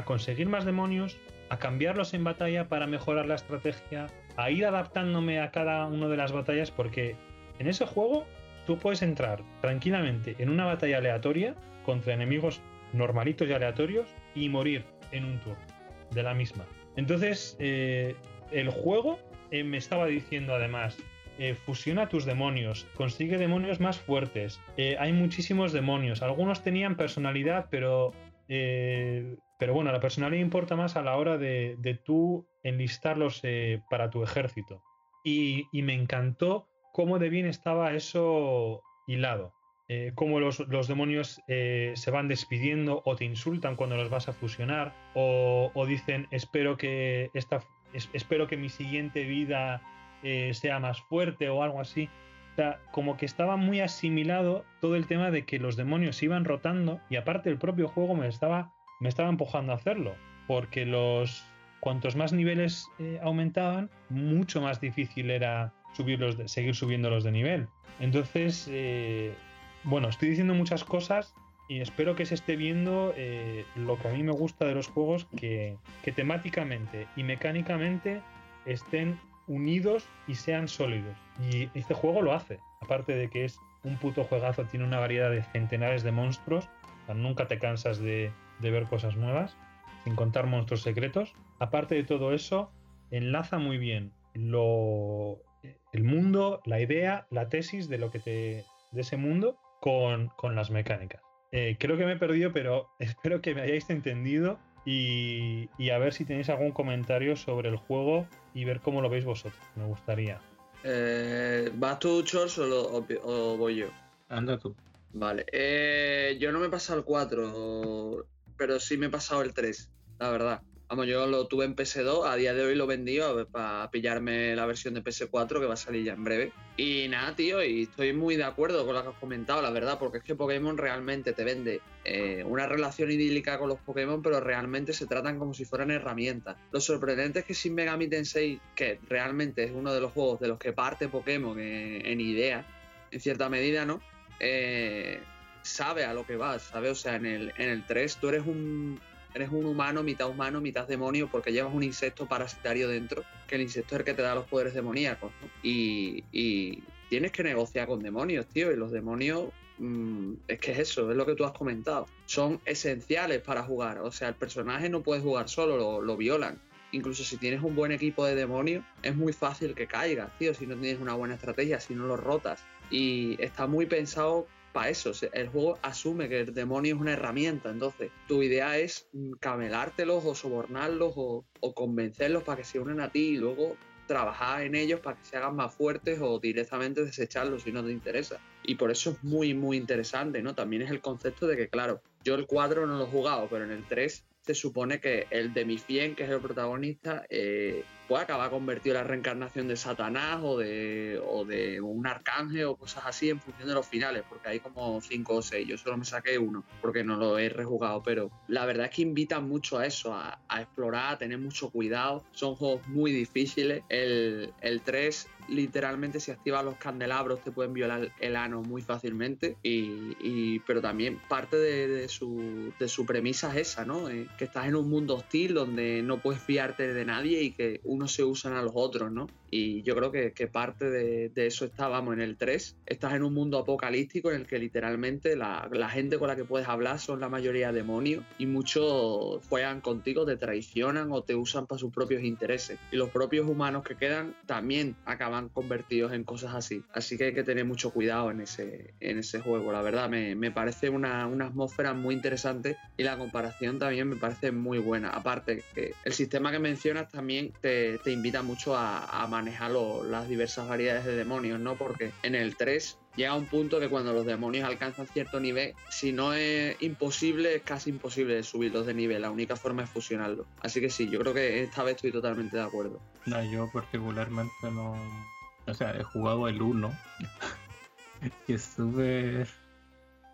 conseguir más demonios, a cambiarlos en batalla para mejorar la estrategia, a ir adaptándome a cada una de las batallas porque en ese juego tú puedes entrar tranquilamente en una batalla aleatoria contra enemigos normalitos y aleatorios y morir en un turno de la misma. Entonces, eh, el juego eh, me estaba diciendo además, eh, fusiona tus demonios, consigue demonios más fuertes. Hay muchísimos demonios. Algunos tenían personalidad, pero, eh, pero bueno, la personalidad importa más a la hora de, de tú enlistarlos eh, para tu ejército. Y, y me encantó cómo de bien estaba eso hilado. Eh, cómo los, los demonios se van despidiendo o te insultan cuando los vas a fusionar o, o dicen espero que esta es- espero que mi siguiente vida sea más fuerte o algo así. O sea, como que estaba muy asimilado todo el tema de que los demonios iban rotando y aparte el propio juego me estaba, me estaba empujando a hacerlo. Porque los cuantos más niveles eh, aumentaban, mucho más difícil era subirlos de- seguir subiéndolos de nivel. Entonces, eh, bueno, estoy diciendo muchas cosas y espero que se esté viendo eh, lo que a mí me gusta de los juegos, que, que temáticamente y mecánicamente estén unidos y sean sólidos. Y este juego lo hace. Aparte de que es un puto juegazo, tiene una variedad de centenares de monstruos. o nunca te cansas de, de ver cosas nuevas, sin contar monstruos secretos. Aparte de todo eso, enlaza muy bien lo, el mundo, la idea, la tesis de lo que te. de ese mundo con, con las mecánicas. Eh, creo que me he perdido, pero espero que me hayáis entendido y, y a ver si tenéis algún comentario sobre el juego y ver cómo lo veis vosotros. Me gustaría. Eh, ¿Vas tú, Chors, o, lo- o voy yo? Anda tú. Vale. Eh, yo no me he pasado el 4, pero sí me he pasado el 3, la verdad. Vamos, yo lo tuve en PS2, a día de hoy lo vendí para pillarme la versión de PS4 que va a salir ya en breve. Y nada, tío, y estoy muy de acuerdo con lo que has comentado, la verdad, porque es que Pokémon realmente te vende eh, una relación idílica con los Pokémon, pero realmente se tratan como si fueran herramientas. Lo sorprendente es que Shin Megami Tensei, que realmente es uno de los juegos de los que parte Pokémon en, en idea, en cierta medida, ¿no? Eh, sabe a lo que vas, ¿sabes? O sea, en el, en el 3 tú eres un, eres un humano, mitad humano, mitad demonio, porque llevas un insecto parasitario dentro, que el insecto es el que te da los poderes demoníacos, ¿no? y, tienes que negociar con demonios, tío, y los demonios, mmm, es que es eso, es lo que tú has comentado, son esenciales para jugar, o sea, el personaje no puede jugar solo, lo, lo violan. Incluso si tienes un buen equipo de demonios, es muy fácil que caigas, tío, si no tienes una buena estrategia, si no lo rotas. Y está muy pensado para eso. El juego asume que el demonio es una herramienta. Entonces, tu idea es camelártelos o sobornarlos o, convencerlos para que se unan a ti y luego trabajar en ellos para que se hagan más fuertes o directamente desecharlos si no te interesa. Y por eso es muy, muy interesante, ¿no? También es el concepto de que, claro, yo el 4 no lo he jugado, pero en el 3 se supone que el Demifien, que es el protagonista, eh, puede acabar convertido en la reencarnación de Satanás o de, o de un arcángel o cosas así en función de los finales, porque hay como cinco o seis. Yo solo me saqué uno porque no lo he rejugado, pero la verdad es que invitan mucho a eso, a, a explorar, a tener mucho cuidado. Son juegos muy difíciles. El, el 3 literalmente si activas los candelabros te pueden violar el ano muy fácilmente y, pero también parte de, de, su, de, su, premisa es esa, ¿no? Eh, que estás en un mundo hostil donde no puedes fiarte de nadie y que unos se usan a los otros, ¿no? Y yo creo que, que parte de, de, eso está, vamos, en el 3. Estás en un mundo apocalíptico en el que literalmente la, la, gente con la que puedes hablar son la mayoría demonios y muchos juegan contigo, te traicionan o te usan para sus propios intereses. Y los propios humanos que quedan también acaban convertidos en cosas así. Así que hay que tener mucho cuidado en ese, en ese juego. La verdad, me, me parece una, una, atmósfera muy interesante y la comparación también me parece muy buena. Aparte, que el sistema que mencionas también te, te invita mucho a, a manejar lo, las diversas variedades de demonios, ¿no? Porque en el 3 llega un punto que cuando los demonios alcanzan cierto nivel, si no es imposible, es casi imposible subirlos de nivel. La única forma es fusionarlos. Así que sí, yo creo que esta vez estoy totalmente de acuerdo. No, yo particularmente no. O sea, he jugado el 1. y es súper.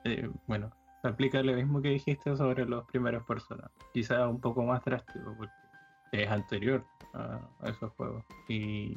Eh, bueno, se aplica lo mismo que dijiste sobre los primeros personas. Quizá un poco más drástico, porque es anterior a, esos juegos. Y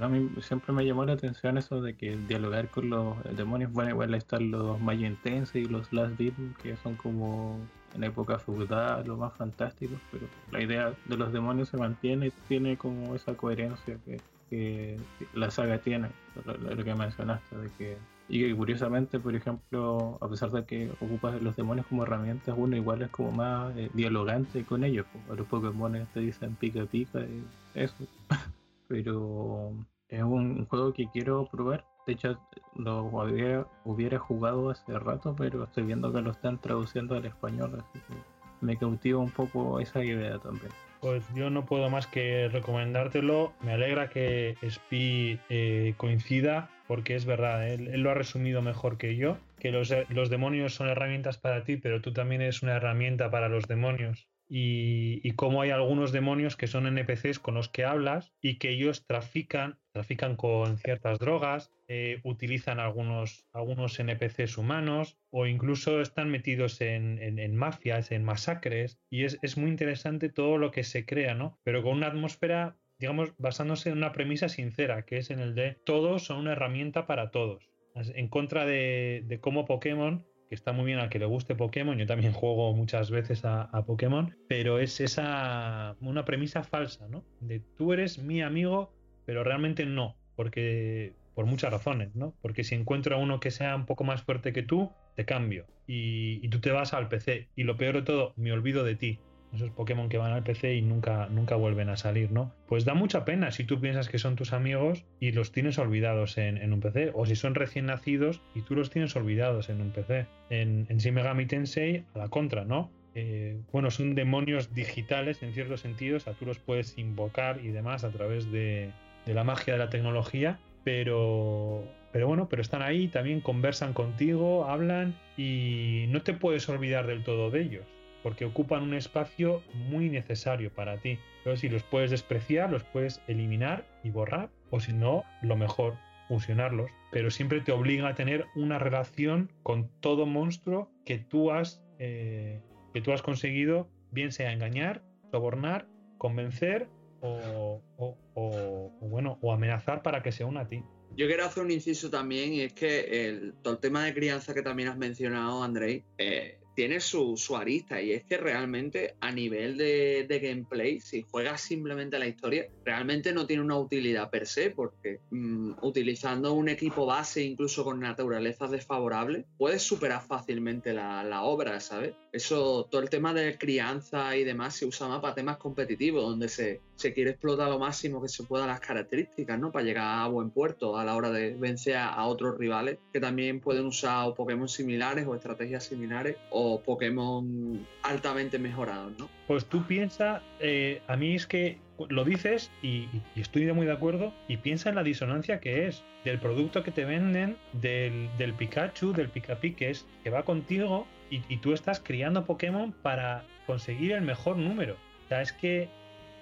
a mí siempre me llamó la atención eso de que dialogar con los demonios, bueno, igual están los Maya Intense y los Last Beat, que son como en época feudal, lo más fantásticos, pero la idea de los demonios se mantiene, tiene como esa coherencia que, que la saga tiene, lo, que mencionaste, de que y que curiosamente, por ejemplo, a pesar de que ocupas los demonios como herramientas, uno igual es como más eh, dialogante con ellos. Como los Pokémon te dicen pica pica y eso. Pero es un, un, juego que quiero probar. De hecho, lo hubiera, hubiera, jugado hace rato, pero estoy viendo que lo están traduciendo al español, así que me cautiva un poco esa idea también. Pues yo no puedo más que recomendártelo. Me alegra que Spi eh, coincida, porque es verdad, él, lo ha resumido mejor que yo, que los, los, demonios son herramientas para ti, pero tú también eres una herramienta para los demonios. Y, y cómo hay algunos demonios que son NPCs con los que hablas y que ellos trafican, trafican con ciertas drogas, eh, utilizan algunos, algunos NPCs humanos o incluso están metidos en, en, mafias, en masacres. Y es, es muy interesante todo lo que se crea, ¿no? Pero con una atmósfera digamos, basándose en una premisa sincera, que es en el de todos son una herramienta para todos. En contra de, de cómo Pokémon, que está muy bien al que le guste Pokémon, yo también juego muchas veces a, a, Pokémon, pero es esa una premisa falsa, ¿no? De tú eres mi amigo, pero realmente no, porque por muchas razones, ¿no? Porque si encuentro a uno que sea un poco más fuerte que tú, te cambio y, tú te vas al PC y lo peor de todo, me olvido de ti esos Pokémon que van al PC y nunca, nunca vuelven a salir, ¿no? Pues da mucha pena si tú piensas que son tus amigos y los tienes olvidados en, en un PC, o si son recién nacidos y tú los tienes olvidados en un PC. En, en Shin Megami Tensei, a la contra, ¿no? Eh, bueno, son demonios digitales en ciertos sentidos, o sea, tú los puedes invocar y demás a través de, de la magia de la tecnología, pero, pero bueno, pero están ahí, también conversan contigo, hablan y no te puedes olvidar del todo de ellos porque ocupan un espacio muy necesario para ti. Pero si los puedes despreciar, los puedes eliminar y borrar, o si no, lo mejor, fusionarlos. Pero siempre te obliga a tener una relación con todo monstruo que tú has, eh, que tú has conseguido, bien sea engañar, sobornar, convencer o, bueno, o amenazar para que se una a ti. Yo quiero hacer un inciso también y es que el, todo el tema de crianza que también has mencionado, Andrei, eh, tiene su, su arista y es que realmente a nivel de, de gameplay, si juegas simplemente la historia, realmente no tiene una utilidad per se porque mm, utilizando un equipo base incluso con naturalezas desfavorables, puedes superar fácilmente la, la obra, ¿sabes? Eso, todo el tema de crianza y demás se usa más para temas competitivos, donde se, se quiere explotar lo máximo que se pueda las características, ¿no? Para llegar a buen puerto a la hora de vencer a, otros rivales que también pueden usar o Pokémon similares o estrategias similares o Pokémon altamente mejorados, ¿no? Pues tú piensa, eh, a mí es que lo dices y, y estoy muy de acuerdo, y piensa en la disonancia que es del producto que te venden, del, del Pikachu, del Pikapi, que es que va contigo y, tú estás criando Pokémon para conseguir el mejor número. O sea, es que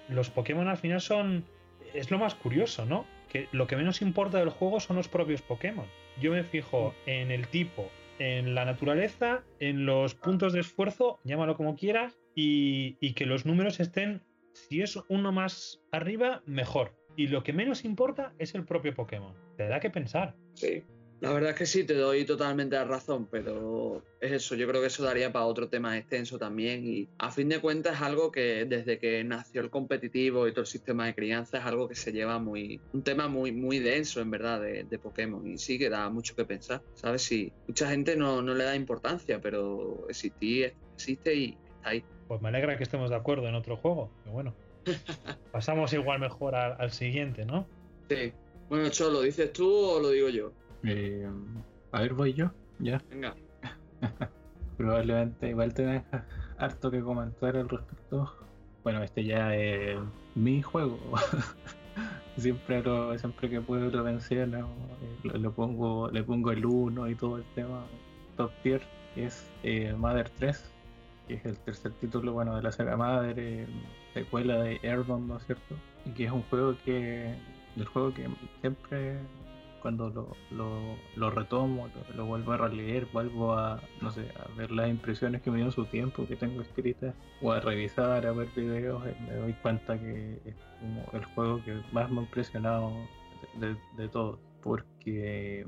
los Pokémon al final son. Es lo más curioso, ¿no? Que lo que menos importa del juego son los propios Pokémon. Yo me fijo en el tipo, en la naturaleza, en los puntos de esfuerzo, llámalo como quieras, y, y que los números estén, si es uno más arriba, mejor. Y lo que menos importa es el propio Pokémon. Te da que pensar. Sí. La verdad es que sí, te doy totalmente la razón, pero es eso, yo creo que eso daría para otro tema extenso también y a fin de cuentas es algo que desde que nació el competitivo y todo el sistema de crianza es algo que se lleva muy, un tema muy, muy denso en verdad de, de Pokémon y sí que da mucho que pensar, ¿sabes? Sí, mucha gente no, no le da importancia, pero existir, existe y está ahí. Pues me alegra que estemos de acuerdo en otro juego. Pero bueno, pasamos igual mejor al, al siguiente, ¿no? Sí. Bueno, Cho, ¿lo dices tú o lo digo yo? Eh, a ver, voy yo, ya. Venga. Probablemente igual te deja harto que comentar al respecto. Bueno, este ya es mi juego. siempre lo, siempre que puedo lo menciono, eh, lo, lo pongo, le pongo el 1 y todo el tema top tier, que es eh, Mother 3, que es el tercer título bueno de la saga Mother, secuela de Airborne, ¿no es cierto? Y que es un juego que, el juego que siempre cuando lo, lo, retomo, lo, vuelvo a releer, vuelvo a, no sé, a ver las impresiones que me dio su tiempo, que tengo escritas, o a revisar, a ver videos, eh, me doy cuenta que es como el juego que más me ha impresionado de, de, todos, porque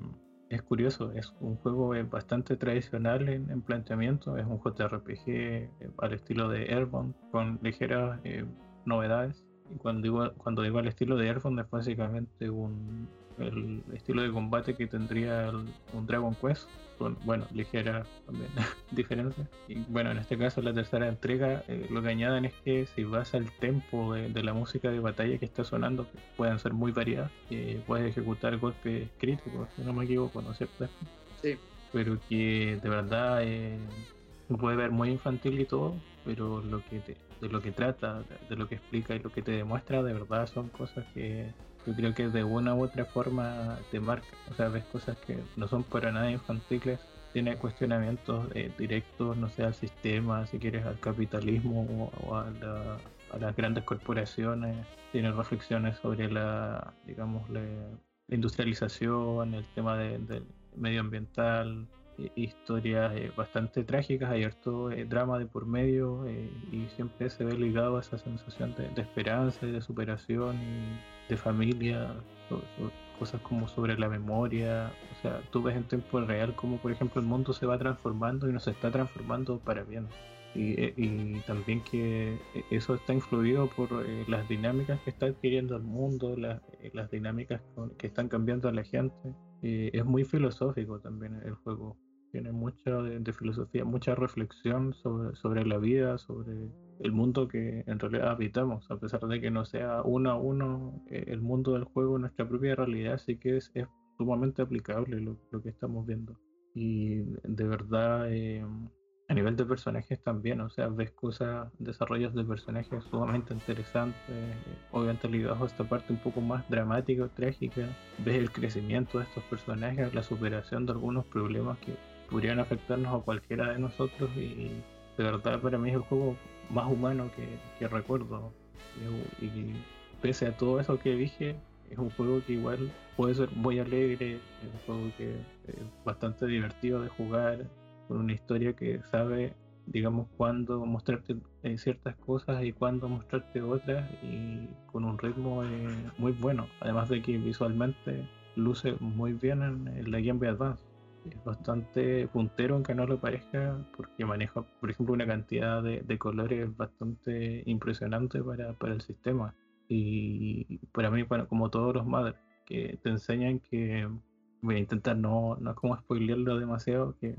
es curioso, es un juego bastante tradicional en, en planteamiento, es un JRPG eh, al estilo de Airborne, con ligeras eh, novedades. Y cuando digo, cuando digo al estilo de Airborne es básicamente un, el estilo de combate que tendría el, un Dragon Quest, con, bueno, ligera también diferencia. Y bueno, en este caso, la tercera entrega, eh, lo que añaden es que si vas al tempo de, de, la música de batalla que está sonando, que pueden ser muy variadas, eh, puedes ejecutar golpes críticos, si no me equivoco, ¿no es cierto? Sí. Pero que de verdad eh, puede ver muy infantil y todo, pero lo que te, de lo que trata, de lo que explica y lo que te demuestra, de verdad son cosas que yo creo que de una u otra forma te marca. O sea, ves cosas que no son para nada infantiles, tiene cuestionamientos eh, directos, no sé, al sistema, si quieres, al capitalismo o, a, la, a, las grandes corporaciones, tiene reflexiones sobre la, digamos, la, la industrialización, el tema de, del medioambiental, eh, historias eh, bastante trágicas, hay harto eh, drama de por medio y siempre se ve ligado a esa sensación de, esperanza y de superación y de familia, cosas como sobre la memoria, o sea, tú ves en tiempo real como por ejemplo el mundo se va transformando y nos está transformando para bien. Y, y, también que eso está influido por eh, las dinámicas que está adquiriendo el mundo, la, eh, las dinámicas que están cambiando a la gente. Eh, es muy filosófico también el juego, tiene mucha de, filosofía, mucha reflexión sobre, sobre la vida, sobre el mundo que en realidad habitamos, a pesar de que no sea uno a uno eh, el mundo del juego, nuestra propia realidad sí que es, sumamente aplicable lo, lo, que estamos viendo. Y de verdad, eh, a nivel de personajes también, o sea, ves cosas, desarrollos de personajes sumamente interesantes, obviamente ligados a esta parte un poco más dramática o trágica, ves el crecimiento de estos personajes, la superación de algunos problemas que podrían afectarnos a cualquiera de nosotros y, de verdad para mí es el juego más humano que, recuerdo. Y, y pese a todo eso que dije, es un juego que igual puede ser muy alegre, es un juego que es bastante divertido de jugar, con una historia que sabe, digamos, cuándo mostrarte eh, ciertas cosas y cuándo mostrarte otras, y con un ritmo eh, muy bueno, además de que visualmente luce muy bien en, en la Game Boy Advance. Es bastante puntero, aunque no lo parezca, porque maneja, por ejemplo, una cantidad de, de colores bastante impresionante para, para el sistema. Y para mí, bueno, como todos los madres, que te enseñan que voy a intentar no, no como spoilearlo demasiado, que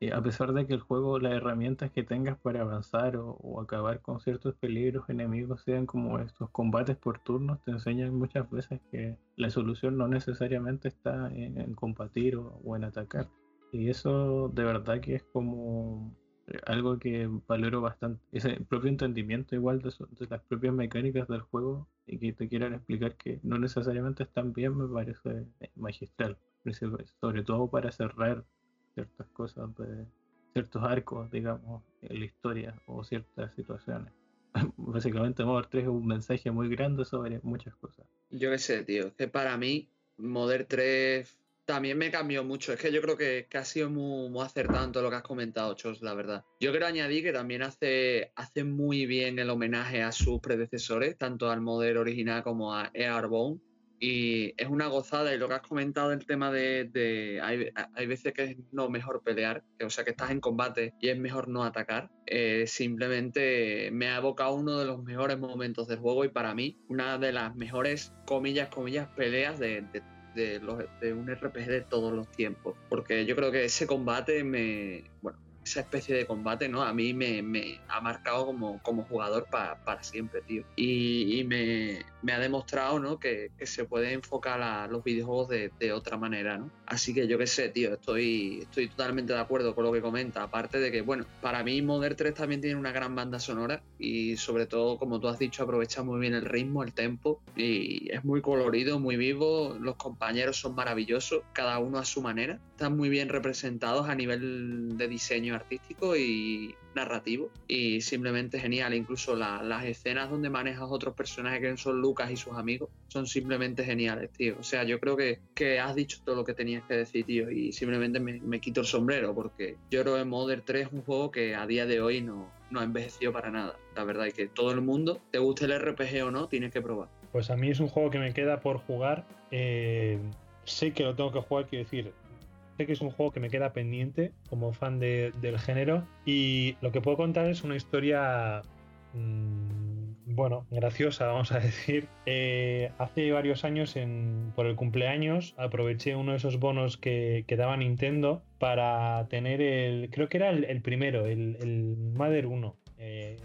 eh, a pesar de que el juego, las herramientas que tengas para avanzar o, acabar con ciertos peligros enemigos sean como estos combates por turnos, te enseñan muchas veces que la solución no necesariamente está en, combatir o, en atacar. Y eso de verdad que es como eh, algo que valoro bastante. Ese propio entendimiento igual de, de las propias mecánicas del juego y que te quieran explicar que no necesariamente están bien me parece eh, magistral. Sobre todo para cerrar ciertas cosas de ciertos arcos, digamos, en la historia o ciertas situaciones. Básicamente Modern 3 es un mensaje muy grande sobre muchas cosas. Yo qué sé, tío. Es que para mí, Modern 3 también me cambió mucho. Es que yo creo que, que ha sido muy, acertado en todo lo que has comentado, Chos, la verdad. Yo quiero añadir que también hace, hace muy bien el homenaje a sus predecesores, tanto al Modern original como a Airborne. Y es una gozada. Y lo que has comentado del tema de. de- hay, hay veces que es no mejor pelear, que, o sea, que estás en combate y es mejor no atacar. Eh, simplemente me ha evocado uno de los mejores momentos del juego y para mí, una de las mejores, comillas, comillas, peleas de, de- de los- de un RPG de todos los tiempos. Porque yo creo que ese combate me. Bueno, esa especie de combate, ¿no? A mí me, ha marcado como, jugador pa- para siempre, tío. Y, me, ha demostrado, ¿no? Que, se puede enfocar a los videojuegos de, de otra manera, ¿no? Así que yo qué sé, tío, estoy, estoy totalmente de acuerdo con lo que comenta. Aparte de que, bueno, para mí Modern 3 también tiene una gran banda sonora y sobre todo, como tú has dicho, aprovecha muy bien el ritmo, el tempo y es muy colorido, muy vivo. Los compañeros son maravillosos, cada uno a su manera. Están muy bien representados a nivel de diseño artístico y narrativo y simplemente genial. Incluso la- las escenas donde manejas otros personajes que son Lucas y sus amigos son simplemente geniales, tío. O sea, yo creo que, que has dicho todo lo que tenías que decir, tío, y simplemente me, me quito el sombrero porque yo creo que Modern 3 es un juego que a día de hoy no, no ha envejecido para nada. La verdad es que todo el mundo, te guste el RPG o no, tienes que probar. Pues a mí es un juego que me queda por jugar. eh, sé que lo tengo que jugar, quiero decir. Que es un juego que me queda pendiente como fan de- del género. Y lo que puedo contar es una historia. mm, bueno, graciosa, vamos a decir. Eh, hace varios años, por el cumpleaños, aproveché uno de esos bonos que, daba Nintendo para tener el. Creo que era el, el primero, el, el Mother 1. Eh,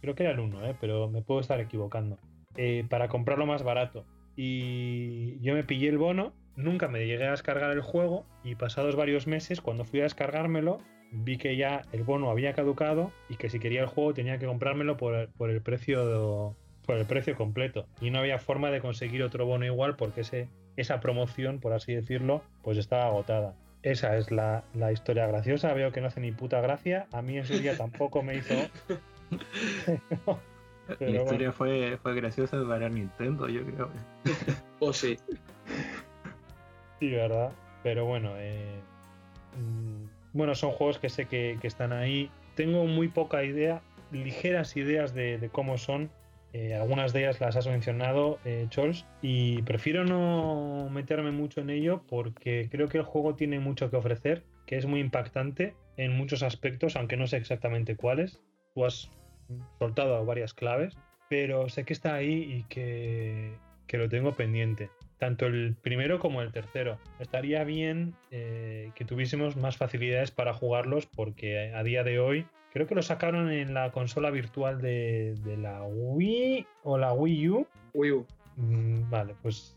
creo que era el 1, eh, pero me puedo estar equivocando eh, para comprarlo más barato. Y yo me pillé el bono, nunca me llegué a descargar el juego y pasados varios meses, cuando fui a descargármelo, vi que ya el bono había caducado y que si quería el juego tenía que comprármelo por, por el precio por el precio completo y no había forma de conseguir otro bono igual porque ese, esa promoción, por así decirlo, pues estaba agotada. Esa es la, la historia graciosa. Veo que no hace ni puta gracia. A mí ese día tampoco me hizo. Pero la bueno. historia fue, fue graciosa para Nintendo, yo creo. O sí. Sí, ¿verdad? Pero bueno, eh, mm, bueno, son juegos que sé que, están ahí. Tengo muy poca idea, ligeras ideas de, de cómo son. Eh, algunas de ellas las has mencionado, eh, Chols, y prefiero no meterme mucho en ello porque creo que el juego tiene mucho que ofrecer, que es muy impactante en muchos aspectos, aunque no sé exactamente cuáles. Tú has soltado varias claves, pero sé que está ahí y que, que lo tengo pendiente tanto el primero como el tercero. Estaría bien eh, que tuviésemos más facilidades para jugarlos porque a día de hoy creo que lo sacaron en la consola virtual de, de la Wii o la Wii U. Wii U. Mm, vale, pues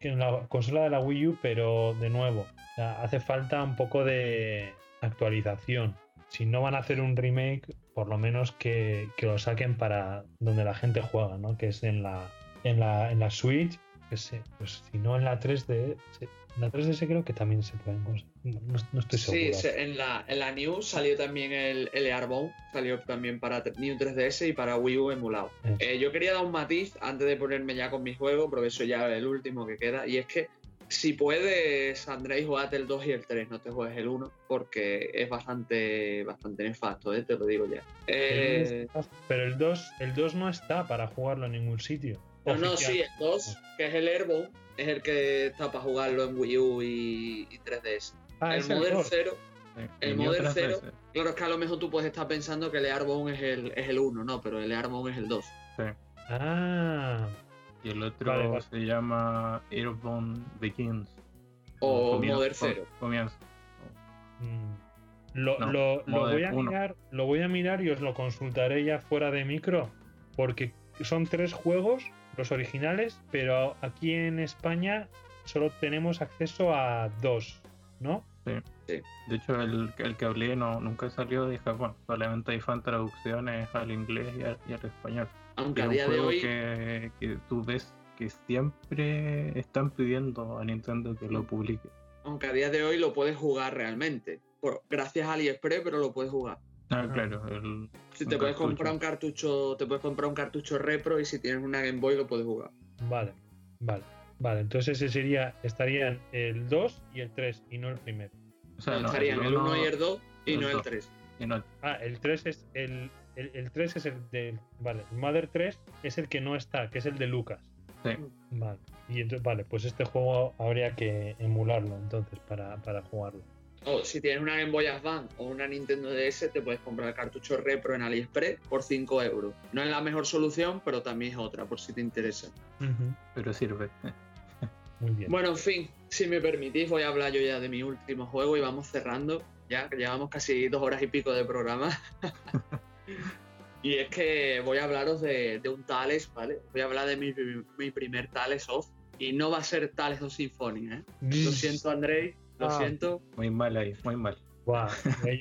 en la consola de la Wii U, pero de nuevo, hace falta un poco de actualización. Si no van a hacer un remake, por lo menos que, que lo saquen para donde la gente juega, ¿no? Que es en la, en la, en la Switch que sé, pues si no en la 3D, sí, en la 3DS creo que también se pueden conseguir. No, no- estoy seguro. Sí, en la, en la New salió también el, el Airborne, salió también para New 3DS y para Wii U emulado. Eh, yo quería dar un matiz antes de ponerme ya con mi juego, porque eso ya es el último que queda, y es que si puedes, Andrés, jugate el 2 y el 3, no te juegues el 1, porque es bastante, bastante nefasto, ¿eh? te lo digo ya. Eh, Pero el 2, el 2 no está para jugarlo en ningún sitio. No, no, sí, el 2, que es el Airborne, es el que está para jugarlo en Wii U y, y 3DS. Ah, el el Modern 2. 0 Sí, El tres Zero. veces. Claro, es que a lo mejor tú puedes estar pensando que el Airborne es el, es el 1, no, pero el Airborne es el 2. Ah, Y el otro Vale, vale. se llama Airborne Begins. O Comienza- Modern com- Zero. Comienza. mm. lo, No, lo- lo Model voy a uno. mirar, lo voy a mirar y os lo consultaré ya fuera de micro, porque son tres juegos, los originales, pero aquí en España solo tenemos acceso a dos, ¿no? De hecho, el, el que hablé no, nunca salió de Japón. Solamente hay fan traducciones al inglés y al, y al español. Aunque Es a un día de juego hoy, que, que tú ves que siempre están pidiendo a Nintendo que lo publique. aunque a día de hoy lo puedes jugar realmente. Por, gracias a AliExpress, pero lo puedes jugar. Ah, claro. El, Si te puedes cartucho. comprar un cartucho, te puedes comprar un cartucho repro y si tienes una Game Boy lo puedes jugar. Vale, vale, vale. Entonces ese sería, estarían el 2 y el 3 y no el primero. o sea, No, no, estarían el 1 y el 2 y el no el dos. 3. y no- Ah, el 3 es el, el, el 3 es el del. Vale, el Mother 3 es el que no está, que es el de Lucas. sí. Vale. Y entonces, vale, pues este juego habría que emularlo entonces para, para jugarlo. O si tienes una Game Boy Advance o una Nintendo DS, te puedes comprar el cartucho repro en AliExpress por 5 euros. No es la mejor solución, pero también es otra, por si te interesa. pero sirve. Muy bien. Bueno, en fin, si me permitís, voy a hablar yo ya de mi último juego y vamos cerrando. Ya que llevamos casi dos horas y pico de programa. y es que voy a hablaros de, de un Tales, ¿vale? Voy a hablar de mi, mi primer Tales Off. Y no va a ser Tales of Symphony, ¿eh? Lo siento, Andrei, lo Ah. siento. Muy mal ahí, muy mal. Buah,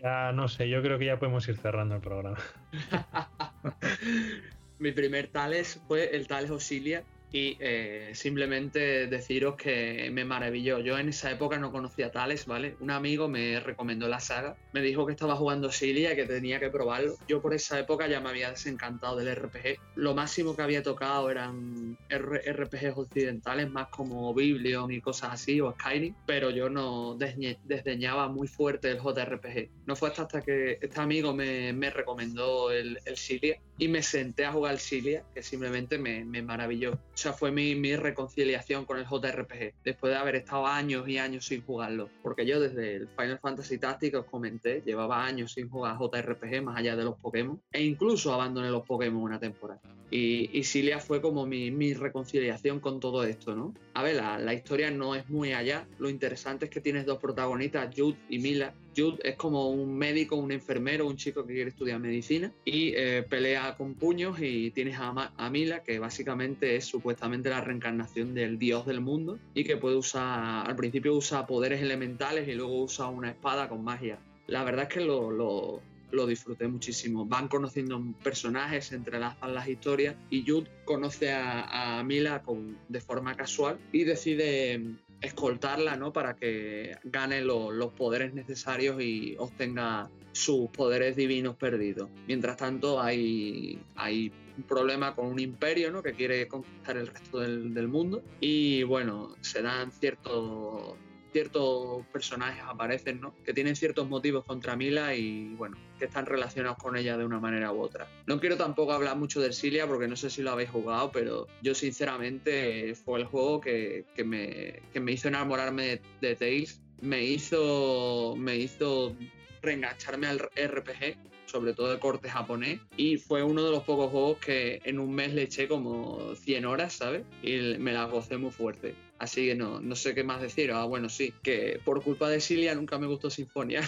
ya no sé, yo creo que ya podemos ir cerrando el programa. Mi primer Tales fue el Tales Auxilia y eh, simplemente deciros que me maravilló. Yo en esa época no conocía Tales, ¿vale? Un amigo me recomendó la saga, me dijo que estaba jugando Auxilia y que tenía que probarlo. Yo por esa época ya me había desencantado del RPG. Lo máximo que había tocado eran R- RPGs occidentales, más como Biblion y cosas así, o Skyrim, pero yo no desdeñaba muy fuerte el JRPG. No fue hasta, que este amigo me, me recomendó el, el Cilia y me senté a jugar el Cilia, que simplemente me, me maravilló. Fue mi, mi reconciliación con el JRPG, después de haber estado años y años sin jugarlo. Porque yo desde el Final Fantasy Tactics os comenté, llevaba años sin jugar JRPG más allá de los Pokémon, e incluso abandoné los Pokémon una temporada. Y, y Cilia fue como mi, mi reconciliación con todo esto, ¿no? A ver, la, la historia no es muy allá. Lo interesante es que tienes dos protagonistas, Jude y Mila. Jude es como un médico, un enfermero, un chico que quiere estudiar medicina y eh, pelea con puños y tienes a, a Mila, que básicamente es supuestamente la reencarnación del dios del mundo y que puede usar, al principio usa poderes elementales y luego usa una espada con magia. La verdad es que lo, lo, lo disfruté muchísimo. Van conociendo personajes, se entrelazan las historias y Jude conoce a, a Mila de forma casual y decide escoltarla ¿no? para que gane lo- los poderes necesarios y obtenga sus poderes divinos perdidos. Mientras tanto hay, hay un problema con un imperio ¿no? que quiere conquistar el resto del, del mundo y bueno, se dan ciertos ciertos personajes aparecen, ¿no? Que tienen ciertos motivos contra Mila y, bueno, que están relacionados con ella de una manera u otra. No quiero tampoco hablar mucho del Cilia porque no sé si lo habéis jugado, pero yo sinceramente fue el juego que, que me, que me hizo enamorarme de, de Tales, me hizo, me hizo reengancharme al RPG, sobre todo de corte japonés, y fue uno de los pocos juegos que en un mes le eché como 100 horas, ¿sabes? Y me las gocé muy fuerte. Así que no, no sé qué más decir. Ah, bueno, sí, que por culpa de Cilia nunca me gustó Sinfonia.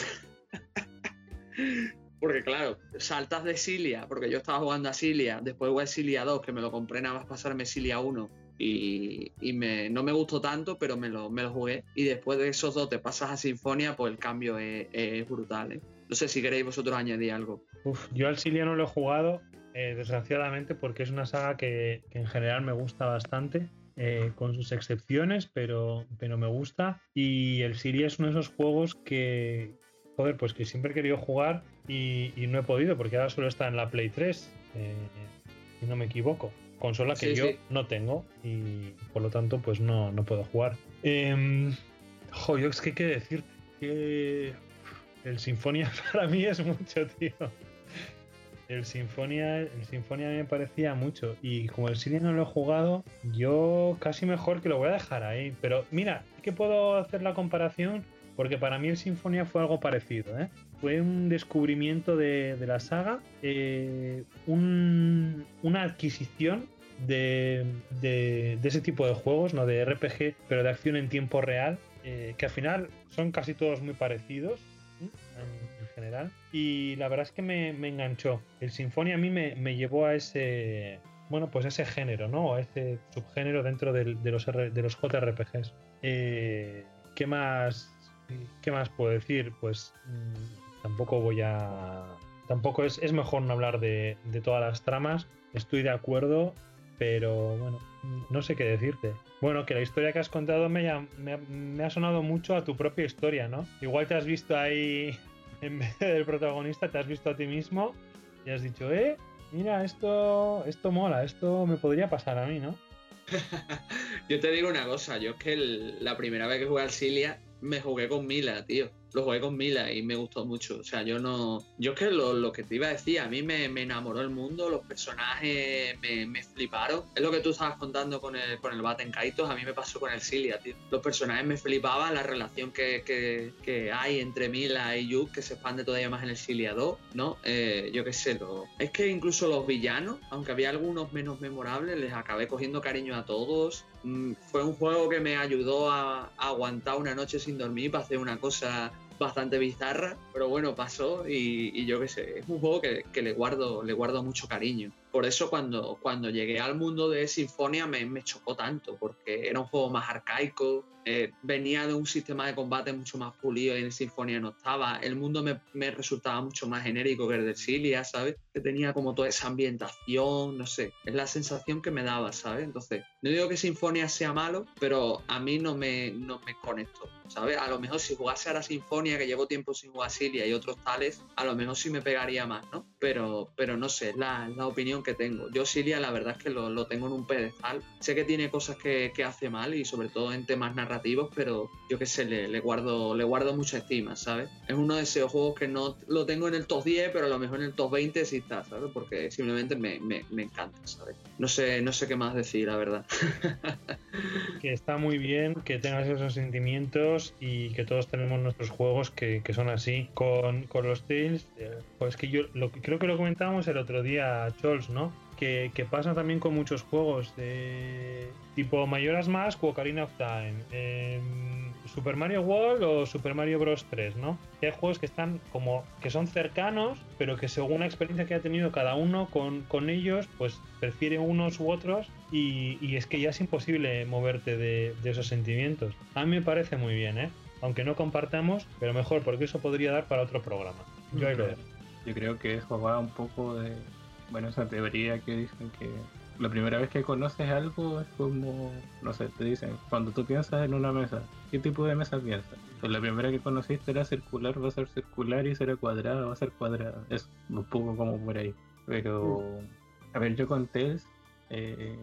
porque claro, saltas de Cilia, porque yo estaba jugando a Cilia, después jugué a Cilia 2, que me lo compré nada más pasarme Cilia 1. Y, y me, no me gustó tanto, pero me lo, me lo jugué. Y después de esos dos te pasas a Sinfonia, pues el cambio es, es brutal. ¿eh? No sé si queréis vosotros añadir algo. Uf, yo al Cilia no lo he jugado, eh, desgraciadamente, porque es una saga que, que en general me gusta bastante. eh, con sus excepciones, pero, pero me gusta. Y el Siri es uno de esos juegos que, joder, pues que siempre he querido jugar y, y no he podido, porque ahora solo está en la Play 3, eh, si no me equivoco. Consola que Sí, yo sí. no tengo y por lo tanto, pues no, no puedo jugar. Eh, jo, yo es que qué decirte. Que el Sinfonia para mí es mucho, tío. El Sinfonia, el me parecía mucho. Y como el Siri no lo he jugado, yo casi mejor que lo voy a dejar ahí. Pero mira, sí que puedo hacer la comparación porque para mí el Sinfonia fue algo parecido. ¿eh? Fue un descubrimiento de, la saga, eh, un- una adquisición de, de- ese tipo de juegos, no de RPG, pero de acción en tiempo real, eh, que al final son casi todos muy parecidos. En, en general. Y la verdad es que me, me enganchó. El Sinfonia a mí me, me llevó a ese, bueno, pues ese género, ¿no? A ese subgénero dentro del- de, los, de los JRPGs. Eh, ¿Qué más? ¿Qué más puedo decir? Pues mm, tampoco voy a. Tampoco es, es mejor no hablar de, de todas las tramas. Estoy de acuerdo, pero bueno, no sé qué decirte. Bueno, que la historia que has contado me, ha- me sonado mucho a tu propia historia, ¿no? Igual te has visto ahí, en vez del protagonista, te has visto a ti mismo y has dicho, eh, mira, esto, esto mola, esto me podría pasar a mí, ¿no? Yo te digo una cosa, yo es que la primera vez que jugué al Cilia me jugué con Mila, tío. Lo jugué con Mila y me gustó mucho. O sea, yo no. Yo es que lo, lo que te iba a decir, a mí me, me enamoró el mundo, los personajes me, me fliparon. Es lo que tú estabas contando con el, con el Baten Kaitos, a mí me pasó con el Cilia, tío. Los personajes me flipaban, la relación que, que- que hay entre Mila y Yuk, que se expande todavía más en el Cilia 2, ¿no? Eh, yo qué sé, lo... es que incluso los villanos, aunque había algunos menos memorables, les acabé cogiendo cariño a todos. Mm, fue un juego que me ayudó a aguantar una noche sin dormir para hacer una cosa bastante bizarra, pero bueno, pasó y, yo qué sé, es un juego que, que le, guardo, le guardo mucho cariño. Por eso cuando, cuando llegué al mundo de Sinfonia me, me chocó tanto, porque era un juego más arcaico, eh, venía de un sistema de combate mucho más pulido y en Sinfonia no estaba, el mundo me, me resultaba mucho más genérico que el de Cilia, ¿sabes? Que tenía como toda esa ambientación, no sé, es la sensación que me daba, ¿sabes? Entonces, no digo que Sinfonia sea malo, pero a mí no me, no me conectó, ¿sabes? A lo mejor si jugase a la Sinfonia, que llevo tiempo sin jugar a Cilia y otros tales, a lo mejor sí me pegaría más, ¿no? Pero, pero no sé, es la, la opinión que tengo. Yo Cilia la verdad es que lo, lo tengo en un pedestal. Sé que tiene cosas que, que hace mal y sobre todo en temas narrativos, pero yo qué sé, le, le guardo, le guardo mucha estima, ¿sabes? Es uno de esos juegos que no lo tengo en el top 10, pero a lo mejor en el top 20 sí está, ¿sabes? Porque simplemente me, me, me encanta, ¿sabes? No sé, no sé qué más decir, la verdad. Que está muy bien que tengas esos sentimientos y que todos tenemos nuestros juegos que, que son así. Con, con los Tales, eh, pues que yo lo, creo que lo comentábamos el otro día, Chols, ¿no? Que, que pasa también con muchos juegos de tipo Mayoras Mask o Ocarina of Time, em, Super Mario World o Super Mario Bros 3, ¿no? Hay juegos que están como que son cercanos, pero que según la experiencia que ha tenido cada uno con, con ellos, pues prefiere unos u otros y, y es que ya es imposible moverte de, de esos sentimientos. A mí me parece muy bien, ¿eh? Aunque no compartamos, pero mejor, porque eso podría dar para otro programa. Yo. Yo creo que eso va un poco de, bueno, esa teoría que dicen que la primera vez que conoces algo es como, no sé, te dicen, cuando tú piensas en una mesa, ¿qué tipo de mesa piensas? Pues la primera que conociste era circular, va a ser circular y será cuadrada, va a ser cuadrada. Es un poco como por ahí. Pero, a ver, yo con Tales, eh,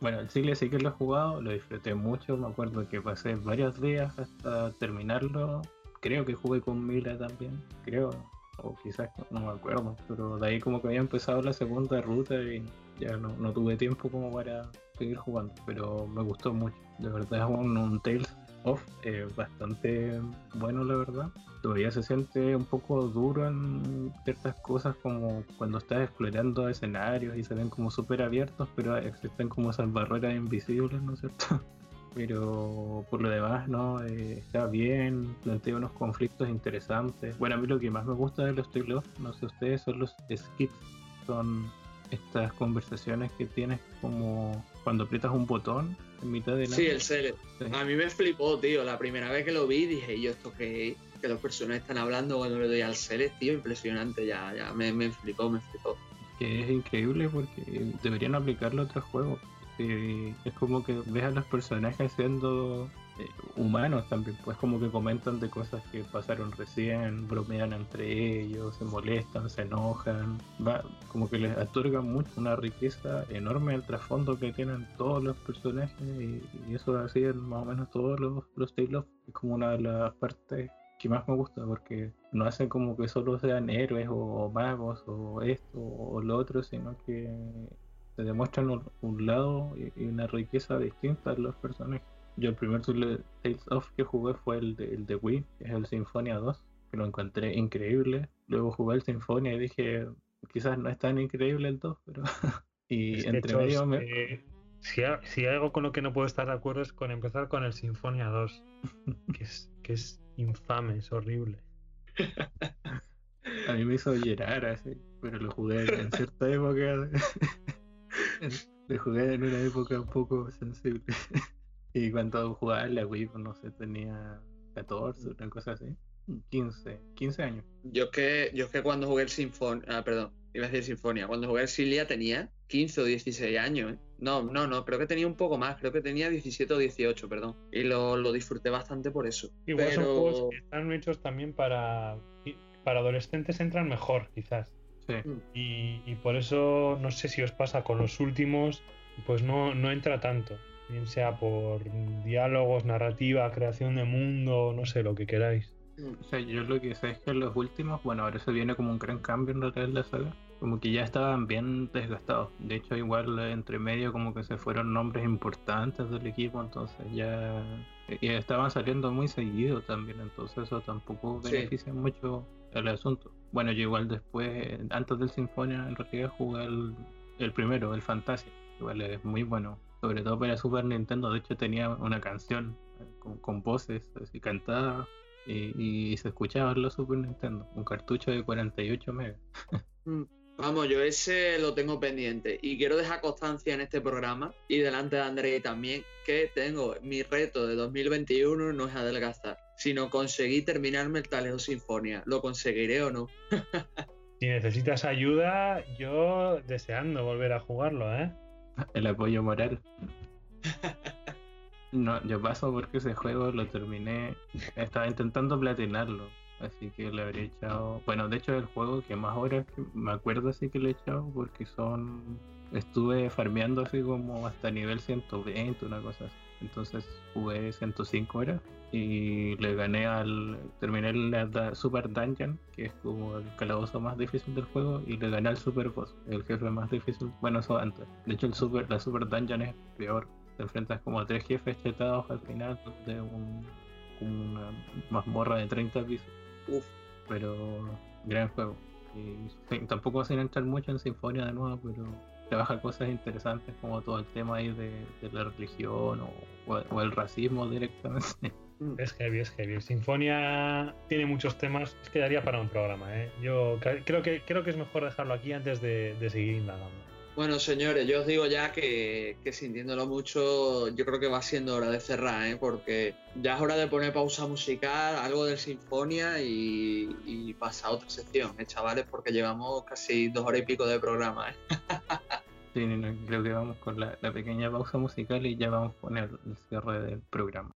bueno, el Chile sí que lo he jugado, lo disfruté mucho, me acuerdo que pasé varios días hasta terminarlo. Creo que jugué con Mila también, creo, o quizás no me acuerdo, pero de ahí como que había empezado la segunda ruta y ya no, no tuve tiempo como para seguir jugando, pero me gustó mucho, de verdad es un, un Tales of eh, bastante bueno la verdad. Todavía se siente un poco duro en ciertas cosas como cuando estás explorando escenarios y se ven como súper abiertos, pero existen como esas barreras invisibles, ¿no es cierto? pero por lo demás no Eh, está bien plantea unos conflictos interesantes bueno a mí lo que más me gusta de los Tale of, no sé ustedes son los skits son estas conversaciones que tienes como cuando aprietas un botón en mitad de la Sí, el Select. Sí. A mí me flipó, tío. La primera vez que lo vi dije, yo esto que, que los personajes están hablando cuando le doy al Select, tío, impresionante. Ya, ya, me, me flipó, me flipó. que es increíble porque deberían aplicarlo a otros juegos. sí, es como que ves a los personajes siendo eh, humanos también, pues como que comentan de cosas que pasaron recién, bromean entre ellos, se molestan, se enojan, va, como que les otorga mucho una riqueza enorme el trasfondo que tienen todos los personajes y, y eso así en más o menos todos los, los es como una de las partes que más me gusta porque no hacen como que solo sean héroes o magos o esto o lo otro, sino que te demuestran un, lado y, una riqueza distinta en los personajes. Yo el primer Tales of que jugué fue el de, el de Wii, que es el Sinfonia 2, que lo encontré increíble. Luego jugué el Sinfonia y dije, quizás no es tan increíble el 2, pero... y Es que, entre medio me... eh, si, ha- si hay algo con lo que no puedo estar de acuerdo es con empezar con el Sinfonia 2, que es, que es infame, es horrible. A mí me hizo llorar así, pero lo jugué en cierta época. lo jugué en una época un poco sensible. Y cuando jugaba en la Wii, pues, no sé, tenía 14, una cosa así. 15, 15 años. Yo es que, yo es que cuando jugué el Sinfonia, ah, perdón, iba a decir Sinfonia, cuando jugué el Silia tenía 15 o 16 años, ¿eh? No, no, no, creo que tenía un poco más, creo que tenía 17 o 18, perdón. Y lo, lo disfruté bastante por eso. Igual son juegos que están hechos también para, para adolescentes, entran mejor, quizás. Sí. Y, y por eso no sé si os pasa con los últimos, pues no, no entra tanto. Bien sea por diálogos, narrativa, creación de mundo, no sé, lo que queráis. O sea, yo lo que sé es que los últimos, bueno, ahora se viene como un gran cambio en realidad en la saga. Como que ya estaban bien desgastados. De hecho, igual eh, entre medio como que se fueron nombres importantes del equipo, entonces ya y estaban saliendo muy seguido también, entonces eso tampoco Sí. beneficia mucho el asunto. Bueno, yo igual después, eh, antes del Sinfonia, en realidad jugué el, el primero, el Fantasia. Igual es muy bueno, sobre todo para Super Nintendo. De hecho, tenía una canción eh, con, con voces así cantadas y, y se escuchaba en la Super Nintendo, un cartucho de 48 megas. Mm, Vamos, yo ese lo tengo pendiente y quiero dejar constancia en este programa y delante de André también que tengo mi reto de 2021 no es adelgazar, sino conseguir terminarme el Taleo Sinfonia. ¿Lo conseguiré o no? Si necesitas ayuda, yo deseando volver a jugarlo, ¿eh? El apoyo moral. No, yo paso porque ese juego lo terminé, estaba intentando platinarlo, así que le habría echado, bueno, de hecho es el juego que más horas que me acuerdo así que le he echado porque son, estuve farmeando así como hasta nivel 120, una cosa así. Entonces jugué 105 horas y le gané al, terminé la da- Super Dungeon, que es como el calabozo más difícil del juego, y le gané al Super Boss, el jefe más difícil, bueno, eso antes. De hecho el Super, la Super Dungeon es peor, te enfrentas como a tres jefes chetados al final de un, una mazmorra de 30 pisos, Uf, pero gran juego. Y tampoco sin entrar mucho en Sinfonia de nuevo, pero trabaja cosas interesantes como todo el tema ahí de, de la religión o, o- el racismo directamente. mm, Es heavy, es heavy. Sinfonia tiene muchos temas, es que daría para un programa, ¿eh? Yo creo que, creo que es mejor dejarlo aquí antes de, de seguir indagando. Bueno, señores, yo os digo ya que, que sintiéndolo mucho, yo creo que va siendo hora de cerrar, ¿eh? porque ya es hora de poner pausa musical, algo del Sinfonia y, y pasar a otra sección, ¿eh, chavales? Porque llevamos casi dos horas y pico de programa. ¿eh? Sí, creo que vamos con la, la pequeña pausa musical y ya vamos con el, el cierre del programa.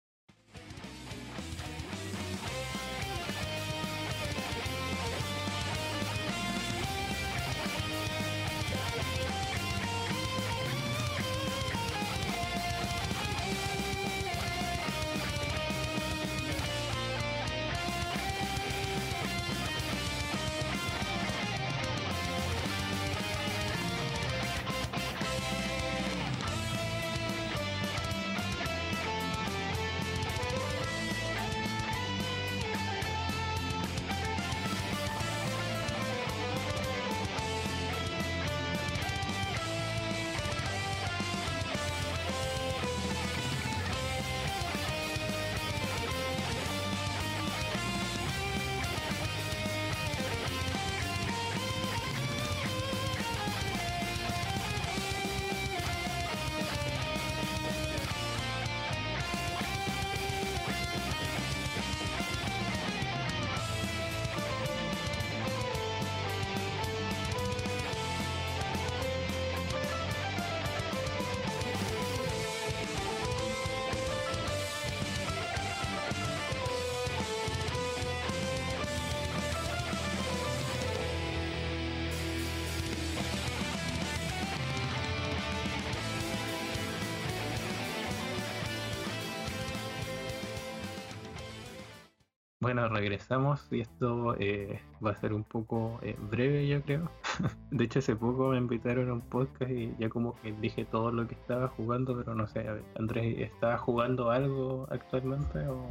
Bueno, regresamos y esto eh, va a ser un poco eh, breve, yo creo. de hecho, hace poco me invitaron a un podcast y ya como que dije todo lo que estaba jugando, pero no sé, a ver, Andrés, ¿estás jugando algo actualmente o,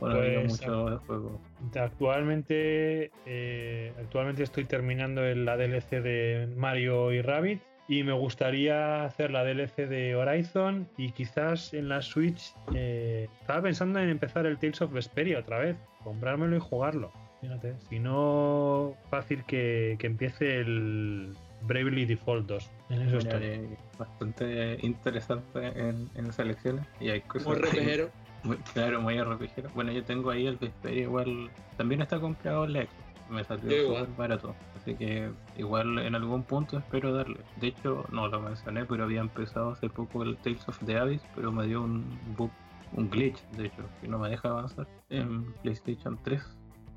o no Pues, mucho de juego? Actualmente, eh, actualmente estoy terminando la DLC de Mario y Rabbit y me gustaría hacer la DLC de Horizon y quizás en la Switch eh, estaba pensando en empezar el Tales of Vesperia otra vez, comprármelo y jugarlo. Fíjate, si no, fácil que, que empiece el Bravely Default 2. En eso Mira, estoy. bastante interesante en, en selecciones y hay cosas Muy repejero. Muy- claro, muy RPGero. Bueno, yo tengo ahí el Vesperia igual. También está comprado en la Xbox. Me salió igual. barato. Así que igual en algún punto espero darle. De hecho, no lo mencioné, pero había empezado hace poco el Tales of the Abyss, pero me dio un bug, un glitch, de hecho, que no me deja avanzar en PlayStation 3.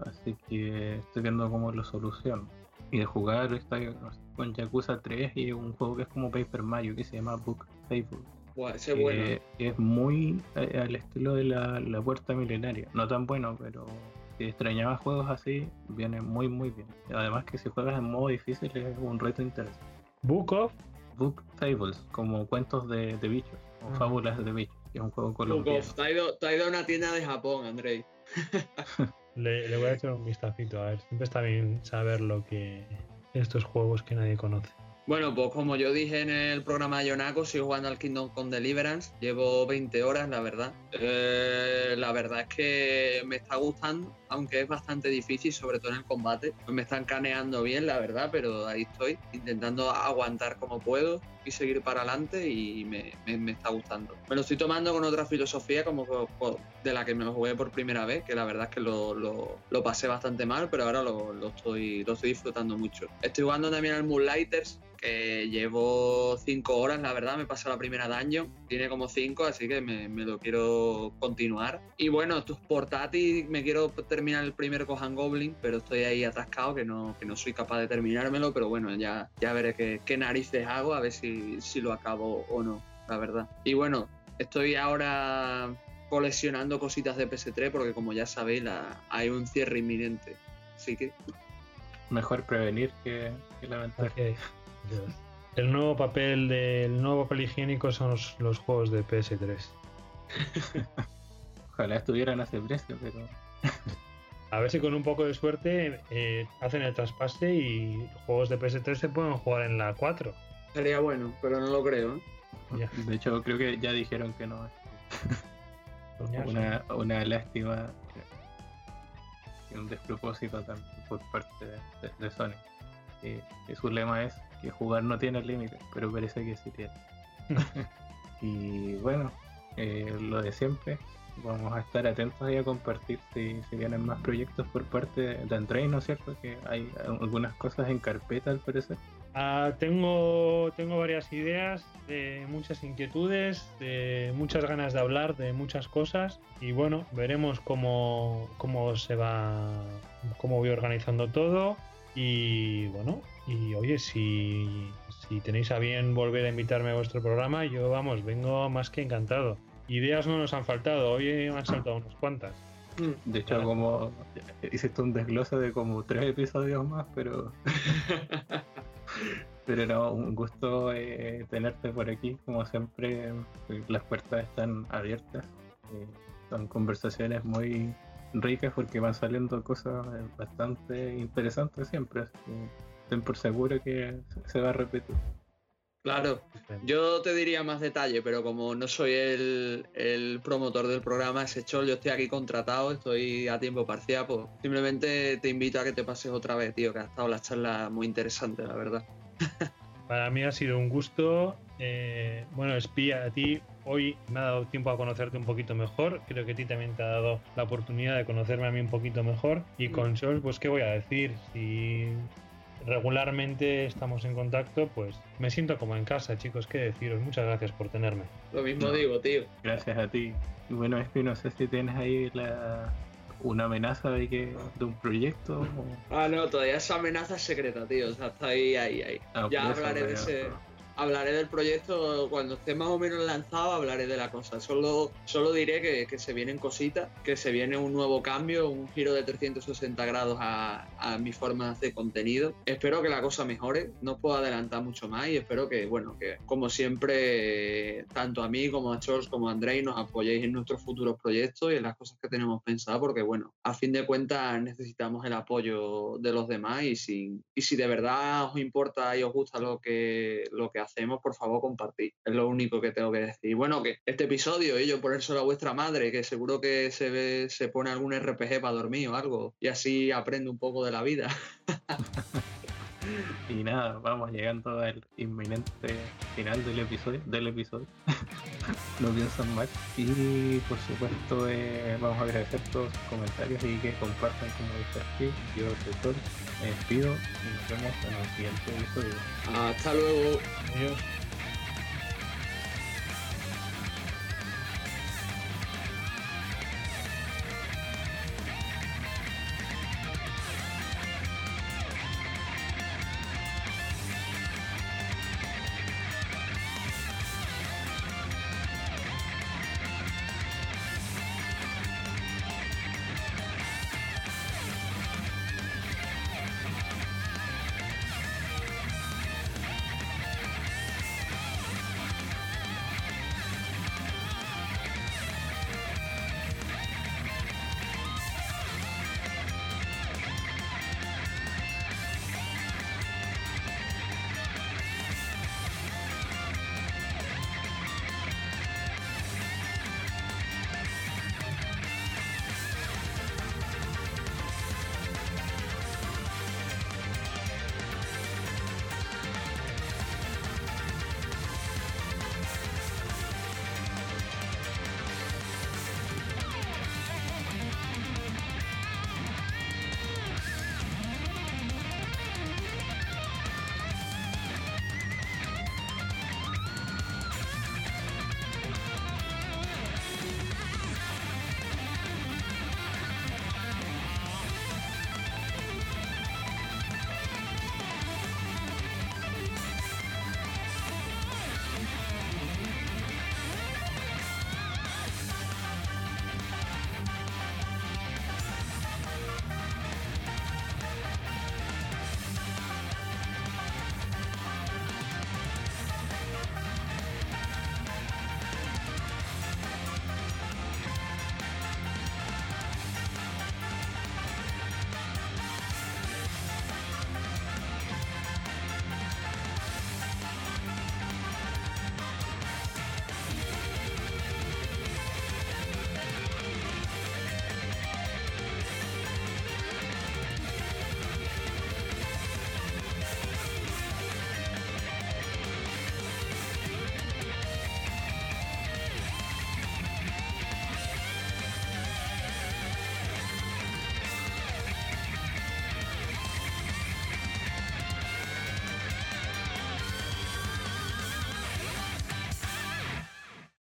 Así que estoy viendo cómo lo soluciono. Y de jugar está con Yakuza 3 y un juego que es como Paper Mario que se llama Book Table ese es que bueno. es muy eh, al estilo de la, la puerta milenaria. No tan bueno, pero si extrañaba juegos así, viene muy muy bien. Además que si juegas en modo difícil es un reto interesante. Book of Book Fables, como cuentos de, de bichos, o fábulas de bichos, que es un juego colombiano. te ha ido, te ha ido a una tienda de Japón, Andrei. Le, le voy a echar un vistacito, a ver. Siempre está bien saber lo que. estos juegos que nadie conoce. Bueno, pues como yo dije en el programa de Yonako, sigo jugando al Kingdom Come Deliverance. Llevo 20 horas, la verdad. Eh, la verdad es que me está gustando, aunque es bastante difícil, sobre todo en el combate. Me están caneando bien, la verdad, pero ahí estoy, intentando aguantar como puedo y seguir para adelante y me, está gustando. Me lo estoy tomando con otra filosofía como co- co- de la que me lo jugué por primera vez, que la verdad es que lo, lo- pasé bastante mal, pero ahora lo, lo estoy, lo estoy disfrutando mucho. Estoy jugando también al Moonlighters, que llevo 5 horas, la verdad, me pasó la primera dungeon, tiene como 5, así que me, lo quiero continuar. Y bueno, esto es portátil, me quiero terminar el primer Gohan Goblin, pero estoy ahí atascado, que no, que no soy capaz de terminármelo, pero bueno, ya, ya veré qué, qué narices hago, a ver si, si lo acabo o no, la verdad. Y bueno, estoy ahora coleccionando cositas de PS3, porque como ya sabéis, la, hay un cierre inminente. Así que Mejor prevenir que, que lamentar. Ok. El nuevo papel del nuevo papel higiénico son los, los juegos de PS3. Ojalá estuvieran a ese precio, pero A ver si con un poco de suerte eh, hacen el traspase y juegos de PS3 se pueden jugar en la 4. sería bueno, pero no lo creo. ¿eh? Ya. de hecho creo que ya dijeron que no. Una, una lástima y un despropósito también por parte de, de- de Sony. Que, que su lema es que jugar no tiene límites, pero parece que sí tiene. y bueno, eh, lo de siempre, vamos a estar atentos ahí a compartir si, si vienen más proyectos por parte de, Andrei, ¿no es cierto? Que hay algunas cosas en carpeta al parecer. Ah, tengo, tengo varias ideas, de muchas inquietudes, de muchas ganas de hablar de muchas cosas y bueno, veremos cómo, cómo se va, cómo voy organizando todo y bueno, y oye, si, si tenéis a bien volver a invitarme a vuestro programa, yo vamos, vengo más que encantado. Ideas no nos han faltado, hoy me han saltado unas cuantas. Mm. De hecho, como hiciste un desglose de como tres episodios más, pero pero no, un gusto eh, tenerte por aquí. Como siempre, eh, las puertas están abiertas. eh, son conversaciones muy ricas porque van saliendo cosas eh, bastante interesantes siempre. Así que ten por seguro que se va a repetir. Claro, yo te diría más detalle, pero como no soy el, el promotor del programa, ese chol, yo estoy aquí contratado, estoy a tiempo parcial, pues simplemente te invito a que te pases otra vez, tío, que ha estado la charla muy interesante, la verdad. Para mí ha sido un gusto. eh, bueno, Espía, a ti hoy me ha dado tiempo a conocerte un poquito mejor. Creo que a ti también te ha dado la oportunidad de conocerme a mí un poquito mejor. Y con Sol, pues, ¿qué voy a decir? Si regularmente estamos en contacto, pues me siento como en casa, chicos. ¿Qué deciros? Muchas gracias por tenerme. Lo mismo digo, tío. Gracias a ti. Y bueno, es que no sé si tienes ahí la, una amenaza de, que, de un proyecto. o- Ah, no, todavía esa amenaza es secreta, tío, o sea, está ahí, ahí, ahí. Ah, Ya hablaré de pero- ese- hablaré del proyecto cuando esté más o menos lanzado, hablaré de la cosa. Solo, solo diré que, que se vienen cositas, que se viene un nuevo cambio, un giro de 360 grados a, a mi forma de hacer contenido. Espero que la cosa mejore, no os puedo adelantar mucho más y espero que, bueno, que como siempre, tanto a mí como a Charles como a Andrei nos apoyéis en nuestros futuros proyectos y en las cosas que tenemos pensadas, porque, bueno, a fin de cuentas necesitamos el apoyo de los demás y si, y si de verdad os importa y os gusta lo que, lo que hacemos, por favor compartid. Es lo único que tengo que decir. Bueno, que este episodio, y yo ponérselo a vuestra madre, que seguro que se, ve, se pone algún RPG para dormir o algo, y así aprende un poco de la vida. Y nada, vamos llegando al inminente final del episodio. Del episodio. no piensan mal. Y por supuesto eh, vamos a agradecer todos sus comentarios y que compartan como dice aquí. Yo soy me despido y nos vemos en el siguiente episodio. Hasta luego. Adiós.